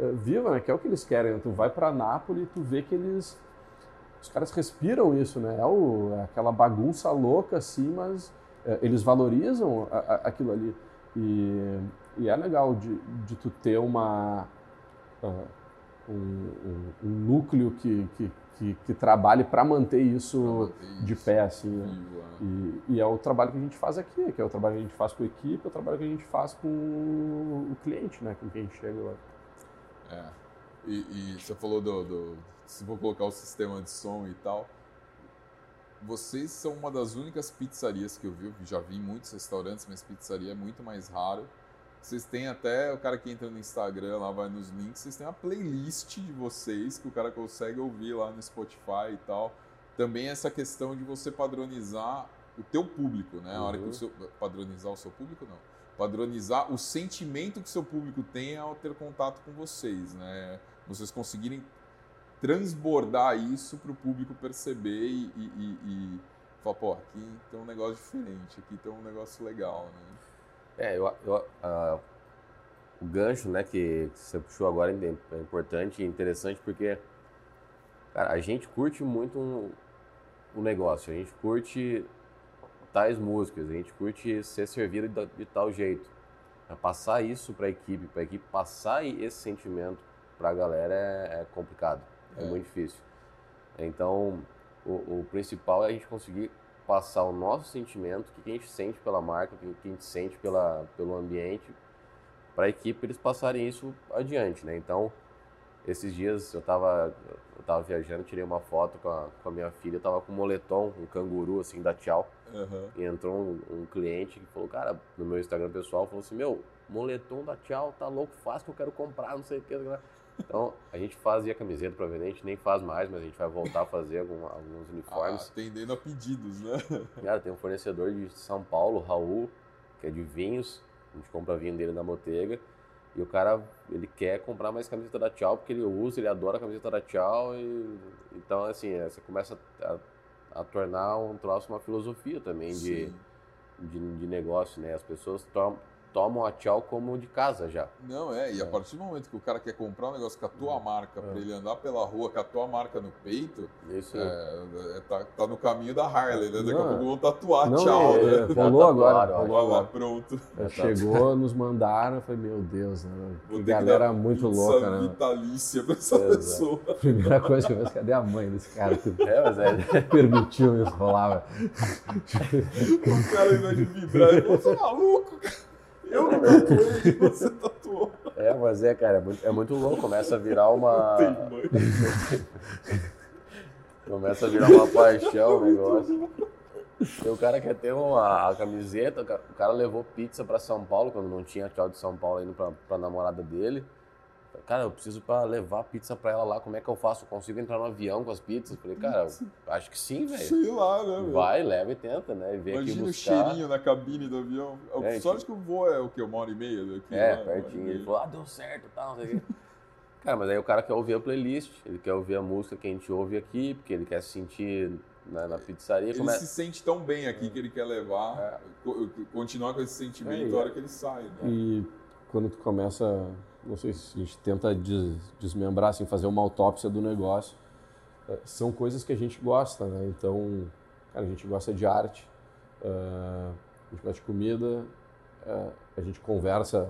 Speaker 3: eh, viva, né? Que é o que eles querem. né? Tu vai para Nápoles e tu vê que eles os caras respiram isso, né? É, o- é aquela bagunça louca assim, mas eles valorizam a- a- aquilo ali e, e é legal de, de tu ter uma ah, um, um- um núcleo que, que, que, que trabalhe para manter isso
Speaker 1: manter
Speaker 3: de
Speaker 1: isso
Speaker 3: pé assim. né?
Speaker 1: vivo, é.
Speaker 3: E, e é o trabalho que a gente faz aqui, que é o trabalho que a gente faz com a equipe, é o trabalho que a gente faz com o cliente, né? Com quem chega lá.
Speaker 1: É. E, e você falou do, do- Se for colocar o sistema de som e tal. Vocês são uma das únicas pizzarias que eu vi. Eu já vi em muitos restaurantes, mas pizzaria é muito mais raro. Vocês têm até. O cara que entra no Instagram lá, vai nos links. Vocês têm uma playlist de vocês que o cara consegue ouvir lá no Spotify e tal. Também essa questão de você padronizar o teu público, né? A hora que
Speaker 3: Uhum.
Speaker 1: o seu. Padronizar o seu público, não padronizar o sentimento que seu público tem ao ter contato com vocês, né? Vocês conseguirem transbordar isso para o público perceber e, e, e- e falar, pô, aqui tem um negócio diferente, aqui tem um negócio legal, né?
Speaker 2: É, eu, eu, ah, o gancho, né, que você puxou agora é é importante e interessante porque, cara, a gente curte muito um- o negócio, a gente curte tais músicas, a gente curte ser servido de, de tal jeito. Passar isso para a equipe, para a equipe passar esse sentimento para a galera é, é complicado, é,
Speaker 1: É.
Speaker 2: muito difícil. Então, o, o principal é a gente conseguir passar o nosso sentimento, o que a gente sente pela marca, o que a gente sente pela, pelo ambiente, para a equipe eles passarem isso adiante, né? Então, esses dias eu estava eu tava viajando, tirei uma foto com a, com a minha filha, eu tava com um moletom, um canguru assim da Tchau,
Speaker 1: Aham.
Speaker 2: e entrou um, um cliente que falou, cara, no meu Instagram pessoal, falou assim, meu, moletom da Tchau, tá louco, faz que eu quero comprar, não sei o que. Então, a gente fazia camiseta para vender, a gente nem faz mais, mas a gente vai voltar a fazer algum- alguns
Speaker 1: Ah,
Speaker 2: uniformes.
Speaker 1: atendendo a pedidos, né?
Speaker 2: Cara, tem um fornecedor de São Paulo, Raul, que é de vinhos. A gente compra vinho dele na Motega. E o cara, ele quer comprar mais camiseta da Tchau, porque ele usa, ele adora a camiseta da Tchau. E, então, assim, é, você começa a, a tornar um troço uma filosofia também de, de, de negócio, né? As pessoas tom- tomam a Tchau como de casa já.
Speaker 1: Não, é, e a
Speaker 3: É.
Speaker 1: partir do momento que o cara quer comprar um negócio com a tua marca,
Speaker 3: É.
Speaker 1: pra ele andar pela rua com a tua marca no peito,
Speaker 2: Isso
Speaker 1: é, é, tá, tá no caminho da Harley, né? Daqui a pouco vão tatuar
Speaker 3: Não,
Speaker 1: tchau,
Speaker 3: é,
Speaker 1: né?
Speaker 3: é, rolou agora. Rolou
Speaker 1: lá,
Speaker 3: agora.
Speaker 1: pronto.
Speaker 3: É, chegou, nos mandaram, falei, meu Deus, né?
Speaker 1: Vou
Speaker 3: que galera muito louca, né?
Speaker 1: vitalícia pra essa
Speaker 2: Exato.
Speaker 1: pessoa.
Speaker 3: Primeira coisa que eu penso, cadê a mãe desse cara que
Speaker 2: É, mas é,
Speaker 3: permitiu isso rolar? velho?
Speaker 1: O cara, ao invés de vibrar, ele falou, você é maluco? cara?" Eu não tatuei, você tatuou.
Speaker 2: É, mas é, cara, é muito, é muito louco. Começa a virar uma.
Speaker 1: Tem.
Speaker 2: Começa a virar uma paixão o negócio. E o cara quer ter uma a camiseta, o ca- o cara levou pizza pra São Paulo, quando não tinha tchau de São Paulo indo pra, pra namorada dele. Cara, eu preciso pra levar pizza pra ela lá, como é que eu faço? Eu consigo entrar no avião com as pizzas? Falei, cara, acho que sim, velho.
Speaker 1: Sei lá, né, velho?
Speaker 2: Vai, leva e tenta, né? E vem aqui
Speaker 1: Imagina o
Speaker 2: buscar.
Speaker 1: cheirinho na cabine do avião. A
Speaker 2: É,
Speaker 1: sorte que o voo é o quê? Uma hora e meia daqui?
Speaker 2: É,
Speaker 1: né?
Speaker 2: Pertinho. Ele falou, ah, deu certo e tal, não sei o quê. Cara, mas aí o cara quer ouvir a playlist, ele quer ouvir a música que a gente ouve aqui, porque ele quer se sentir na, na pizzaria.
Speaker 1: Ele
Speaker 2: Come-
Speaker 1: se sente tão bem aqui que ele quer levar,
Speaker 2: É.
Speaker 1: co- continuar com esse sentimento
Speaker 3: É,
Speaker 1: na hora que ele sai. Né?
Speaker 3: E quando tu começa, não sei se a gente tenta des- desmembrar, assim, fazer uma autópsia do negócio, eh, são coisas que a gente gosta, né? Então, cara, a gente gosta de arte, eh, a gente gosta de comida, eh, a gente conversa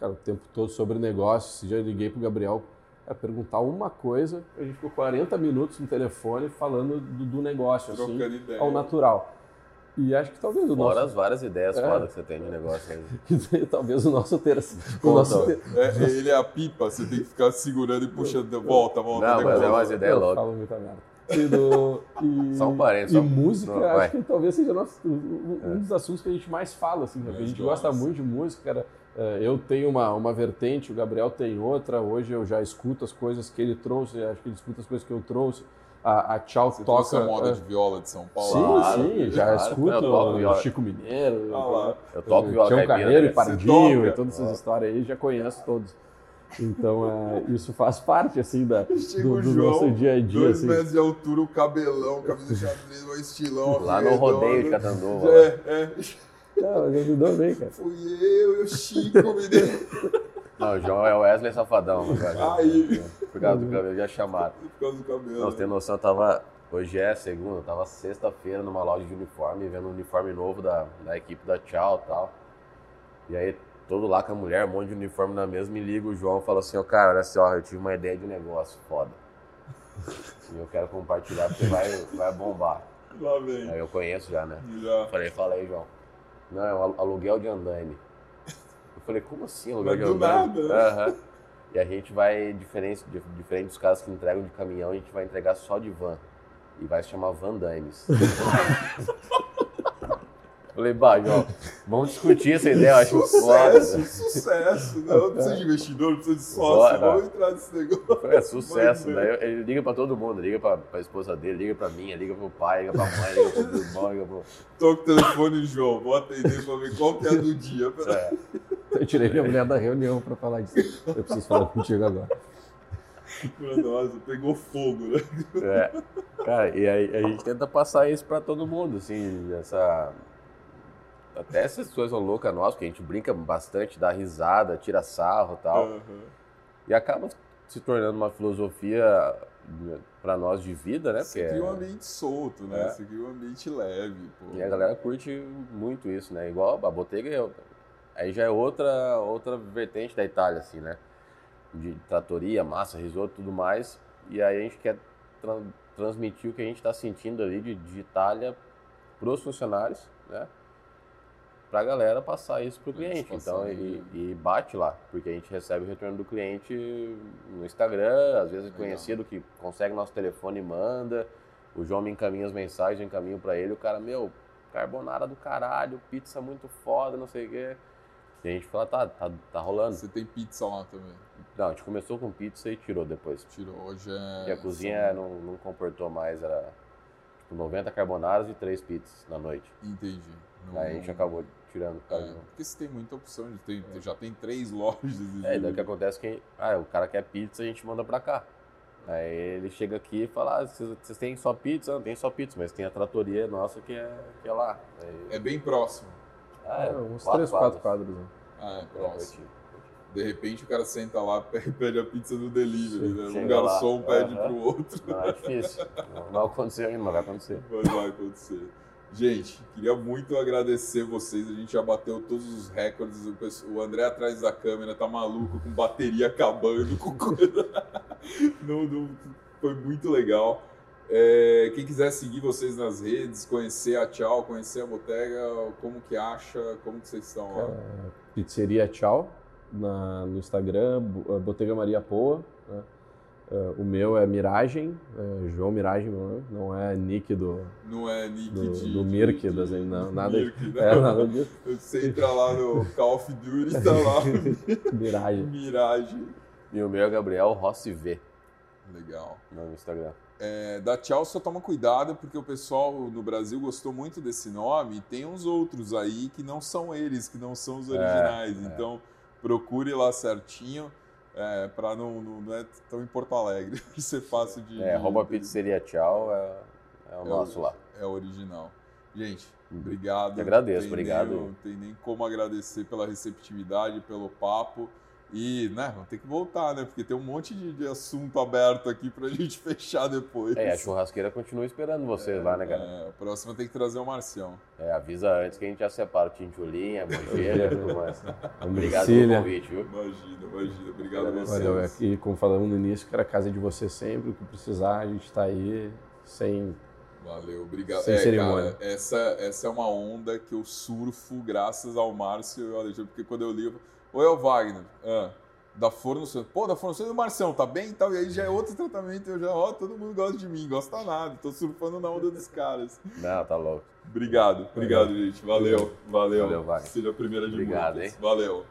Speaker 3: cara, o tempo todo sobre negócio. Esse dia eu liguei pro Gabriel para perguntar uma coisa, a gente ficou 40 minutos no telefone falando do, do negócio, assim,
Speaker 1: ideia.
Speaker 3: ao natural. E acho que talvez o
Speaker 2: Fora
Speaker 3: nosso...
Speaker 2: as várias ideias
Speaker 3: É.
Speaker 2: fodas que você tem de negócio aí.
Speaker 3: talvez o nosso ter... O nosso ter...
Speaker 1: É, ele é a pipa, você tem que ficar segurando e puxando. Volta, volta.
Speaker 2: Não, mas é umas ideias
Speaker 3: Eu
Speaker 2: loucas.
Speaker 3: falo muita merda. E, do, e,
Speaker 2: Só um parênteses,
Speaker 3: e
Speaker 2: só-
Speaker 3: música,
Speaker 2: Não,
Speaker 3: acho
Speaker 2: vai.
Speaker 3: que talvez seja nosso, um, um dos assuntos que a gente mais fala, assim, né? A gente gosta muito de música, cara. Eh, Eu tenho uma, uma vertente, o Gabriel tem outra. Hoje eu já escuto as coisas que ele trouxe, acho que ele escuta as coisas que eu trouxe. A, a Tchau
Speaker 1: Você
Speaker 3: toca.
Speaker 1: a moda
Speaker 3: eh,
Speaker 1: de viola de São Paulo.
Speaker 3: Sim,
Speaker 2: Claro,
Speaker 3: sim, já
Speaker 2: claro.
Speaker 3: escuto
Speaker 2: toco viola.
Speaker 3: Chico Mineiro,
Speaker 1: Ah.
Speaker 2: Eu toco viola
Speaker 3: Tião. Carreiro e
Speaker 2: né?
Speaker 3: Pardinho e todas essas histórias aí, já conheço todos. Então, eh, isso faz parte, assim, da, do,
Speaker 1: o
Speaker 3: do nosso dia a dia,
Speaker 1: dois
Speaker 3: assim.
Speaker 1: metros de altura, o cabelão, camisa xadrez, um estilão.
Speaker 2: Lá no rodeio de Catanduva.
Speaker 1: É, é.
Speaker 3: Não, mas eu me dou bem, cara.
Speaker 1: Fui eu e o Chico me deu.
Speaker 2: Não, o João é o Wesley Safadão. cara.
Speaker 1: Aí.
Speaker 2: Por causa do cabelo, já chamaram.
Speaker 1: Por causa do cabelo.
Speaker 2: Não, você tem noção, eu tava. Hoje é segunda, eu tava sexta-feira numa loja de uniforme, vendo um uniforme novo da, da equipe da Tchau e tal. E aí, todo lá com a mulher, um monte de uniforme na mesa, me liga o João e fala assim, ó, cara, olha só, eu tive uma ideia de negócio foda. E eu quero compartilhar porque vai, vai bombar.
Speaker 1: Lá vem.
Speaker 2: Aí eu conheço já, né?
Speaker 1: Já.
Speaker 2: Falei, fala aí, João. Não, é um aluguel de andaime. Eu falei, como assim aluguel
Speaker 1: Mas
Speaker 2: de
Speaker 1: do
Speaker 2: andaime?
Speaker 1: nada, né?
Speaker 2: E a gente vai, diferente, di- diferente dos caras que entregam de caminhão, a gente vai entregar só de van. E vai se chamar Van Dimes. Falei, bah, João, vamos discutir essa ideia, eu acho foda.
Speaker 1: Sucesso, sucesso. Não, não precisa de investidor, não precisa de sócio.
Speaker 2: Bora.
Speaker 1: Vamos entrar nesse negócio.
Speaker 2: Foi é sucesso.
Speaker 1: Vai
Speaker 2: Daí ele liga pra todo mundo, liga pra, pra esposa dele, liga pra mim, liga pro pai, liga pra mãe, liga pro irmão, liga pro.
Speaker 1: Toca o telefone, João. Vou atender pra ver qual que é a do dia.
Speaker 2: É.
Speaker 3: Eu tirei minha mulher da reunião pra falar disso. Eu preciso falar contigo agora.
Speaker 1: Nossa, pegou fogo, né?
Speaker 2: É. Cara, e aí a gente tenta passar isso pra todo mundo, assim, essa. Até essas coisas loucas nossas, que a gente brinca bastante, dá risada, tira sarro e tal.
Speaker 1: Aham.
Speaker 2: E acaba se tornando uma filosofia pra nós de vida, né?
Speaker 1: Você cria um ambiente solto, né?
Speaker 2: É.
Speaker 1: Você cria um ambiente leve, pô.
Speaker 2: E a galera curte muito isso, né? Igual a Bottega, é- aí já é outra, outra vertente da Itália, assim, né? De tratoria, massa, risoto tudo mais. E aí a gente quer tran- transmitir o que a gente está sentindo ali de, de Itália pros funcionários, né? Pra galera passar isso pro cliente.
Speaker 1: Satisfação,
Speaker 2: Então,
Speaker 1: né?
Speaker 2: e, bate lá, porque a gente recebe o retorno do cliente no Instagram, às vezes
Speaker 1: Legal.
Speaker 2: conhecido que consegue nosso telefone e manda. O João me encaminha as mensagens, eu encaminho pra ele, o cara, meu, carbonara do caralho, pizza muito foda, não sei o quê. A gente fala, tá, tá, tá rolando.
Speaker 1: Você tem pizza lá também.
Speaker 2: Não, a gente começou com pizza e tirou depois.
Speaker 1: Tirou. Hoje é.
Speaker 2: E a cozinha não, não comportou mais, era tipo 90 carbonaras e 3 pizzas na noite.
Speaker 1: Entendi. Não-
Speaker 2: Aí a gente acabou tirando. por
Speaker 1: É, porque você tem muita opção. De ter, Já tem três lojas.
Speaker 2: É, daí o que acontece é que ah, o cara quer pizza, a gente manda pra cá. Aí ele chega aqui e fala, ah, vocês, têm só pizza? Não, tem só pizza, mas tem a tratoria nossa que é, que é lá. Aí,
Speaker 1: É bem próximo.
Speaker 2: ah,
Speaker 3: É, uns três, quatro quadros. Né?
Speaker 1: Ah, é próximo. De repente o cara senta lá, pe- pede a pizza no delivery, né? Um
Speaker 2: Chega lá,
Speaker 1: garçom pede
Speaker 2: aham.
Speaker 1: pro outro.
Speaker 2: Não, é difícil. Não vai acontecer ainda, mas vai acontecer.
Speaker 1: Mas vai acontecer. Gente, queria muito agradecer vocês. A gente já bateu todos os recordes. O André atrás da câmera tá maluco, com bateria acabando, com coisa. Não, não- foi muito legal. É, quem quiser seguir vocês nas redes, conhecer a Tchau, conhecer a Botega, como que acha, como que vocês estão lá?
Speaker 3: É, pizzeria Tchau, na, no Instagram, Botega Maria Poa. Né? Uh, o meu é Miragem, é João Miragem, não é nick do.
Speaker 1: Não é nick
Speaker 3: do,
Speaker 1: de.
Speaker 3: Do Mirk, de, das, não, nada,
Speaker 1: Mirk, não. É, nada disso. Você entra lá no Call of Duty tá lá.
Speaker 3: Miragem.
Speaker 1: Miragem.
Speaker 2: E o meu é Gabriel Rossi V.
Speaker 1: Legal.
Speaker 2: No Instagram.
Speaker 1: É, da Tchau só toma cuidado porque o pessoal no Brasil gostou muito desse nome e tem uns outros aí que não são eles, que não são os originais. É, então procure lá certinho. É, para não, não, não, é tão em Porto Alegre, ser fácil de.
Speaker 2: É, Roma Pizzeria Tchau é, é o é nosso
Speaker 1: o,
Speaker 2: lá.
Speaker 1: É o original. Gente, obrigado.
Speaker 2: Eu agradeço,
Speaker 1: tem
Speaker 2: obrigado.
Speaker 1: Nem, não tem nem como agradecer pela receptividade, pelo papo. E, né, vamos ter que voltar, né? Porque tem um monte de, de assunto aberto aqui pra gente fechar depois.
Speaker 2: É, a churrasqueira continua esperando vocês
Speaker 1: é,
Speaker 2: lá, né, cara?
Speaker 1: É, a próxima tem que trazer o Marcião.
Speaker 2: É, avisa antes que a gente já separa o tintulinha, mojeira e tudo mais. Obrigado
Speaker 3: pelo
Speaker 2: convite, viu?
Speaker 1: Imagina, imagina. Obrigado a vocês.
Speaker 3: Valeu, é, e como falamos no início, cara, a casa é de vocês sempre, o que precisar, a gente tá aí sem...
Speaker 1: Valeu, obrigado.
Speaker 3: Sem
Speaker 1: é,
Speaker 3: cerimônia.
Speaker 1: cara, essa, essa é uma onda que eu surfo graças ao Márcio e ao Alexandre, porque quando eu li, eu... Ou é o Wagner? Ah, da Forno Santos. Pô, da Forno Santos e o Marcão, tá bem e tal. E aí já é outro tratamento. Eu já, ó, todo mundo gosta de mim, gosta nada. Tô surfando na onda dos caras.
Speaker 2: Não, tá louco.
Speaker 1: Obrigado, obrigado, gente. Valeu, valeu.
Speaker 2: Valeu, Wagner.
Speaker 1: Seja a primeira de
Speaker 2: Obrigado,
Speaker 1: muitas.
Speaker 2: hein?
Speaker 1: Valeu.